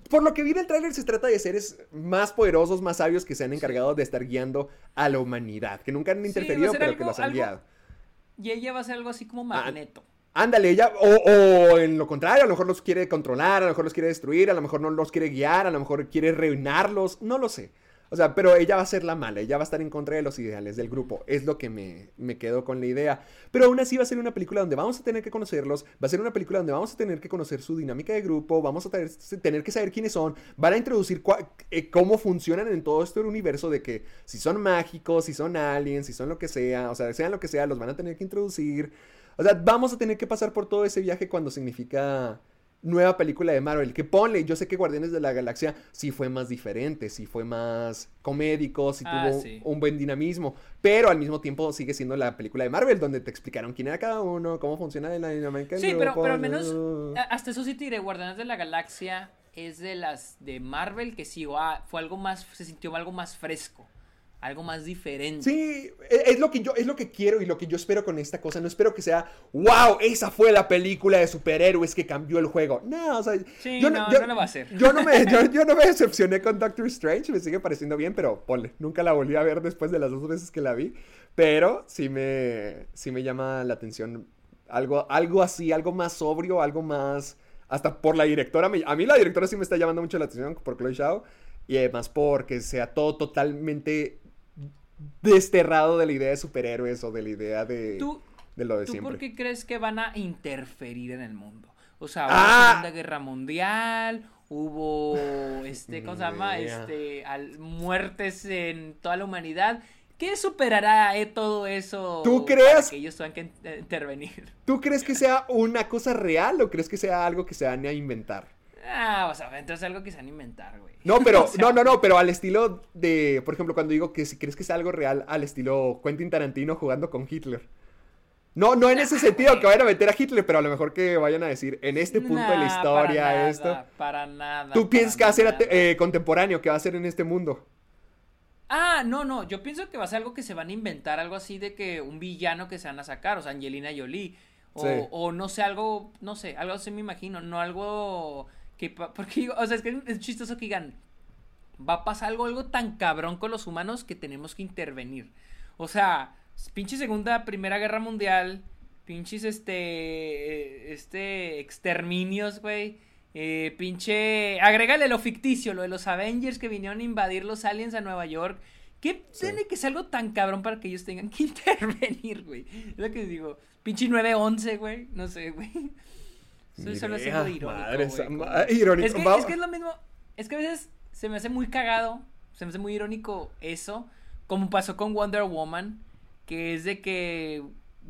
Por lo que vi en el tráiler se trata de seres más poderosos, más sabios que se han encargado de estar guiando a la humanidad, que nunca han interferido, pero que los han algo- guiado. Y ella va a ser algo así como Ah, magneto. Ándale, ella, o, o en lo contrario, a lo mejor los quiere controlar, a lo mejor los quiere destruir, a lo mejor no los quiere guiar, a lo mejor quiere reinarlos, no lo sé. O sea, pero ella va a ser la mala, ella va a estar en contra de los ideales del grupo, es lo que me, me quedo con la idea. Pero aún así va a ser una película donde vamos a tener que conocerlos, va a ser una película donde vamos a tener que conocer su dinámica de grupo, vamos a tener, que saber quiénes son, van a introducir eh, cómo funcionan en todo este universo de que si son mágicos, si son aliens, si son lo que sea, o sea, sean lo que sea, los van a tener que introducir. O sea, vamos a tener que pasar por todo ese viaje cuando significa nueva película de Marvel. Que ponle, yo sé que Guardianes de la Galaxia sí fue más diferente, sí fue más comédico, sí Ah, tuvo sí. un buen dinamismo, pero al mismo tiempo sigue siendo la película de Marvel donde te explicaron quién era cada uno, cómo funciona la dinámica. Sí, pero, pero al menos, hasta eso sí te diré, Guardianes de la Galaxia es de las de Marvel que sí, ah, fue algo más, se sintió algo más fresco, algo más diferente. Sí, e- es lo que yo es lo que quiero y lo que yo espero con esta cosa. No espero que sea, wow, esa fue la película de superhéroes que cambió el juego. No, o sea, Sí, yo no, no lo va a hacer. Yo no me, yo, (laughs) yo no me decepcioné con Doctor Strange, me sigue pareciendo bien, pero ponle, nunca la volví a ver después de las dos veces que la vi. Pero sí me, sí me llama la atención algo, algo así, algo más sobrio, algo más. Hasta por la directora. a mí la directora sí me está llamando mucho la atención por Chloe Shao. Y además porque sea todo totalmente desterrado de la idea de superhéroes o de la idea de, ¿Tú, de lo de ¿Tú siempre. por qué crees que van a interferir en el mundo? O sea, hubo Ah. Segunda Guerra Mundial, hubo, (laughs) este, ¿cómo se llama? Este, al- muertes en toda la humanidad. ¿Qué superará eh, todo eso? ¿Tú para crees? que ellos tengan que in- intervenir. ¿Tú crees que sea una cosa real o crees que sea algo que se van a inventar? Ah, o sea, entonces algo que se van a inventar, güey. No, pero, (laughs) O sea, no, no, no, pero al estilo de, por ejemplo, cuando digo que si crees que sea algo real, al estilo Quentin Tarantino jugando con Hitler. No, no en ese sentido que vayan a meter a Hitler, pero a lo mejor que vayan a decir, en este punto de la historia, para esto. nada, Para nada. ¿Tú piensas que va a ser eh, contemporáneo, que va a ser en este mundo? Ah, no, no, yo pienso que va a ser algo que se van a inventar, algo así de que un villano que se van a sacar, o sea, Angelina Jolie, o, Sí. o no sé, algo, no sé, algo así me imagino, no algo que, porque, digo, o sea, es que es chistoso que digan, va a pasar algo, algo tan cabrón con los humanos que tenemos que intervenir, o sea, pinche segunda, primera guerra mundial, pinches, este, eh, este, exterminios, güey, Eh, pinche. Agrégale lo ficticio, lo de los Avengers que vinieron a invadir los aliens a Nueva York. ¿Qué tiene que ser algo tan cabrón para que ellos tengan que (laughs) intervenir, güey? Es lo que digo. Pinche 911, güey. No sé, güey. Estoy solo Idea, haciendo irónico. madre Es que, es que es lo mismo. Es que a veces se me hace muy cagado. Se me hace muy irónico eso. Como pasó con Wonder Woman. Que es de que.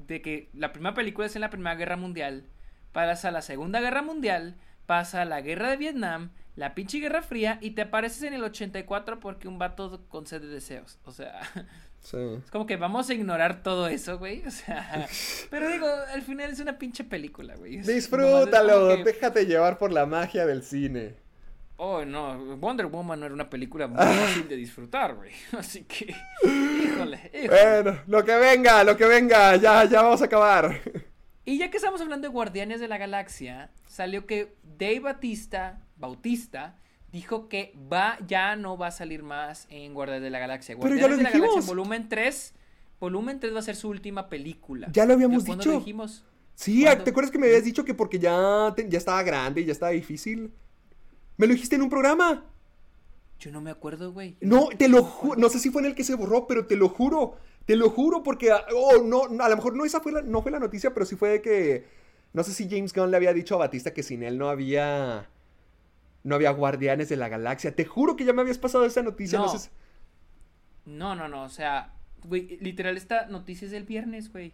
De que la primera película es en la Primera Guerra Mundial. Pasa la Segunda Guerra Mundial. Pasa la Guerra de Vietnam. La pinche Guerra Fría. Y te apareces en el 84 porque un vato concede deseos. O sea. (laughs) Sí. Es como que vamos a ignorar todo eso, güey. O sea. (laughs) Pero digo, al final es una pinche película, güey. Disfrútalo, que- déjate llevar por la magia del cine. Oh, no, Wonder Woman no era una película muy fácil de disfrutar, güey. (laughs) Así que, (laughs) híjole, híjole. Bueno, lo que venga, lo que venga, ya, ya vamos a acabar. Y ya que estamos hablando de Guardianes de la Galaxia, salió que Dave Batista, Bautista, dijo que va, ya no va a salir más en Guardianes de la Galaxia. Pero ya lo de la dijimos. Galaxia volumen 3, volumen 3 va a ser su última película. Ya lo habíamos ¿Cuándo dicho. lo dijimos? Sí, ¿Cuándo? ¿te acuerdas que me habías dicho que porque ya, te- ya estaba grande y ya estaba difícil? Me lo dijiste en un programa. Yo no me acuerdo, güey. No, te lo juro, no sé si fue en el que se borró, pero te lo juro, te lo juro porque, ah, oh, no, no, a lo mejor no esa fue la, no fue la noticia, pero sí fue de que, no sé si James Gunn le había dicho a Batista que sin él no había, no había guardianes de la galaxia. Te juro que ya me habías pasado esa noticia, no, No. sé si- No, no, no, o sea, güey, literal esta noticia es del viernes, güey.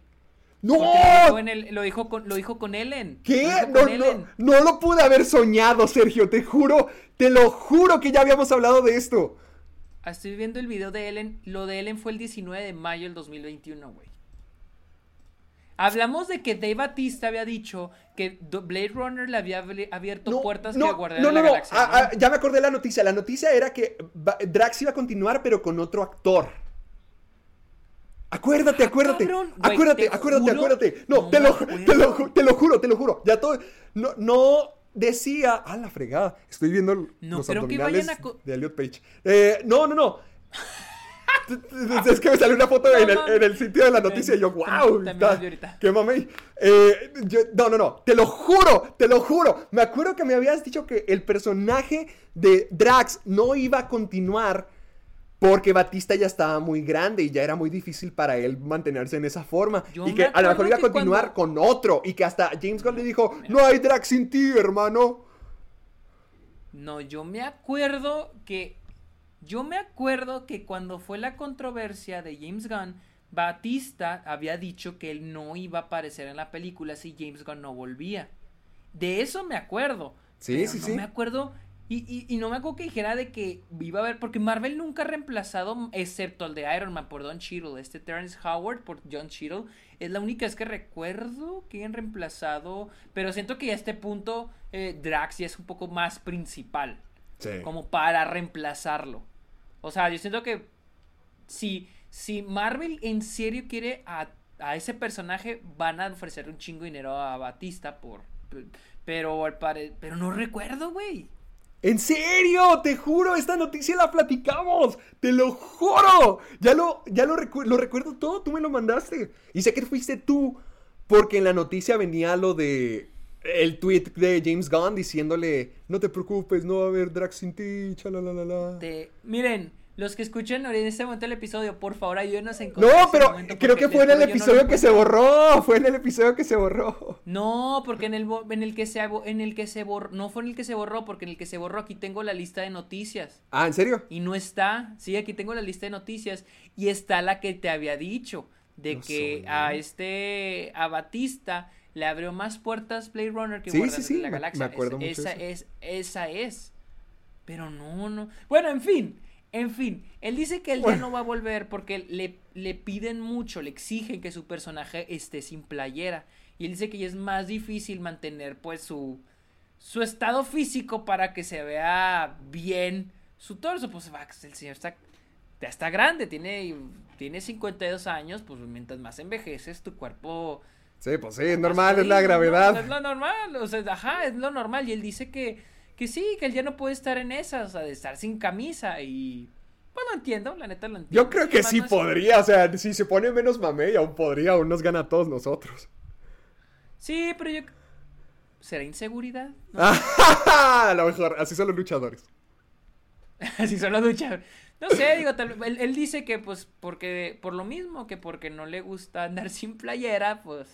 ¡No! Lo dijo, en el- lo dijo con, lo dijo con Ellen. ¿Qué? Lo con no, Ellen. no lo pude haber soñado, Sergio, te juro, te lo juro que ya habíamos hablado de esto. Ah, Estoy viendo el video de Ellen. Lo de Ellen fue el 19 de mayo del 2021, güey. Hablamos de que Dave Batista había dicho que Blade Runner le había abierto No, puertas no, que Guardián no, de la no, no, Galaxia. ah, ah, ya me acordé de la noticia. La noticia era que Drax iba a continuar, pero con otro actor. Acuérdate, Ah, acuérdate, cabrón, güey, acuérdate, te acuérdate, juro- acuérdate. No, no te, lo, te, lo, te lo juro, te lo juro. Ya todo. No, no decía. Ah, la fregada. Estoy viendo No los creo que abdominales vayan a de Elliot Page. Eh, no, no, no. Es que me salió una foto en, el, en el sitio de la noticia y yo, wow. también está-. ¡Qué mamey! Eh, yo- no, no, no. Te lo juro, te lo juro. Me acuerdo que me habías dicho que el personaje de Drax no iba a continuar porque Batista ya estaba muy grande y ya era muy difícil para él mantenerse en esa forma. Yo y que a lo mejor iba a continuar cuando- con otro. Y que hasta James Gunn le dijo, no hay Drax sin ti, hermano. No, yo me acuerdo que. Yo me acuerdo que cuando fue la controversia de James Gunn, Batista había dicho que él no iba a aparecer en la película si James Gunn no volvía. De eso me acuerdo. Sí, pero sí, no sí. me acuerdo. Y, y- y no me acuerdo que dijera de que iba a haber. Porque Marvel nunca ha reemplazado, excepto el de Iron Man por Don Cheadle. Este Terrence Howard por John Cheadle. Es la única vez que recuerdo que han reemplazado. Pero siento que a este punto eh, Drax ya es un poco más principal Sí. como para reemplazarlo. O sea, yo siento que si, si Marvel en serio quiere a, a ese personaje, van a ofrecerle un chingo de dinero a Batista por... Pero pero no recuerdo, güey. ¿En serio? Te juro, esta noticia la platicamos. Te lo juro. Ya lo, ya lo, recu- lo recuerdo todo, tú me lo mandaste. Y sé que fuiste tú, porque en la noticia venía lo de el tweet de James Gunn diciéndole, no te preocupes, no va a haber Drax sin ti, chalalala. Te- miren, los que escuchan en este momento el episodio, por favor ayúdenos a No, encontrar ese pero creo que fue en el no episodio que se borró. Fue en el episodio que se borró. No, porque en el en el que se en el que se borró, no fue en el que se borró, porque en el que se borró aquí tengo la lista de noticias. Ah, ¿en serio? Y no está. Sí, aquí tengo la lista de noticias. Y está la que te había dicho. De No que a este. A Batista le abrió más puertas Blade Runner que Sí, Guardianes sí, sí, de la me- Galaxia. me acuerdo Es- mucho esa eso. es, esa es. Pero no, no. Bueno, en fin. En fin. Él dice que él ya no va a volver porque le, le piden mucho, le exigen que su personaje esté sin playera. Y él dice que ya es más difícil mantener pues su su estado físico para que se vea bien su torso. Pues va, el señor está, ya está grande, tiene, tiene 52 años, pues mientras más envejeces, tu cuerpo... Sí, pues sí, es normal, más es la gravedad. Es lo normal, o sea, ajá, es lo normal. Y él dice que, que sí, que él ya no puede estar en esas, o sea, de estar sin camisa y... Pues lo entiendo, la neta lo entiendo. Yo creo que sí podría, o sea, si se pone menos mamey, aún podría, aún nos gana a todos nosotros. Sí, pero yo... ¿Será inseguridad? No, (laughs) a lo mejor, así son los luchadores. (laughs) Así son los luchadores. No sé, digo, tal- él, él dice que pues porque, por lo mismo, que porque no le gusta andar (laughs) sin playera, pues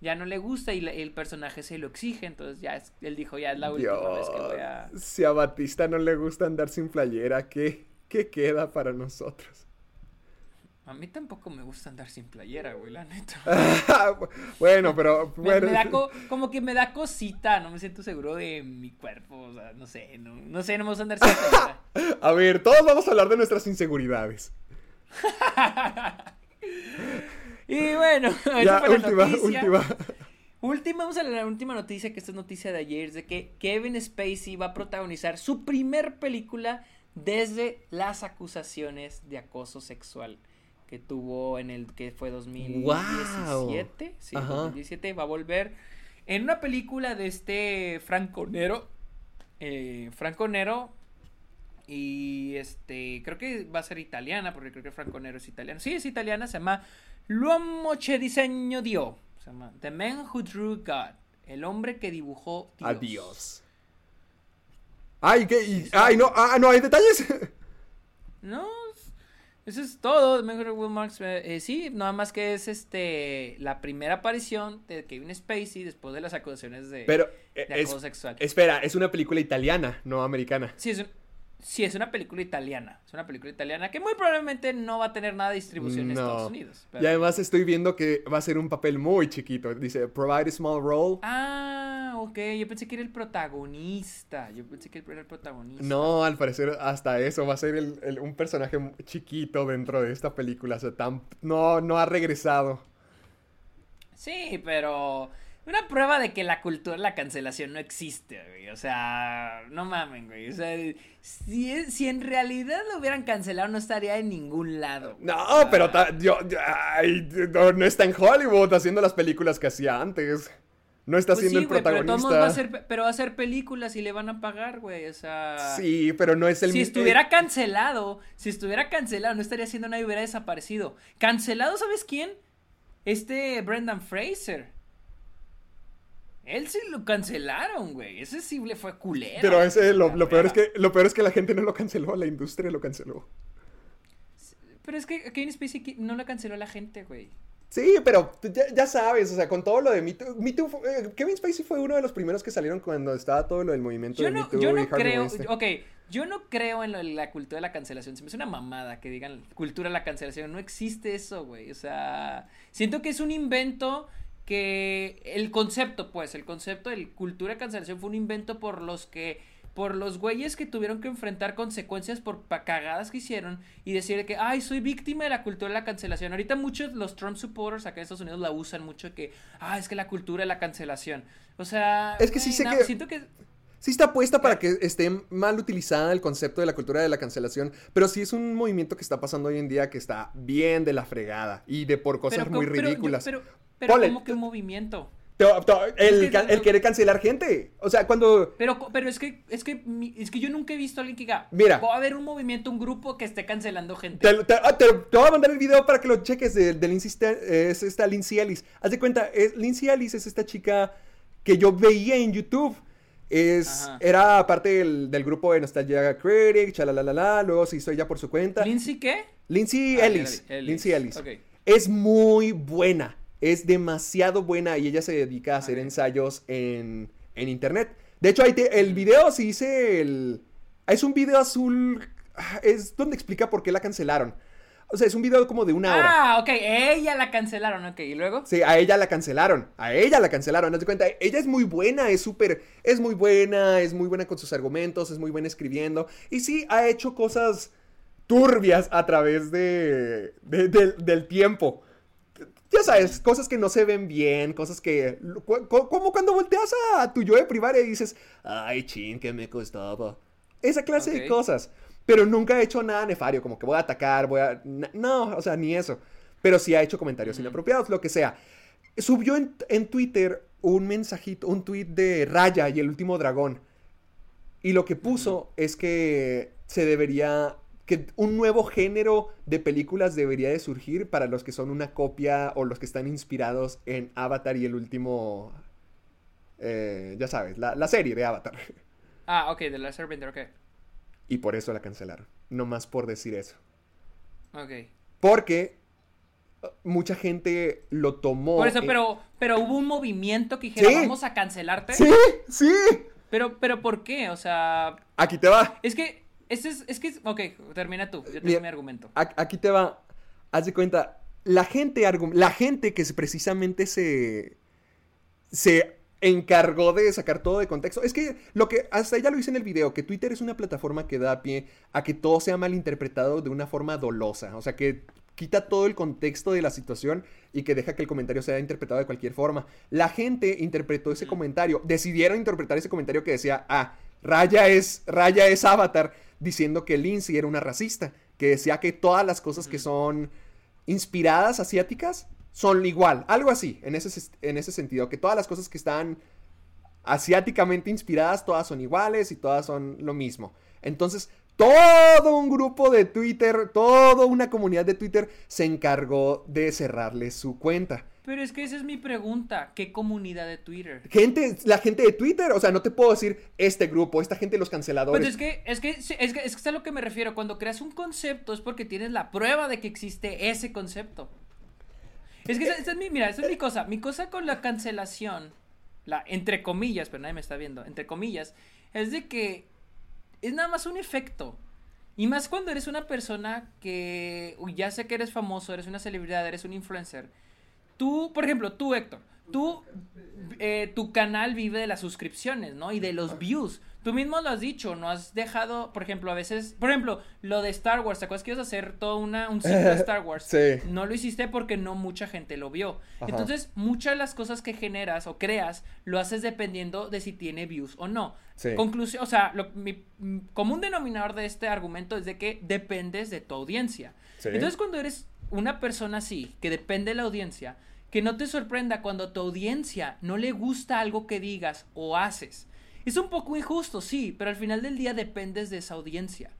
ya no le gusta y el personaje se lo exige, entonces ya es- él dijo, ya es la última vez que voy a... Si a Batista no le gusta andar sin playera, ¿qué, qué queda para nosotros? A mí tampoco me gusta andar sin playera, güey, la neta. (laughs) bueno, pero Me, bueno. me da co- como que me da cosita, no me siento seguro de mi cuerpo, o sea, no sé, no, no sé, no me gusta andar sin (laughs) playera. A ver, todos vamos a hablar de nuestras inseguridades. (laughs) Bueno, (laughs) Ya, fue la última, noticia. última. Última, vamos a la última noticia, que esta es noticia de ayer, es de que Kevin Spacey va a protagonizar su primer película desde las acusaciones de acoso sexual que tuvo en el que fue 2017. Sí, Ajá. 2017 va a volver en una película de este Franco Nero. Eh, Franco Nero. Y este, creo que va a ser italiana, porque creo que Franco Nero es italiano. Sí, es italiana, se llama L'uomo che disegno Dio. Se llama The Man Who Drew God. El hombre que dibujó Dios. Adiós. Ay, ¿qué? Y- ay, no, ah, no, hay detalles. (laughs) No, eso es todo. Mejor Will Marks. eh, sí, nada más que es este la primera aparición de Kevin Spacey después de las acusaciones de, Pero, de eh, acoso es- sexual. espera, es una película italiana, no americana. Sí, es, un- sí, es una película italiana. Es una película italiana que muy probablemente no va a tener nada de distribución en. Estados Unidos. pero- Y además estoy viendo que va a ser un papel muy chiquito. Dice, provide a small role. Ah, ok. Yo pensé que era el protagonista. Yo pensé que era el protagonista. No, al parecer hasta eso va a ser el- el- un personaje chiquito dentro de esta película. O sea, tan, no, no ha regresado. Sí, pero una prueba de que la cultura de la cancelación no existe, güey. O sea, no mamen, güey. O sea, si, es- si en realidad lo hubieran cancelado, no estaría en ningún lado. No, pero ta- yo, ay, no, no está en Hollywood haciendo las películas que hacía antes. No está Pues siendo sí, el güey, pero protagonista. modos va a hacer, pero va a hacer películas y le van a pagar, güey. O sea. Sí, pero no es el Si mi- estuviera cancelado, si estuviera cancelado, no estaría haciendo nada y hubiera desaparecido. Cancelado, ¿sabes quién? Este Brendan Fraser. Él sí lo cancelaron, güey. Ese sí le fue culero. Pero ese, lo, peor es que, lo peor es que la gente no lo canceló, la industria lo canceló. Pero es que Kevin Spacey no lo canceló la gente, güey. Sí, pero ya, ya sabes, o sea, con todo lo de Me Too, Me Too eh, Kevin Spacey fue uno de los primeros que salieron cuando estaba todo lo del movimiento Yo de Me no, Too yo no creo, Weinstein. ok, yo no creo en, lo- en la cultura de la cancelación. Se me hace una mamada que digan cultura de la cancelación. No existe eso, güey. O sea, siento que es un invento que el concepto, pues, el concepto de cultura de cancelación fue un invento por los que por los güeyes que tuvieron que enfrentar consecuencias por cagadas que hicieron y decir que, ay, soy víctima de la cultura de la cancelación. Ahorita muchos los Trump supporters acá en Estados Unidos la usan mucho que, ah, es que la cultura de la cancelación. O sea, Es que sí sé no, que- siento que Sí está puesta para que esté mal utilizada el concepto de la cultura de la cancelación, pero sí es un movimiento que está pasando hoy en día que está bien de la fregada y de por cosas Pero muy pero yo- ridículas. Pero, pero, Ponle, ¿cómo que un movimiento? To- to- el, que- el querer cancelar gente. O sea, cuando... Pero, pero es que, es que, es que yo nunca he visto a alguien que diga, Mira. va a haber un movimiento, un grupo que esté cancelando gente. Te, te- ah, te- te voy a mandar el video para que lo cheques de, de Lindsay eh, es esta Lindsay Ellis. Haz de cuenta, es, Lindsay Ellis es esta chica que yo veía en YouTube. Es, Ajá. era parte del, del grupo de Nostalgia Critic, chalalalala, luego se hizo ella por su cuenta. ¿Lindsay qué? Lindsay Ah, Ellis. Ellis. Lindsay Ellis. Es muy buena. Es demasiado buena y ella se dedica a hacer ensayos en, en internet. De hecho, ahí te- el video se dice el... Es un video azul... ah, Es donde explica por qué la cancelaron. O sea, es un video como de una hora. Ah, ok, ella la cancelaron, ok, ¿y luego? Sí, a ella la cancelaron. A ella la cancelaron. Haz de cuenta, ella es muy buena, es súper. Es muy buena, es muy buena con sus argumentos, es muy buena escribiendo. Y sí, ha hecho cosas turbias a través de, de- del- del tiempo. Ya sabes, cosas que no se ven bien, cosas que. Como cuando volteas a tu yo de primaria y dices, ay, chin, que me costaba. Esa clase de cosas. Pero nunca ha hecho nada nefario, como que voy a atacar, voy a. No, o sea, ni eso. Pero sí ha hecho comentarios inapropiados, lo que sea. Subió en, en Twitter un mensajito, un tweet de Raya y el último dragón. Y lo que puso es que se debería. Que un nuevo género de películas debería de surgir para los que son una copia o los que están inspirados en Avatar y el último. Eh, ya sabes, la, la serie de Avatar. (laughs) Ah, ok, de la Airbender, ok. Y por eso la cancelaron. No más por decir eso. Ok. Porque uh, mucha gente lo tomó. Por eso, en- pero, pero hubo un movimiento que dijera, Sí. vamos a cancelarte. Sí, sí. Pero, pero ¿por qué? O sea, Aquí te va. es que, es, es que, es- ok, termina tú, yo tengo mi argumento. Aquí te va. Haz de cuenta. La gente, la gente que precisamente se. Se encargó de sacar todo de contexto. Es que lo que. Hasta ella lo hice en el video. Que Twitter es una plataforma que da pie a que todo sea malinterpretado de una forma dolosa. O sea que quita todo el contexto de la situación y que deja que el comentario sea interpretado de cualquier forma. La gente interpretó ese comentario, decidieron interpretar ese comentario que decía, ah, Raya es, Raya es Avatar, diciendo que Lindsay era una racista, que decía que todas las cosas que son inspiradas asiáticas son igual, algo así, en ese, en ese sentido, que todas las cosas que están asiáticamente inspiradas, todas son iguales y todas son lo mismo. Entonces, todo un grupo de Twitter, toda una comunidad de Twitter se encargó de cerrarle su cuenta. Pero es que esa es mi pregunta, ¿qué comunidad de Twitter? Gente, la gente de Twitter, o sea, no te puedo decir este grupo, esta gente, los canceladores. Pues es que, es que, es que, es que es a lo que me refiero. Cuando creas un concepto es porque tienes la prueba de que existe ese concepto. Es que esa, esa es mi, mira, esa es mi cosa. Mi cosa con la cancelación, la, entre comillas, pero nadie me está viendo, entre comillas, es de que es nada más un efecto. Y más cuando eres una persona que, uy, ya sé que eres famoso, eres una celebridad, eres un influencer. Tú, por ejemplo, tú, Héctor, tú, eh, tu canal vive de las suscripciones, ¿no? Y de los views. Tú mismo lo has dicho, no has dejado, por ejemplo, a veces, por ejemplo, lo de Star Wars, ¿te acuerdas que ibas a hacer todo una, un ciclo de Star (laughs) Wars? Sí. No lo hiciste porque no mucha gente lo vio. Ajá. Entonces, muchas de las cosas que generas o creas, lo haces dependiendo de si tiene views o no. Sí. Conclusión, o sea, lo- mi común denominador de este argumento es de que dependes de tu audiencia. Sí. Entonces, cuando eres una persona así, que depende de la audiencia, que no te sorprenda cuando a tu audiencia no le gusta algo que digas o haces. Es un poco injusto, sí, pero al final del día dependes de esa audiencia.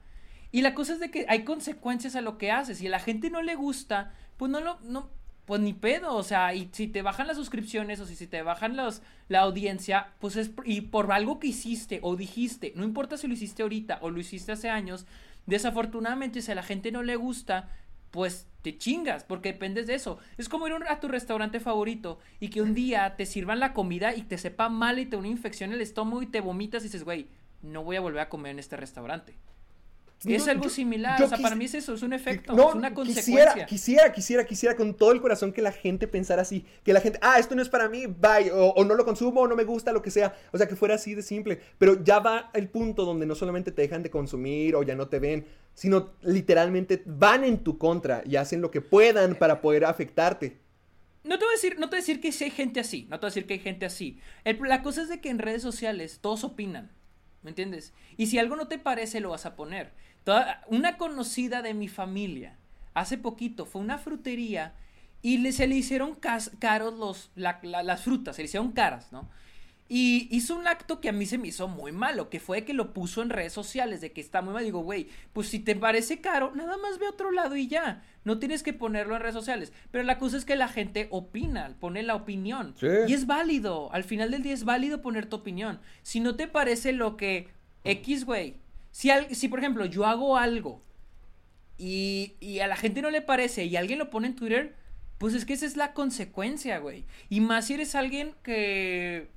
Y la cosa es de que hay consecuencias a lo que haces. Y a la gente no le gusta, pues no lo, no, pues ni pedo. O sea, y si te bajan las suscripciones o si, si te bajan los, la audiencia, pues es y por algo que hiciste o dijiste, no importa si lo hiciste ahorita o lo hiciste hace años, desafortunadamente si a la gente no le gusta, pues te chingas, porque dependes de eso. Es como ir a tu restaurante favorito y que un día te sirvan la comida y te sepa mal y te una infección en el estómago y te vomitas y dices, güey, no voy a volver a comer en este restaurante. Es No, algo yo- similar, yo o sea, para mí es eso, es un efecto, No, es una consecuencia. quisiera, quisiera, quisiera, quisiera con todo el corazón que la gente pensara así. Que la gente, ah, esto no es para mí, bye. O, o no lo consumo, o no me gusta, lo que sea. O sea, que fuera así de simple. Pero ya va el punto donde no solamente te dejan de consumir o ya no te ven, sino literalmente van en tu contra y hacen lo que puedan para poder afectarte. No te voy a decir, no te voy a decir que sí hay gente así, no te voy a decir que hay gente así. El- la cosa es de que en redes sociales todos opinan, ¿me entiendes? Y si algo no te parece, lo vas a poner. Toda- una conocida de mi familia, hace poquito, fue a una frutería y le, se le hicieron cas- caros los, la- la- las frutas, se le hicieron caras, ¿no? Y hizo un acto que a mí se me hizo muy malo, que fue que lo puso en redes sociales, de que está muy mal. Digo, güey, pues si te parece caro, nada más ve a otro lado y ya. No tienes que ponerlo en redes sociales. Pero la cosa es que la gente opina, pone la opinión. Sí. Y es válido. Al final del día es válido poner tu opinión. Si no te parece lo que X, güey. Si, al- si, por ejemplo, yo hago algo y, y a la gente no le parece y alguien lo pone en Twitter, pues es que esa es la consecuencia, güey. Y más si eres alguien que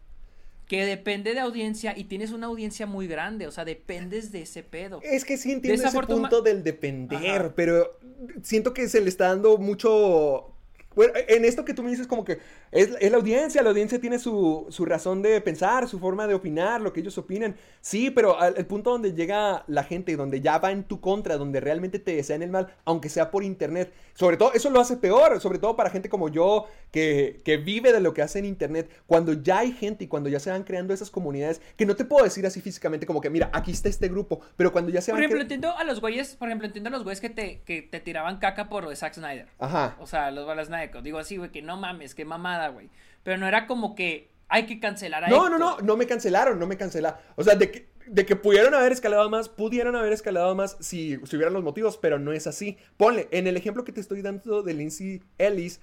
que depende de audiencia y tienes una audiencia muy grande, o sea, dependes de ese pedo. Es que sí entiendo ese punto del depender, Ajá. pero siento que se le está dando mucho... Bueno, en esto que tú me dices como que es, es la audiencia, la audiencia tiene su, su razón de pensar, su forma de opinar, lo que ellos opinan. Sí, pero al, el punto donde llega la gente, donde ya va en tu contra, donde realmente te desean el mal, aunque sea por internet. Sobre todo, eso lo hace peor, sobre todo para gente como yo, que, que vive de lo que hace en internet. Cuando ya hay gente y cuando ya se van creando esas comunidades, que no te puedo decir así físicamente como que, mira, aquí está este grupo, pero cuando ya se Por van ejemplo, cre- entiendo a los güeyes, por ejemplo, entiendo a los güeyes que te, que te tiraban caca por Zack Snyder. Ajá. O sea, los balas Snyder. Digo así, güey, que no mames, qué mamada, güey. Pero no era como que hay que cancelar a No, Héctor. no, no, no me cancelaron, no me cancelaron. O sea, de que, de que pudieron haber escalado más, pudieron haber escalado más si, si hubieran los motivos, pero no es así. Ponle, en el ejemplo que te estoy dando de Lindsay Ellis,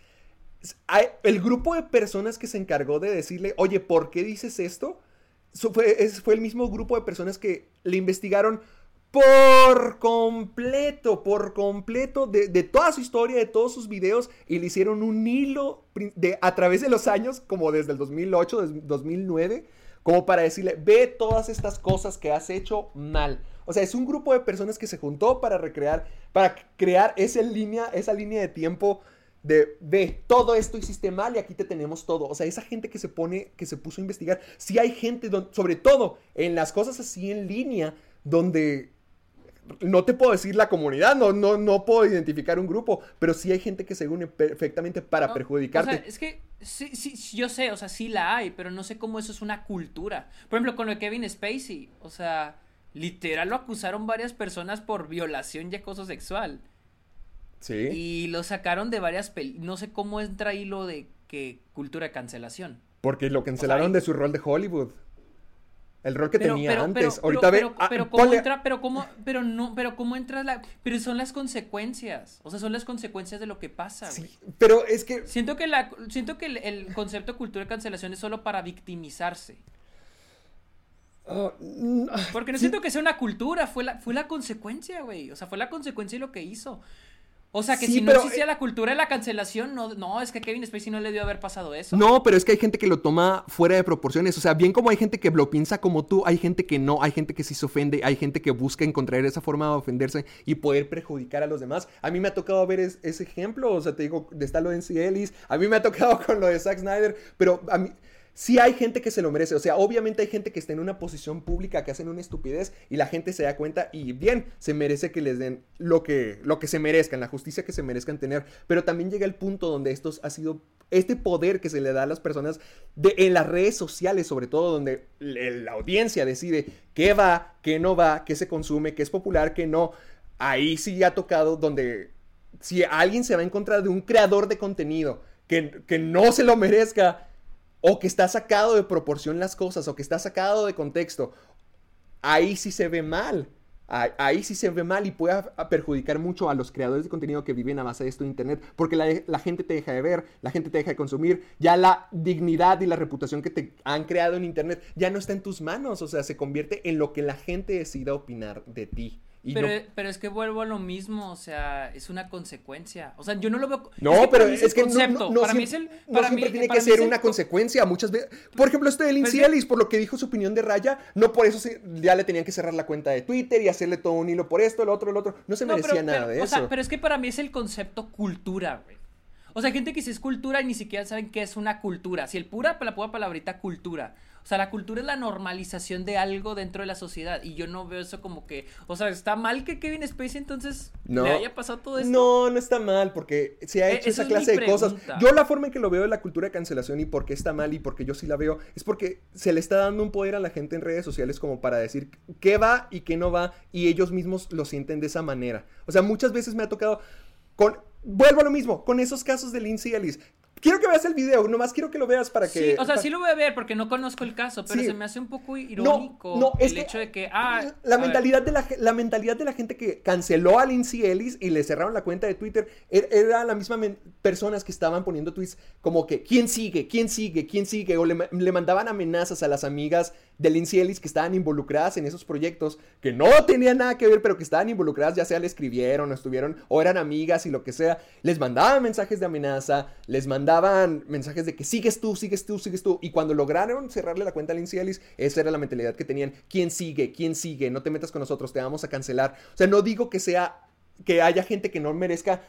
hay- el grupo de personas que se encargó de decirle, oye, ¿por qué dices esto? So- fue, es- fue el mismo grupo de personas que le investigaron por completo, por completo, de, toda su historia, de todos sus videos, y le hicieron un hilo a través de los años, como desde el 2008, desde 2009, como para decirle, ve todas estas cosas que has hecho mal. O sea, es un grupo de personas que se juntó para recrear, para crear esa línea, esa línea de tiempo de, ve, todo esto hiciste mal y aquí te tenemos todo. O sea, esa gente que se pone, que se puso a investigar, sí hay gente, sobre todo en las cosas así en línea, donde no te puedo decir la comunidad, no, no, no puedo identificar un grupo, pero sí hay gente que se une perfectamente para No, perjudicarte. O sea, es que sí, sí, yo sé, o sea, sí la hay, pero no sé cómo eso es una cultura. Por ejemplo, con lo de Kevin Spacey, o sea, literal lo acusaron varias personas por violación y acoso sexual. sí. Y lo sacaron de varias pel No sé cómo entra ahí lo de que cultura de cancelación. Porque lo cancelaron hay- de su rol de Hollywood. El rol que Pero, tenía pero, antes. pero, Ahorita pero, ve. pero, ah, pero cómo ponle- entra, pero cómo, pero no, pero cómo entra la, pero son las consecuencias, o sea, son las consecuencias de lo que pasa, güey. Sí, pero es que. Siento que la, siento que el, el concepto de cultura de cancelación es solo para victimizarse. ah, ah, Porque no sí, siento que sea una cultura, fue la, fue la consecuencia, güey. O sea, fue la consecuencia de lo que hizo. O sea, que Sí, si no pero, existía eh, la cultura de la cancelación, no, no, es que Kevin Spacey no le dio haber pasado eso. No, pero es que hay gente que lo toma fuera de proporciones. O sea, bien como hay gente que lo piensa como tú, hay gente que no, hay gente que sí se ofende, hay gente que busca encontrar esa forma de ofenderse y poder perjudicar a los demás. A mí me ha tocado ver es- ese ejemplo, o sea, te digo, está lo de NC Ellis, a mí me ha tocado (laughs) con lo de Zack Snyder, pero a mí... Sí hay gente que se lo merece, o sea, obviamente hay gente que está en una posición pública que hacen una estupidez y la gente se da cuenta y bien, se merece que les den lo que, lo que se merezcan, la justicia que se merezcan tener, pero también llega el punto donde estos ha sido este poder que se le da a las personas en las redes sociales, sobre todo donde la audiencia decide qué va, qué no va, qué se consume, qué es popular, qué no. Ahí sí ha tocado donde si alguien se va en contra de un creador de contenido que, que no se lo merezca o que está sacado de proporción las cosas o que está sacado de contexto, ahí sí se ve mal. Ahí, sí se ve mal y puede perjudicar mucho a los creadores de contenido que viven a base de esto de internet, porque la gente te deja de ver, la gente te deja de consumir, ya la dignidad y la reputación que te han creado en internet ya no está en tus manos, o sea, se convierte en lo que la gente decida opinar de ti. Y Pero, no- pero es que vuelvo a lo mismo, o sea, es una consecuencia. O sea, yo no lo veo. No, para pero mí es que no- concepto, no, no para mí es el. no para siempre mí- tiene para que es ser una co- consecuencia. Muchas veces, por ejemplo, esto de Lindsay es que- Ellis, por lo que dijo su opinión de Raya, no por eso se- ya le tenían que cerrar la cuenta de Twitter y hacerle todo un hilo por esto, el otro, el otro. No se merecía pero- nada pero, de o eso. sea, pero es que para mí es el concepto cultura, güey. O sea, hay gente que si es cultura y ni siquiera saben qué es una cultura. Si el pura, la pura palabrita cultura. O sea, la cultura es la normalización de algo dentro de la sociedad. Y yo no veo eso como que. O sea, está mal que Kevin Spacey entonces No. le haya pasado todo esto. No, no está mal, porque se ha Eh, hecho esa esa es mi clase de cosas. Yo la forma en que lo veo de la cultura de cancelación y por qué está mal y porque yo sí la veo, es porque se le está dando un poder a la gente en redes sociales como para decir qué va y qué no va, y ellos mismos lo sienten de esa manera. O sea, muchas veces me ha tocado con... Vuelvo a lo mismo, con esos casos de Lindsay Ellis. Quiero que veas el video, nomás quiero que lo veas para que... Sí, o sea, sí lo voy a ver porque no conozco el caso, pero Sí. se me hace un poco irónico no, el hecho de que, ah, la ver, mentalidad, de la, la mentalidad de la gente que canceló a Lindsay Ellis y le cerraron la cuenta de Twitter er- era la misma personas que estaban poniendo tweets como que ¿quién sigue? ¿quién sigue? ¿quién sigue? O le mandaban amenazas a las amigas de Lindsay Ellis que estaban involucradas en esos proyectos que no tenían nada que ver pero que estaban involucradas ya sea le escribieron o estuvieron o eran amigas y lo que sea les mandaban mensajes de amenaza les mandaban mensajes de que sigues tú sigues tú sigues tú y cuando lograron cerrarle la cuenta a Lindsay Ellis esa era la mentalidad que tenían quién sigue quién sigue no te metas con nosotros te vamos a cancelar. O sea no digo que sea que haya gente que no merezca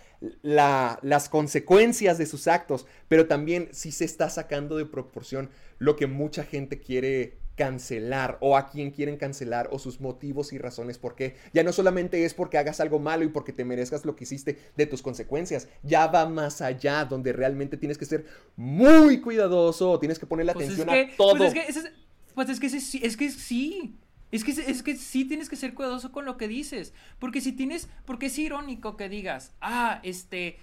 la- las consecuencias de sus actos, pero también si se está sacando de proporción lo que mucha gente quiere cancelar o a quien quieren cancelar o sus motivos y razones por qué. Ya no solamente es porque hagas algo malo y porque te merezcas lo que hiciste de tus consecuencias, ya va más allá donde realmente tienes que ser muy cuidadoso, tienes que ponerle pues es atención que, a todo. Pues es que, es, pues es que es que sí. Es que, es que sí tienes que ser cuidadoso con lo que dices. Porque si tienes. Porque es irónico que digas, ah, este.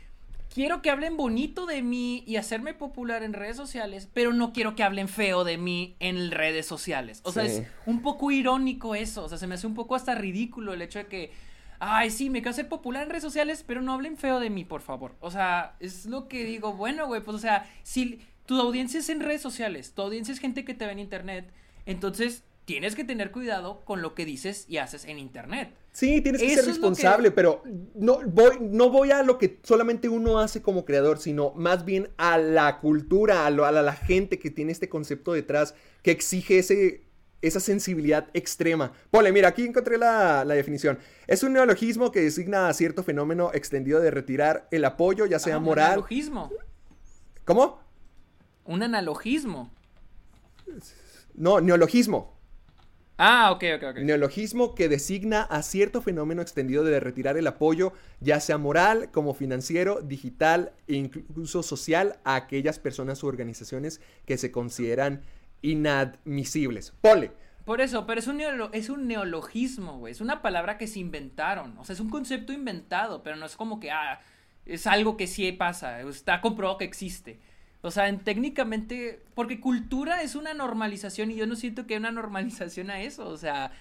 Quiero que hablen bonito de mí y hacerme popular en redes sociales, pero no quiero que hablen feo de mí en redes sociales. O sea, es un poco irónico eso. O sea, se me hace un poco hasta ridículo el hecho de que. ay, sí, me quiero hacer popular en redes sociales, pero no hablen feo de mí, por favor. O sea, es lo que digo, bueno, güey, pues, o sea, si tu audiencia es en redes sociales, tu audiencia es gente que te ve en internet, entonces tienes que tener cuidado con lo que dices y haces en internet. Sí, tienes que Eso ser responsable, que- pero no voy, no voy a lo que solamente uno hace como creador, sino más bien a la cultura, a, lo- a la, gente que tiene este concepto detrás, que exige ese, esa sensibilidad extrema. Ponle, mira, aquí encontré la, la definición. Es un neologismo que designa a cierto fenómeno extendido de retirar el apoyo, ya sea Ah, Un moral. analogismo. ¿Cómo? Un analogismo. No, neologismo. Ah, ok, ok, ok. Neologismo que designa a cierto fenómeno extendido de retirar el apoyo, ya sea moral, como financiero, digital e incluso social, a aquellas personas u organizaciones que se consideran inadmisibles. Ponle. Por eso, pero es un, neolo- es un neologismo, güey. Es una palabra que se inventaron. O sea, es un concepto inventado, pero no es como que, ah, es algo que sí pasa. Está comprobado que existe. O sea, en- técnicamente, porque cultura es una normalización y yo no siento que haya una normalización a eso. O sea,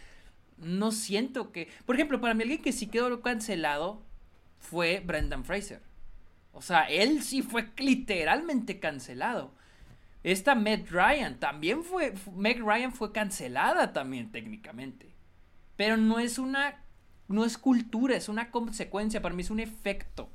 no siento que... Por ejemplo, para mí alguien que sí quedó cancelado fue Brendan Fraser. O sea, él sí fue literalmente cancelado. Esta Meg Ryan también fue. fu- Meg Ryan fue cancelada también técnicamente. Pero no es una. No es cultura, es una consecuencia. Para mí es un efecto.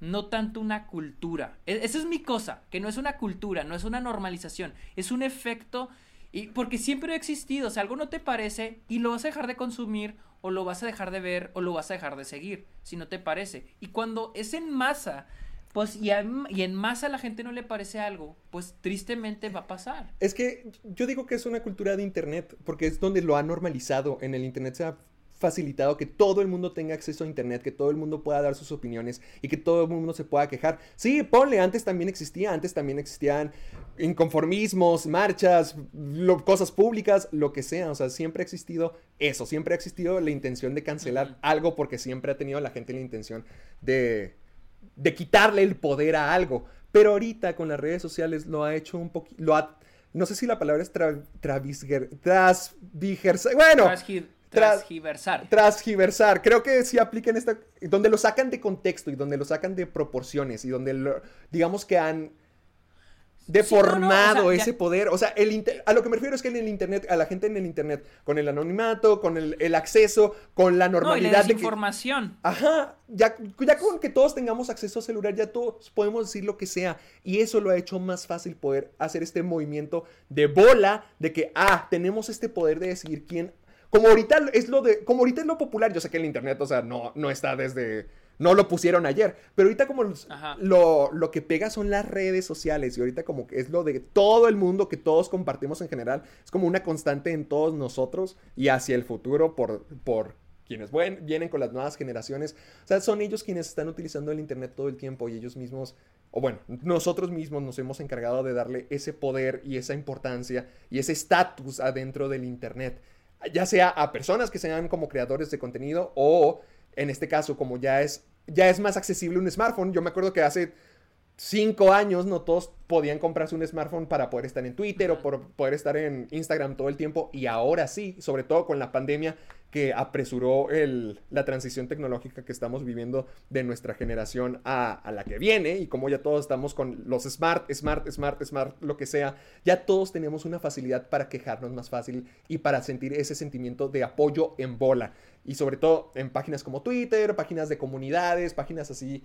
No tanto una cultura. E- esa es mi cosa. Que no es una cultura, no es una normalización. Es un efecto. Y porque siempre ha existido. O sea, algo no te parece y lo vas a dejar de consumir. O lo vas a dejar de ver. O lo vas a dejar de seguir. Si no te parece. Y cuando es en masa. Pues y, y en masa a la gente no le parece algo, pues tristemente va a pasar. Es que yo digo que es una cultura de Internet, porque es donde lo ha normalizado. En el Internet se ha facilitado que todo el mundo tenga acceso a Internet, que todo el mundo pueda dar sus opiniones y que todo el mundo se pueda quejar. Sí, ponle, antes también existía, antes también existían inconformismos, marchas, lo- cosas públicas, lo que sea. O sea, siempre ha existido eso, siempre ha existido la intención de cancelar algo porque siempre ha tenido la gente la intención de de quitarle el poder a algo. Pero ahorita con las redes sociales lo ha hecho un poquito, lo ha, no sé si la palabra es tra, travisger- bueno, transgiversar. transgiversar, creo que sí aplica en esta, donde lo sacan de contexto y donde lo sacan de proporciones y donde lo- digamos que han deformado no, no, o sea, ya- ese poder. O sea, el inter- a lo que me refiero es que en el internet, a la gente en el internet, con el anonimato, con el, el acceso, con la No, y la normalidad de que desinformación. Ajá, ya, ya con que todos tengamos acceso a celular, ya todos podemos decir lo que sea. Y eso lo ha hecho más fácil poder hacer este movimiento de bola, de que, ah, tenemos este poder de decidir quién. Como ahorita es lo de. Como ahorita es lo popular. Yo sé que el internet, o sea, no, no está desde. No lo pusieron ayer. Pero ahorita como lo, lo que pega son las redes sociales. Y ahorita como que es lo de todo el mundo que todos compartimos en general. Es como una constante en todos nosotros y hacia el futuro por, por quienes buen- vienen con las nuevas generaciones. O sea, son ellos quienes están utilizando el Internet todo el tiempo y ellos mismos, o bueno, nosotros mismos nos hemos encargado de darle ese poder y esa importancia y ese estatus adentro del Internet. Ya sea a personas que sean como creadores de contenido o en este caso como ya es, ya es más accesible un smartphone. Yo me acuerdo que hace cinco años no todos podían comprarse un smartphone para poder estar en Twitter o por poder estar en Instagram todo el tiempo y ahora sí, sobre todo con la pandemia que apresuró el- la transición tecnológica que estamos viviendo de nuestra generación a, a la que viene y como ya todos estamos con los smart, smart, smart, smart, lo que sea, ya todos tenemos una facilidad para quejarnos más fácil y para sentir ese sentimiento de apoyo en bola. Y sobre todo en páginas como Twitter, páginas de comunidades, páginas así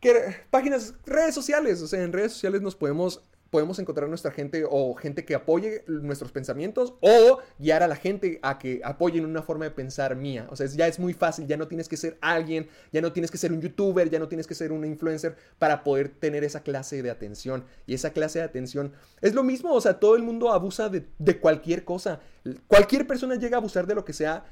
que páginas, redes sociales, o sea, en redes sociales nos podemos podemos encontrar nuestra gente o gente que apoye nuestros pensamientos o guiar a la gente a que apoyen una forma de pensar mía. O sea, ya es muy fácil, ya no tienes que ser alguien, ya no tienes que ser un youtuber, ya no tienes que ser un influencer para poder tener esa clase de atención. Y esa clase de atención es lo mismo, o sea, todo el mundo abusa de cualquier cosa. Cualquier persona llega a abusar de lo que sea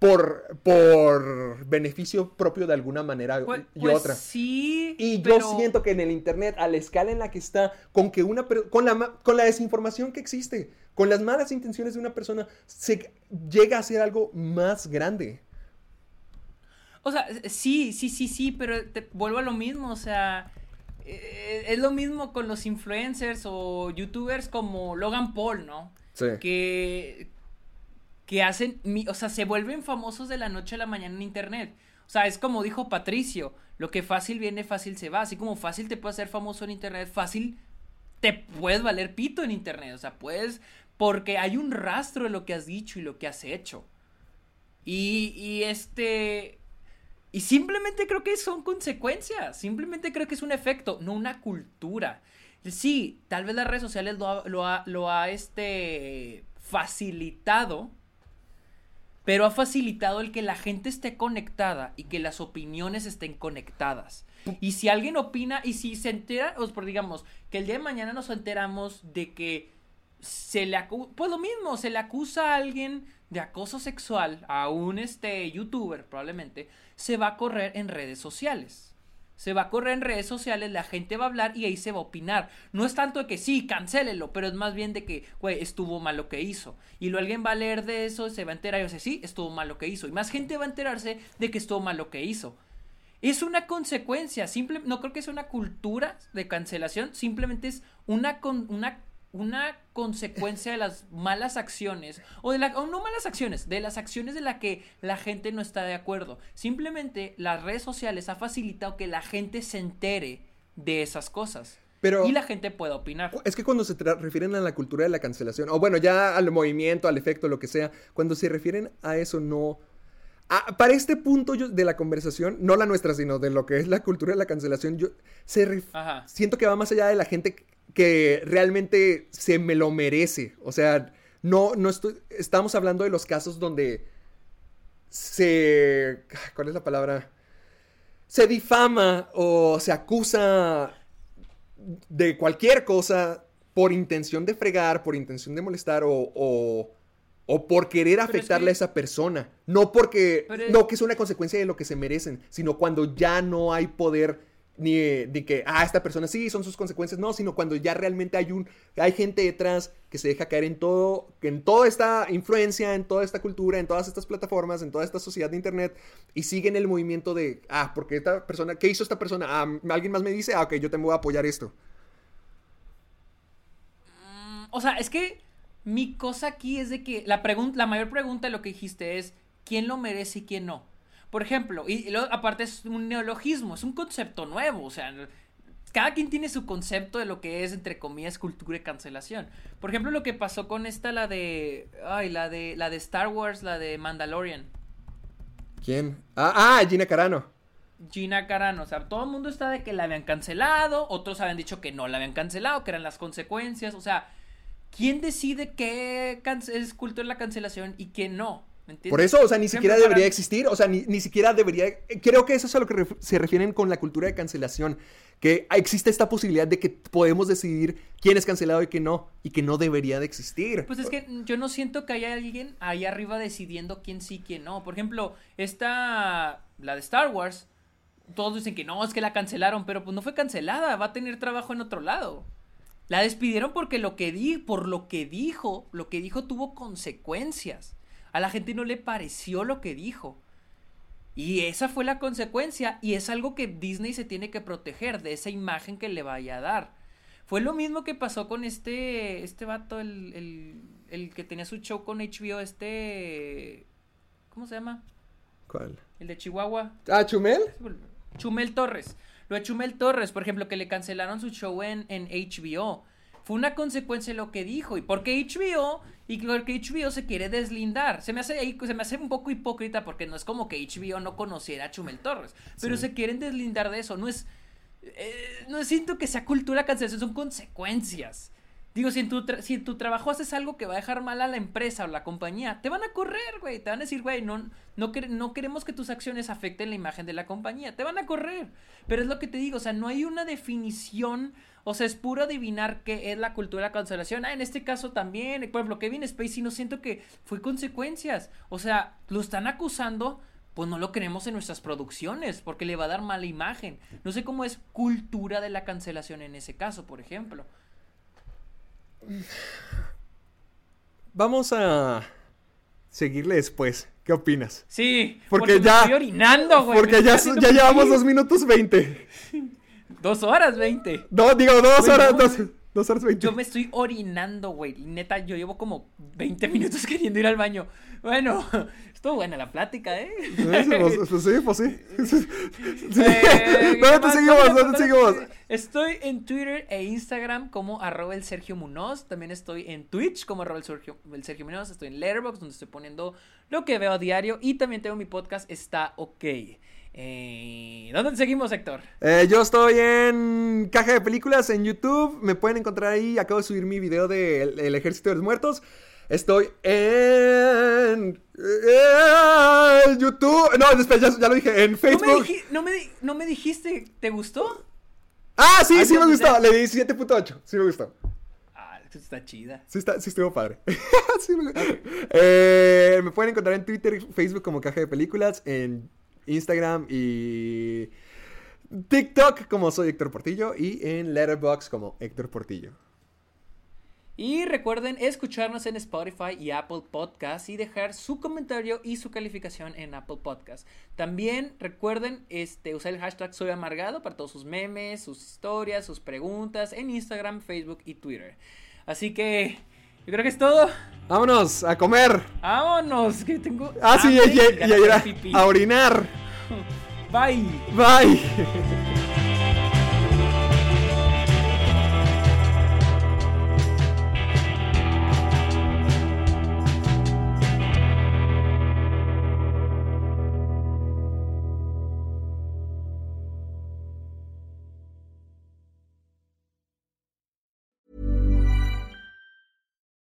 por, por beneficio propio de alguna manera Pues, y pues otra. sí. Y pero- yo siento que en el internet, a la escala en la que está, con que una con la con la desinformación que existe, con las malas intenciones de una persona, se llega a ser algo más grande. O sea, sí, sí, sí, sí, pero te vuelvo a lo mismo, o sea, eh, es lo mismo con los influencers o youtubers como Logan Paul, ¿no? Sí. Que, que hacen, o sea, se vuelven famosos de la noche a la mañana en internet. O sea, es como dijo Patricio, lo que fácil viene, fácil se va. Así como fácil te puedes hacer famoso en internet, fácil te puedes valer pito en internet. O sea, puedes, porque hay un rastro de lo que has dicho y lo que has hecho. Y, y este... Y simplemente creo que son consecuencias, simplemente creo que es un efecto, no una cultura. Sí, tal vez las redes sociales lo ha, lo ha, lo ha este, facilitado, pero ha facilitado el que la gente esté conectada y que las opiniones estén conectadas. Y si alguien opina, y si se entera, pues digamos, que el día de mañana nos enteramos de que se le acusa, pues lo mismo, se le acusa a alguien de acoso sexual, a un este youtuber probablemente, se va a correr en redes sociales. Se va a correr en redes sociales, la gente va a hablar y ahí se va a opinar. No es tanto de que sí, cancélelo, pero es más bien de que, güey, estuvo mal lo que hizo. Y luego alguien va a leer de eso, se va a enterar y va sí, estuvo mal lo que hizo. Y más gente va a enterarse de que estuvo mal lo que hizo. Es una consecuencia, simple, no creo que sea una cultura de cancelación, simplemente es una, con, una una consecuencia de las malas acciones, o de la, o no malas acciones, de las acciones de las que la gente no está de acuerdo. Simplemente las redes sociales ha facilitado que la gente se entere de esas cosas. Pero y la gente pueda opinar. Es que cuando se refieren a la cultura de la cancelación, o bueno, ya al movimiento, al efecto, lo que sea, cuando se refieren a eso, no. para este punto de la conversación, no la nuestra, sino de lo que es la cultura de la cancelación, yo se siento que va más allá de la gente que realmente se me lo merece. O sea, no, no estoy, estamos hablando de los casos donde se, ¿cuál es la palabra? Se difama o se acusa de cualquier cosa por intención de fregar, por intención de molestar o, o, por querer afectarle a esa persona. No porque, no que es una consecuencia de lo que se merecen, sino cuando ya no hay poder ni de que, ah, esta persona sí, son sus consecuencias, no, sino cuando ya realmente hay un, hay gente detrás que se deja caer en todo, en toda esta influencia, en toda esta cultura, en todas estas plataformas, en toda esta sociedad de internet, y siguen el movimiento de, ah, porque esta persona, ¿qué hizo esta persona? Ah, alguien más me dice, ah, ok, yo te voy a apoyar esto. Mm, o sea, es que mi cosa aquí es de que la, la mayor pregunta de lo que dijiste es, ¿quién lo merece y quién no? Por ejemplo, y, aparte es un neologismo, es un concepto nuevo, o sea, cada quien tiene su concepto de lo que es, entre comillas, cultura y cancelación. Por ejemplo, lo que pasó con esta, la de. Ay, la de. La de Star Wars, la de Mandalorian. ¿Quién? Ah, ah, Gina Carano. Gina Carano. O sea, todo el mundo está de que la habían cancelado. Otros habían dicho que no la habían cancelado, que eran las consecuencias. O sea, ¿quién decide qué es cultura la cancelación y qué no? Por eso, o sea, ni siquiera debería existir, o sea, ni, siquiera debería... Creo que eso es a lo que se refieren con la cultura de cancelación, que existe esta posibilidad de que podemos decidir quién es cancelado y quién no, y que no debería de existir. Pues es que yo no siento que haya alguien ahí arriba decidiendo quién sí, quién no. Por ejemplo, esta, la de Star Wars, todos dicen que no, es que la cancelaron, pero pues no fue cancelada, va a tener trabajo en otro lado. La despidieron porque lo que di, por lo que dijo, lo que dijo tuvo consecuencias. A la gente no le pareció lo que dijo. Y esa fue la consecuencia y es algo que Disney se tiene que proteger de esa imagen que le vaya a dar. Fue lo mismo que pasó con este, este vato, el, el, que tenía su show con HBO, este... ¿Cómo se llama? ¿Cuál? El de Chihuahua. Ah, Chumel. Chumel Torres. Lo de Chumel Torres, por ejemplo, que le cancelaron su show en, en HBO fue una consecuencia de lo que dijo. ¿Y por qué HBO? Y porque HBO se quiere deslindar. Se me hace ahí, se me hace un poco hipócrita porque no es como que HBO no conociera a Chumel Torres. Pero se quieren deslindar de eso. No es. Eh, no siento que sea cultura cancelación, son consecuencias. Digo, si en, tu si tu trabajo haces algo que va a dejar mal a la empresa o la compañía, te van a correr, güey. Te van a decir, güey, no, no, no queremos que tus acciones afecten la imagen de la compañía. Te van a correr. Pero es lo que te digo, o sea, no hay una definición o sea, es puro adivinar qué es la cultura de la cancelación. Ah, en este caso también, por ejemplo, Kevin Spacey no siento que fue consecuencias. O sea, lo están acusando, pues no lo queremos en nuestras producciones, porque le va a dar mala imagen. No sé cómo es cultura de la cancelación en ese caso, por ejemplo. Vamos a seguirle después. ¿Qué opinas? Sí, porque, ya. estoy orinando, güey. Porque ya, llevamos dos minutos veinte. (laughs) Dos horas veinte. No, digo dos horas, dos, Dos horas 20. Yo me estoy orinando, güey. Y Neta, yo llevo como 20 minutos (laughs) queriendo ir al baño. Bueno, (laughs) estuvo buena la plática, ¿eh? Sí, pues, pues sí, pues sí. (laughs) Sí. Eh, ¿qué ¿Dónde te más? seguimos? ¿Dónde- ¿Dónde te dónde seguimos? Estoy en Twitter e Instagram como arroba el Sergio Munoz. También estoy en Twitch como arroba el Sergio, el Sergio Munoz. Estoy en Letterboxd donde estoy poniendo lo que veo a diario. Y también tengo mi podcast Está OK. Eh, ¿Dónde te seguimos, Héctor? Eh, yo estoy en Caja de Películas en YouTube. Me pueden encontrar ahí. Acabo de subir mi video de El, El Ejército de los Muertos. Estoy en, en YouTube. No, espera, ya, ya lo dije. En ¿No me, Facebook. no me di- no me dijiste, ¿te gustó? Ah, sí, Ay, sí me gustó. Le di 7.8. Sí me gustó. Ah, está chida. Sí, está, sí estuvo padre. (laughs) Sí me, Eh, me pueden encontrar en Twitter y Facebook como Caja de Películas, en Instagram y TikTok como soy Héctor Portillo y en Letterboxd como Héctor Portillo. Y recuerden escucharnos en Spotify y Apple Podcasts y dejar su comentario y su calificación en Apple Podcasts. También recuerden este, usar el hashtag Soy Amargado para todos sus memes, sus historias, sus preguntas en Instagram, Facebook y Twitter. Así que yo creo que es todo. Vámonos a comer. Vámonos, que tengo. Ah, sí, y, y- a orinar. (laughs) Bye. Bye.